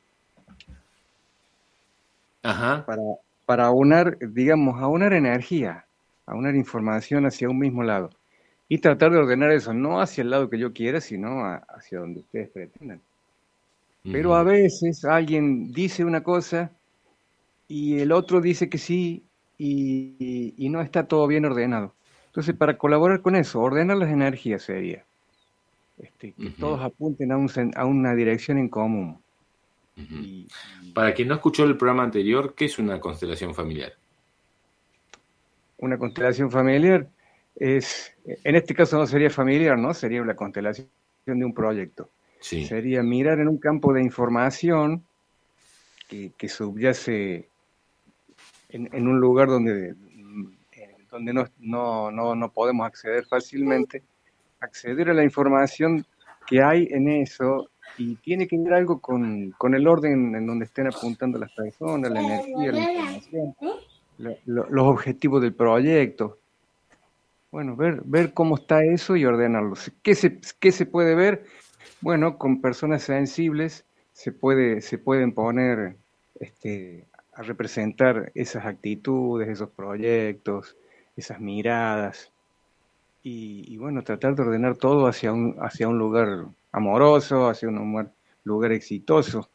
A: Ajá.
F: para, para aunar, digamos, aunar energía, aunar información hacia un mismo lado. Y tratar de ordenar eso, no hacia el lado que yo quiera, sino a- hacia donde ustedes pretendan. Pero a veces alguien dice una cosa y el otro dice que sí y, y- y no está todo bien ordenado. Entonces, para colaborar con eso, ordenar las energías sería. Este, que todos apunten a, un, a una dirección en común.
A: Ujú.
F: Y- y
A: Para quien no escuchó el programa anterior, ¿qué es una constelación familiar?
F: una constelación familiar es, en este caso no sería familiar, ¿no? Sería la constelación de un proyecto.
A: Sí.
F: Sería mirar en un campo de información que, que subyace en, en un lugar donde, mm, eh, donde no, no, no, no podemos acceder fácilmente, acceder a la información que hay en eso y tiene que ver algo con, con el orden en donde estén apuntando las personas, la energía, la información, la- lo- los objetivos del proyecto. Bueno, ver, ver cómo está eso y ordenarlo. ¿Qué se, qué se puede ver? Bueno, con personas sensibles se puede, se pueden poner este, a representar esas actitudes, esos proyectos, esas miradas. Y, y bueno, tratar de ordenar todo hacia un, hacia un lugar amoroso, hacia un lugar, exitoso.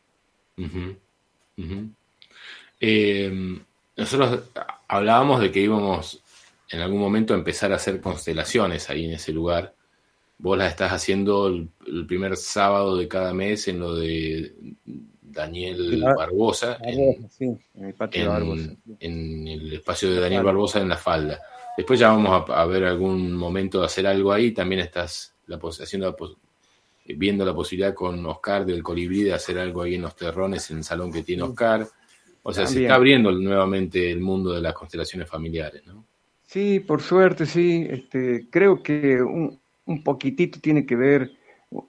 A: Eh, nosotros hablábamos de que íbamos en algún momento a empezar a hacer constelaciones ahí en ese lugar. Vos las estás haciendo el, el primer sábado de cada mes en lo de Daniel. Barbosa, en,
F: Sí, en el Barbosa.
A: en el espacio de Daniel Barbosa en la falda. Después ya vamos a, a ver algún momento de hacer algo ahí. También estás la, haciendo la viendo la posibilidad con Oscar del Colibrí de hacer algo ahí en los terrones, en el salón que tiene Oscar. O sea, se está abriendo nuevamente el mundo de las constelaciones familiares, ¿no?
F: Sí, por suerte, sí. Este, creo que un, un poquitito tiene que ver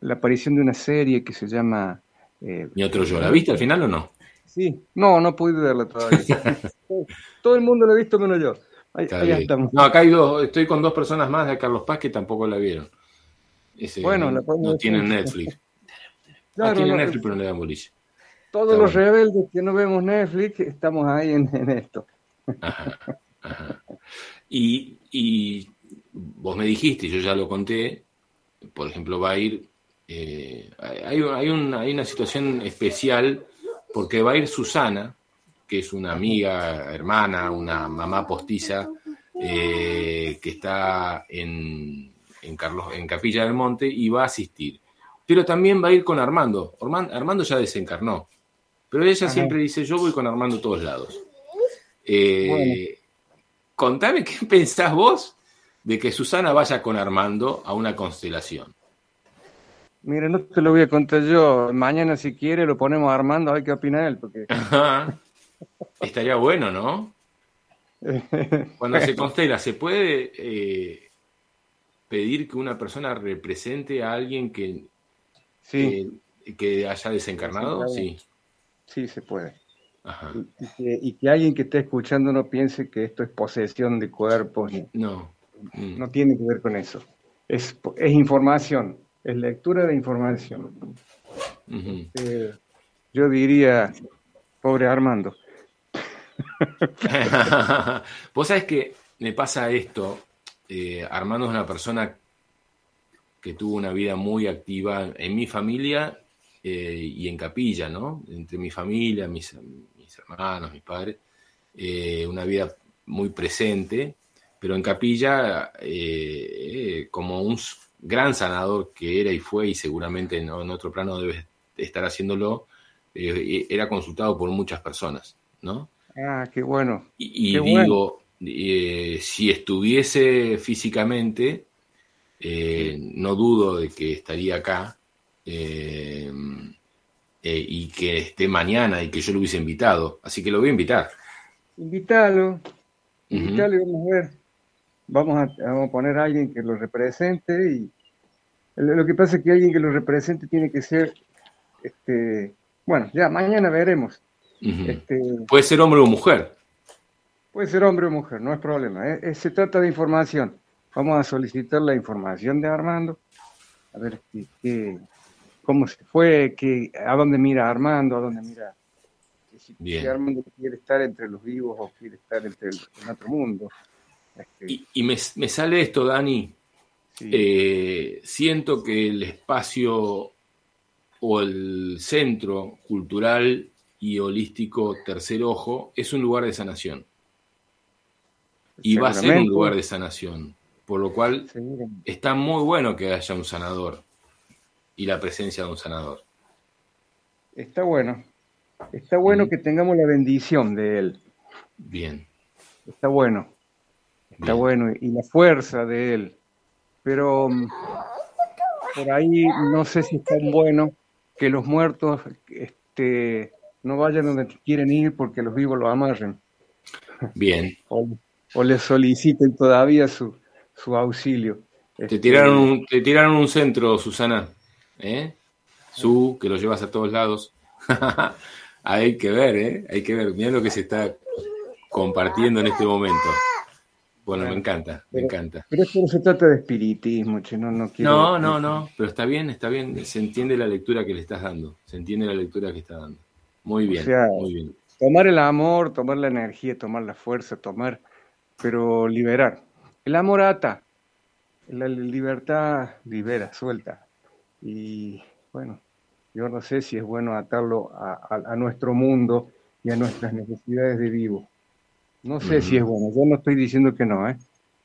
F: la aparición de una serie que se llama... eh,
A: Ni otro yo. ¿La viste al final o no?
F: Sí, no, no pude verla todavía. Todo el mundo la ha visto menos yo. Ahí, estamos.
A: No, acá hay dos, estoy con dos personas más de Carlos Paz que tampoco la vieron. Ese,
F: Bueno,
A: no,
F: la
A: tienen. Netflix.
F: Claro,
A: ah, tienen Netflix, pero no le dan bolilla.
F: Todos
A: Está
F: los
A: bueno.
F: rebeldes que no vemos Netflix estamos ahí en, en esto.
A: Ajá, ajá. Y, y vos me dijiste, yo ya lo conté, por ejemplo, va a ir, eh, hay, hay, un- hay una situación especial porque va a ir Susana, que es una amiga, hermana, una mamá postiza, eh, que está en, en, Carlos, en Capilla del Monte y va a asistir. Pero también va a ir con Armando. Arman- Armando ya desencarnó. Pero ella
F: Ajá.
A: siempre dice, yo voy con Armando a todos lados. Eh, Contame qué pensás vos de que Susana vaya con Armando a una constelación.
F: Mira, no te lo voy a contar yo. Mañana, si quiere, lo ponemos a Armando a ver qué opina él. Porque...
A: Estaría bueno, ¿no? Cuando se constela, ¿se puede eh, pedir que una persona represente a alguien que,
F: sí.
A: que, haya desencarnado? Sí.
F: Sí, se puede. Y, que, alguien que esté escuchando no piense que esto es posesión de cuerpos.
A: No.
F: Mm. No tiene que ver con eso. Es, es información, es lectura de información. Eh, yo diría, pobre Armando.
A: Vos sabés que me pasa esto. Eh, Armando es una persona que tuvo una vida muy activa en mi familia eh, y en capilla, ¿no? Entre mi familia, mis, hermanos, mis padres, eh, una vida muy presente, pero en capilla como un gran sanador que era y fue y seguramente en, otro plano debe estar haciéndolo, era consultado por muchas personas, ¿no?
F: Ah, qué bueno.
A: Y, digo, si estuviese físicamente, no dudo de que estaría acá. Eh, y que esté mañana y que yo lo hubiese invitado. Así que lo voy a invitar.
F: Invítalo, invítalo y vamos a ver. Vamos a, vamos a poner a alguien que lo represente y lo que pasa es que alguien que lo represente tiene que ser, este, bueno, ya mañana veremos.
A: Este, puede ser hombre o mujer.
F: Puede ser hombre o mujer, no es problema. ¿eh? se trata de información. Vamos a solicitar la información de Armando, a ver qué, cómo se fue, que, a dónde mira Armando, a dónde mira. Si, Armando quiere estar entre los vivos o quiere estar entre el, en otro mundo.
A: Este, y, me, sale esto, Dani. Eh, siento que el espacio o el centro cultural y holístico Tercer Ojo es un lugar de sanación. Y va a ser un lugar de sanación. Por lo cual está muy bueno que haya un sanador y la presencia de un sanador.
F: Está bueno. Está bueno que tengamos la bendición de él.
A: Bien.
F: Está bueno. Está bueno. Y la fuerza de él. Pero mm, por ahí no sé si es tan bueno que los muertos este, no vayan donde quieren ir porque los vivos lo amarren.
A: Bien.
F: O, o les soliciten todavía su, su auxilio.
A: Te, tiraron este, te tiraron un centro, Susana. ¿eh? Su, que lo llevas a todos lados. hay que ver, ¿eh? Hay que ver. Mira lo que se está compartiendo en este momento. Bueno, me encanta, me encanta.
F: Pero esto no se trata de espiritismo, no, no quiero...
A: No, no, no, pero está bien, está bien. Se entiende la lectura que le estás dando. Se entiende la lectura que está dando. Muy bien, muy bien.
F: Tomar el amor, tomar la energía, tomar la fuerza, tomar, pero liberar. El amor ata, la libertad libera, suelta. Y bueno, yo no sé si es bueno atarlo a, nuestro mundo y a nuestras necesidades de vivo. No sé si es bueno, yo no estoy diciendo que no, ¿eh?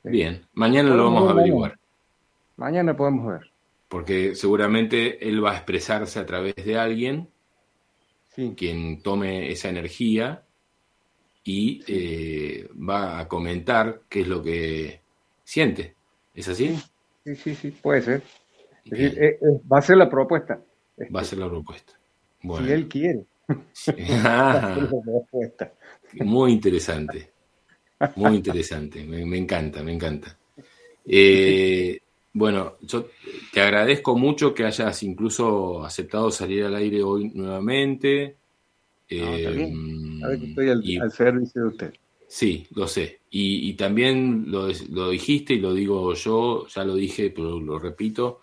A: Bien, mañana lo vamos a averiguar.
F: Mañana podemos ver.
A: Porque seguramente él va a expresarse a través de alguien quien tome esa energía y eh, va a comentar qué es lo que siente. ¿Es así?
F: Sí, sí, sí, puede ser. Eh, eh, va a ser la propuesta.
A: Va a ser la propuesta.
F: Si él quiere.
A: Muy interesante. Muy interesante. Me, encanta, me encanta. Eh, bueno, yo te agradezco mucho que hayas incluso aceptado salir al aire hoy nuevamente.
F: estoy al, servicio de usted.
A: Sí, lo sé. Y, también lo, lo, dijiste y lo digo yo, ya lo dije, pero lo repito,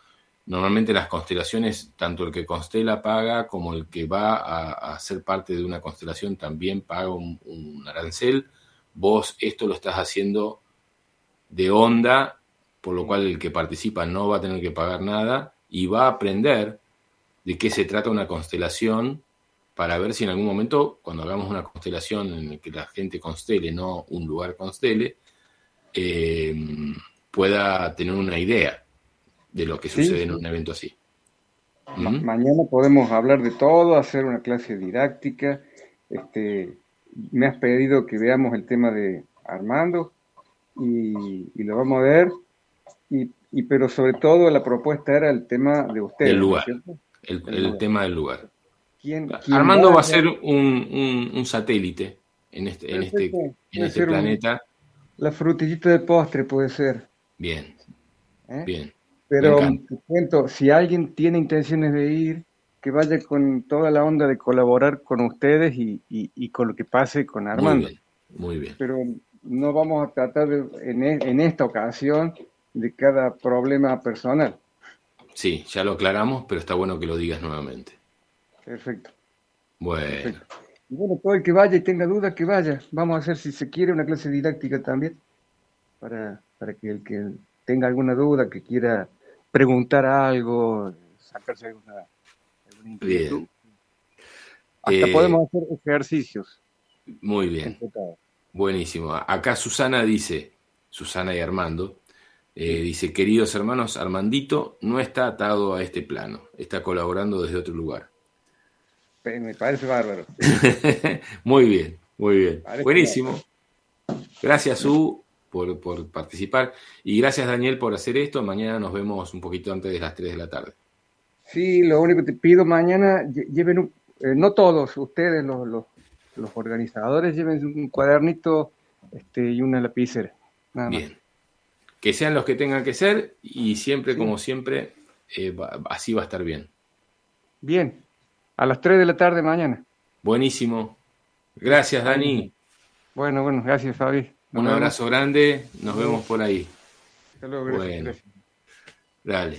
A: Normalmente las constelaciones, tanto el que constela paga como el que va a, ser parte de una constelación también paga un, arancel. Vos esto lo estás haciendo de onda, por lo cual el que participa no va a tener que pagar nada y va a aprender de qué se trata una constelación para ver si en algún momento, cuando hagamos una constelación en la que la gente constele, no un lugar constele, eh, pueda tener una idea de lo que sucede en un evento así.
F: Mañana podemos hablar de todo, hacer una clase didáctica, este, me has pedido que veamos el tema de Armando y, y lo vamos a ver. Y, y, pero sobre todo la propuesta era el tema de ustedes.
A: El lugar. El, el tema del lugar.
F: ¿Quién- quién
A: Armando va a ser un, un- un satélite en este, en este, en este
F: un-
A: planeta.
F: La frutillita de postre puede ser.
A: Bien,
F: ¿eh?
A: bien.
F: Pero te cuento, si alguien tiene intenciones de ir, que vaya con toda la onda de colaborar con ustedes y, y- y con lo que pase con
A: Muy
F: Armando.
A: bien, muy bien.
F: Pero no vamos a tratar de- en, e- en esta ocasión de cada problema personal.
A: Sí, ya lo aclaramos, pero está bueno que lo digas nuevamente.
F: Perfecto.
A: Bueno,
F: Perfecto. Y bueno, todo el que vaya y tenga dudas, que vaya. Vamos a hacer, si se quiere, una clase didáctica también, para, para que el que tenga alguna duda, que quiera preguntar algo, sacarse alguna, alguna inquietud.
A: Bien.
F: Hasta
A: Eh,
F: podemos hacer ejercicios.
A: muy bien. Buenísimo. Acá Susana dice, Susana y Armando, eh, dice, queridos hermanos, Armandito no está atado a este plano, está colaborando desde otro lugar.
F: Me parece bárbaro.
A: muy bien, muy bien.
F: Parece
A: Buenísimo. Gracias, U, por, por participar. Y gracias, Daniel, por hacer esto. Mañana nos vemos un poquito antes de las 3 de la tarde.
F: Sí, lo único que te pido mañana, lle- lleven un, eh, no todos, ustedes los, los, los organizadores, lleven un cuadernito este, y una lapicera. Nada más.
A: Bien. Que sean los que tengan que ser y siempre,
F: Sí.
A: como siempre, eh, va- así va a estar bien.
F: Bien, a las 3 de la tarde mañana.
A: Buenísimo. Gracias, Dani.
F: Bueno, bueno, gracias Fabi. Nos
A: Un
F: vemos.
A: abrazo grande. Nos vemos por ahí.
F: Hasta luego, gracias,
A: Bueno.
F: gracias.
A: Dale.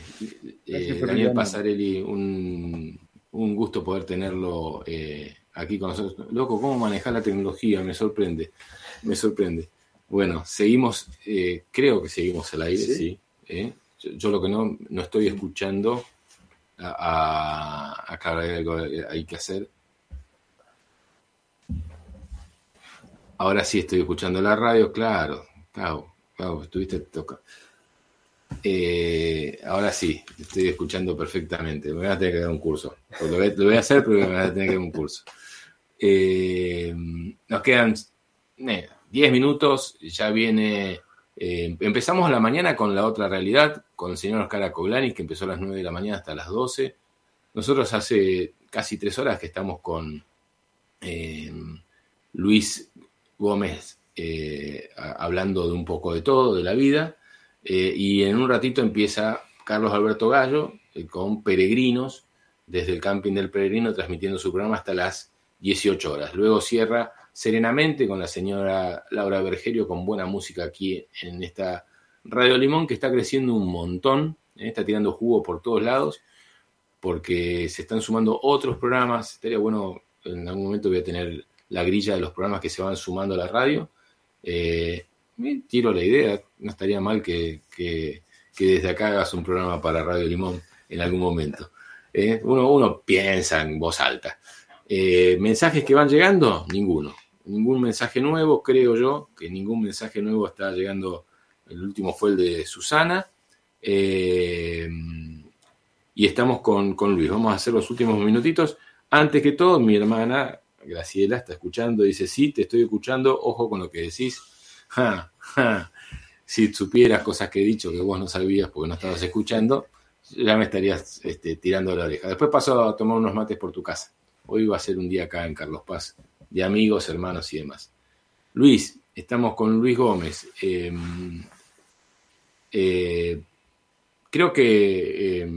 A: Eh, Daniel. Pasarelli, un, un gusto poder tenerlo eh, aquí con nosotros. Loco, ¿cómo manejar la tecnología? Me sorprende. Me sorprende. Bueno, seguimos, eh, creo que seguimos al aire, sí.
B: Sí.
A: ¿eh? Yo, yo lo que no, no estoy escuchando, a, a, hay algo que hay que hacer. Ahora sí estoy escuchando la radio, claro, claro, claro, estuviste toca. Eh, ahora sí, estoy escuchando perfectamente. Me voy a tener que dar un curso. Lo voy, lo voy a hacer, pero me voy a tener que dar un curso. Eh, nos quedan eh, 10 minutos, ya viene. eh, empezamos la mañana con la otra realidad, con el señor Oscar Acoglani, que empezó a las 9 de la mañana hasta las 12. Nosotros hace casi tres horas que estamos con eh, Luis Gómez eh, hablando de un poco de todo, de la vida. Y en un ratito empieza Carlos Alberto Gallo con Peregrinos, desde el camping del Peregrino, transmitiendo su programa hasta las 18 horas. Luego cierra serenamente con la señora Laura Bergerio con buena música aquí en esta Radio Limón que está creciendo un montón, eh, está tirando jugo por todos lados, porque se están sumando otros programas. Estaría bueno, en algún momento voy a tener la grilla de los programas que se van sumando a la radio. Eh, tiro la idea, no estaría mal que, que- que desde acá hagas un programa para Radio Limón en algún momento. Eh, uno, uno piensa en voz alta. ¿Mensajes que van llegando? Ninguno. Ningún mensaje nuevo, creo yo, que ningún mensaje nuevo está llegando. El último fue el de Susana. Eh, y estamos con, con Luis. Vamos a hacer los últimos minutitos. Antes que todo, mi hermana Graciela está escuchando. Dice, sí, te estoy escuchando. Ojo con lo que decís. Si supieras cosas que he dicho que vos no sabías porque no estabas escuchando, ya me estarías este, tirando la oreja. Después paso a tomar unos mates por tu casa. Hoy va a ser un día acá en Carlos Paz, de amigos, hermanos y demás. Luis, estamos con Luis Gómez. Eh, eh, creo que eh,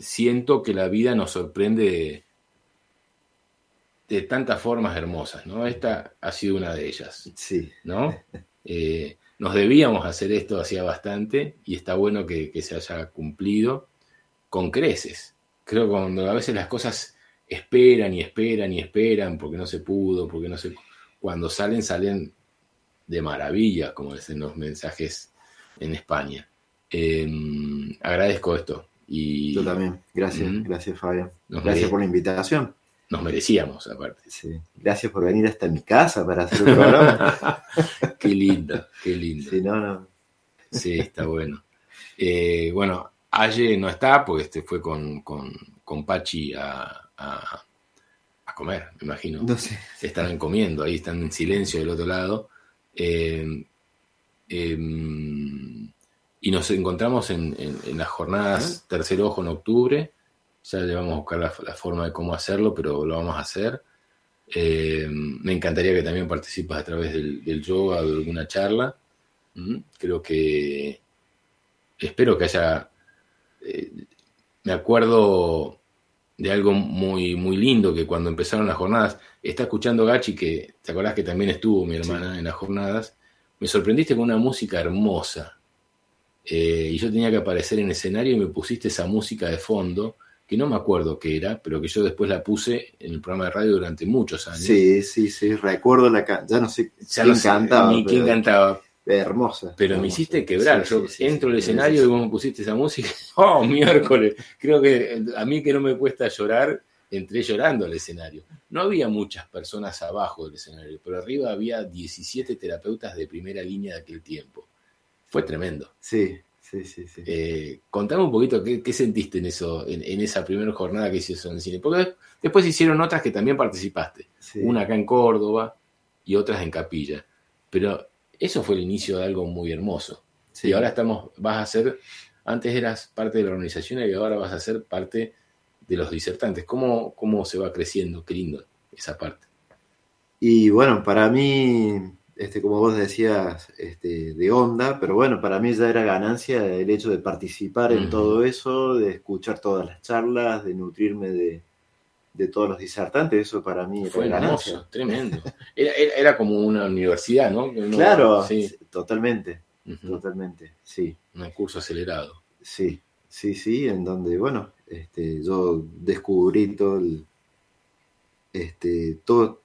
A: siento que la vida nos sorprende de, de tantas formas hermosas, ¿no? Esta ha sido una de ellas.
B: Sí,
A: ¿no? Eh, nos debíamos hacer esto hacía bastante y está bueno que, que se haya cumplido con creces. Creo que cuando a veces las cosas esperan y esperan y esperan porque no se pudo, porque no se... Cuando salen, salen de maravilla, como dicen los mensajes en España. Eh, agradezco esto y
B: yo también. Gracias,
A: Mm.
B: gracias Fabián. Gracias por la invitación.
A: nos merecíamos, aparte.
B: Sí. Gracias por venir hasta mi casa para hacer el programa.
A: qué lindo, qué lindo.
B: Sí, no, no.
A: Sí, está bueno. Eh, bueno, Aye no está porque este fue con, con, con Pachi a, a- a comer, me imagino.
B: No sé.
A: Estarán comiendo, ahí están en silencio del otro lado. Eh, eh, y nos encontramos en, en- en las jornadas Tercer Ojo en octubre. Ya le vamos a buscar la, la forma de cómo hacerlo, pero lo vamos a hacer. Eh, me encantaría que también participes a través del, del yoga o de alguna charla. Mm, Creo que espero que haya. eh, me acuerdo de algo muy, muy lindo que cuando empezaron las jornadas, está escuchando Gachi, que te acordás que también estuvo mi hermana en las jornadas, me sorprendiste con una música hermosa. Eh, y yo tenía que aparecer en escenario y me pusiste esa música de fondo, que no me acuerdo qué era, pero que yo después la puse en el programa de radio durante muchos años.
B: Sí, sí, sí, recuerdo la canción. Ya no sé
A: Ya
B: quién
A: no sé
B: cantaba.
A: ni quién cantaba,
B: Hermosa.
A: pero me hiciste quebrar.
B: Sí,
A: Yo
B: sí,
A: entro al
B: sí,
A: escenario y vos me pusiste esa música. ¡Oh, miércoles! Creo que a mí que no me cuesta llorar, entré llorando al escenario. No había muchas personas abajo del escenario, pero arriba había 17 terapeutas de primera línea de aquel tiempo. Fue tremendo.
B: Sí, sí, sí, sí.
A: Eh, contame un poquito qué, qué sentiste en eso, en, en esa primera jornada que hiciste en el cine. Porque después hicieron otras que también participaste.
B: sí.
A: Una acá en Córdoba y otras en Capilla. Pero eso fue el inicio de algo muy hermoso.
B: Sí.
A: Y ahora estamos, vas a ser, antes eras parte de la organización y ahora vas a ser parte de los disertantes. ¿Cómo, cómo se va creciendo? Qué lindo esa parte.
B: Y bueno, para mí, este, como vos decías, este, de onda, pero bueno, para mí ya era ganancia el hecho de participar en todo eso, de escuchar todas las charlas, de nutrirme de, de todos los disertantes, eso para mí era
A: Fue
B: ganancia.
A: hermoso, tremendo. Era, era, era como una universidad, ¿no? Uno-
B: Claro,
A: Sí.
B: totalmente, totalmente, sí,
A: Un curso acelerado.
B: sí, sí, sí, en donde, bueno, este, yo descubrí todo el, este, todo,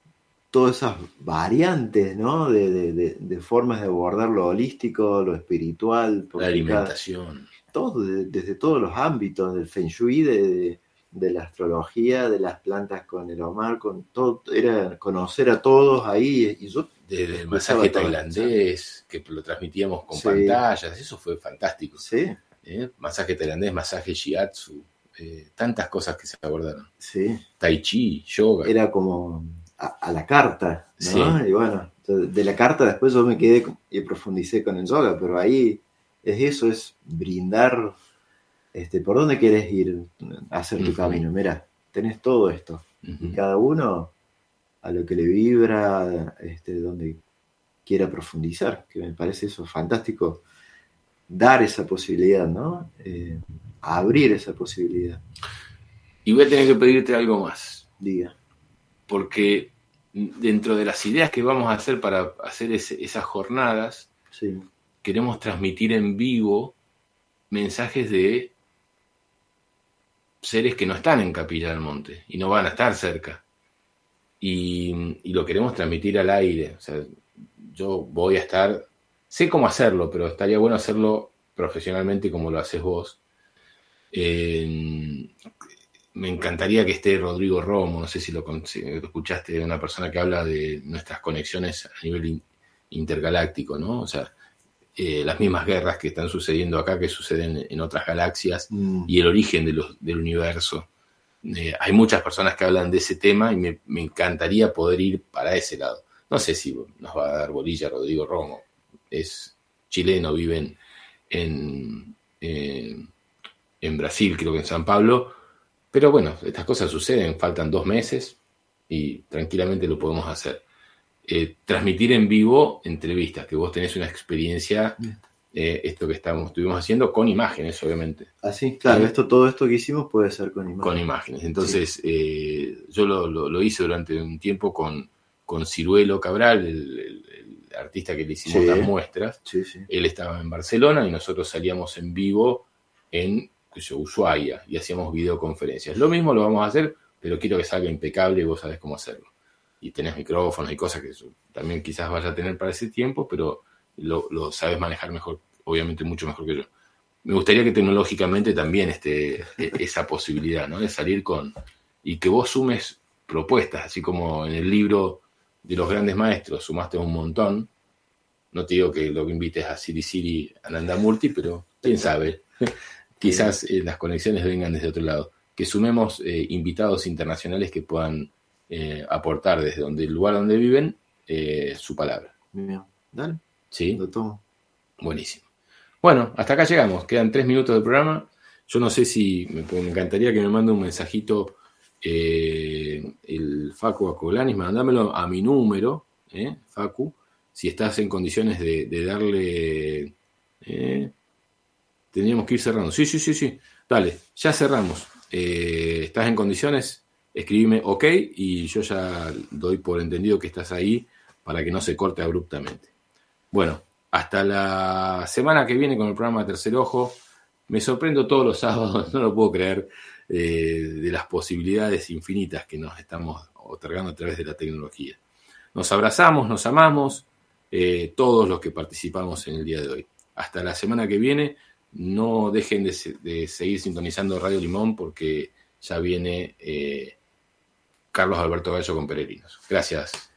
B: todas esas variantes, ¿no? De, de- de- de formas de abordar lo holístico, lo espiritual,
A: La
B: cada-
A: alimentación.
B: todo, de- desde todos los ámbitos, del Feng Shui, de, de- la astrología, de las plantas con el Omar, con todo, era conocer a todos ahí, y yo
A: Desde el masaje tailandés, que lo transmitíamos con
B: Sí.
A: pantallas, eso fue fantástico.
B: sí,
A: ¿eh? Masaje tailandés, masaje shiatsu, eh, tantas cosas que se abordaron.
B: sí,
A: Tai chi, yoga.
B: era como a, a la carta, ¿no?
A: Sí.
B: Y bueno, de la carta después yo me quedé y profundicé con el yoga, pero ahí es eso, es brindar, este, ¿por dónde quieres ir a hacer tu camino? Mira, tenés todo esto, y cada uno a lo que le vibra, este, donde quiera profundizar, que me parece eso fantástico, dar esa posibilidad, ¿no? Eh, abrir esa posibilidad,
A: Y voy a tener que pedirte algo más,
B: diga.
A: porque dentro de las ideas que vamos a hacer para hacer ese- esas jornadas,
B: Sí,
A: queremos transmitir en vivo mensajes de seres que no están en Capilla del Monte y no van a estar cerca. Y, lo queremos transmitir al aire. O sea, yo voy a estar, sé cómo hacerlo, pero estaría bueno hacerlo profesionalmente como lo haces vos. Eh, me encantaría que esté Rodrigo Romo, no sé si lo, escuchaste, una persona que habla de nuestras conexiones a nivel in- intergaláctico, ¿no? O sea, eh, las mismas guerras que están sucediendo acá que suceden en otras galaxias
B: Mm,
A: y el origen de los- del universo. Eh, hay muchas personas que hablan de ese tema y me, me encantaría poder ir para ese lado. No sé si nos va a dar bolilla Rodrigo Romo. Es chileno, vive en, en, en- en Brasil, creo que en San Pablo. Pero bueno, estas cosas suceden, faltan dos meses y tranquilamente lo podemos hacer. Eh, transmitir en vivo entrevistas, que vos tenés una experiencia, eh, esto que estamos, estuvimos haciendo con imágenes, obviamente
B: Así, claro,
A: Sí.
B: esto, todo esto que hicimos puede ser con imagen.
A: con imágenes. Entonces, eh, yo lo, lo- lo hice durante un tiempo con, con Ciruelo Cabral, el, el- el artista que le hicimos
B: Sí.
A: las muestras.
B: Sí, sí.
A: Él estaba en Barcelona y nosotros salíamos en vivo en yo, Ushuaia y hacíamos videoconferencias. Lo mismo lo vamos a hacer, pero quiero que salga impecable y vos sabés cómo hacerlo. Y tenés micrófonos y cosas que también quizás vaya a tener para ese tiempo, pero lo, lo sabes manejar mejor, obviamente mucho mejor que yo. Me gustaría que tecnológicamente también esté e- esa posibilidad, ¿no? De salir con. y que vos sumes propuestas, así como en el libro de los grandes maestros sumaste un montón. No te digo que lo que invites a Siri Siri a Nandamurti, pero quién sabe. Quizás eh, las conexiones vengan desde otro lado. Que sumemos eh, invitados internacionales que puedan eh, aportar desde donde, el lugar donde viven eh, su palabra.
B: Bien. Dale,
A: ¿Sí?
B: lo tomo.
A: Buenísimo. Bueno, hasta acá llegamos. Quedan tres minutos del programa. Yo no sé si me, me encantaría que me mande un mensajito eh, el Facu Acolanis, mandámelo a mi número, Facu, si estás en condiciones de, de darle. tendríamos que ir cerrando. Sí, sí, sí, sí. Dale, ya cerramos. ¿Estás en condiciones? Escribime OK y yo ya doy por entendido que estás ahí para que no se corte abruptamente. Bueno, hasta la semana que viene con el programa Tercer Ojo. Me sorprendo todos los sábados, no lo puedo creer, eh, de las posibilidades infinitas que nos estamos otorgando a través de la tecnología. Nos abrazamos, nos amamos, eh, todos los que participamos en el día de hoy. Hasta la semana que viene, no dejen de, de seguir sintonizando Radio Limón porque ya viene eh, Carlos Alberto Gallo con Peregrinos. Gracias.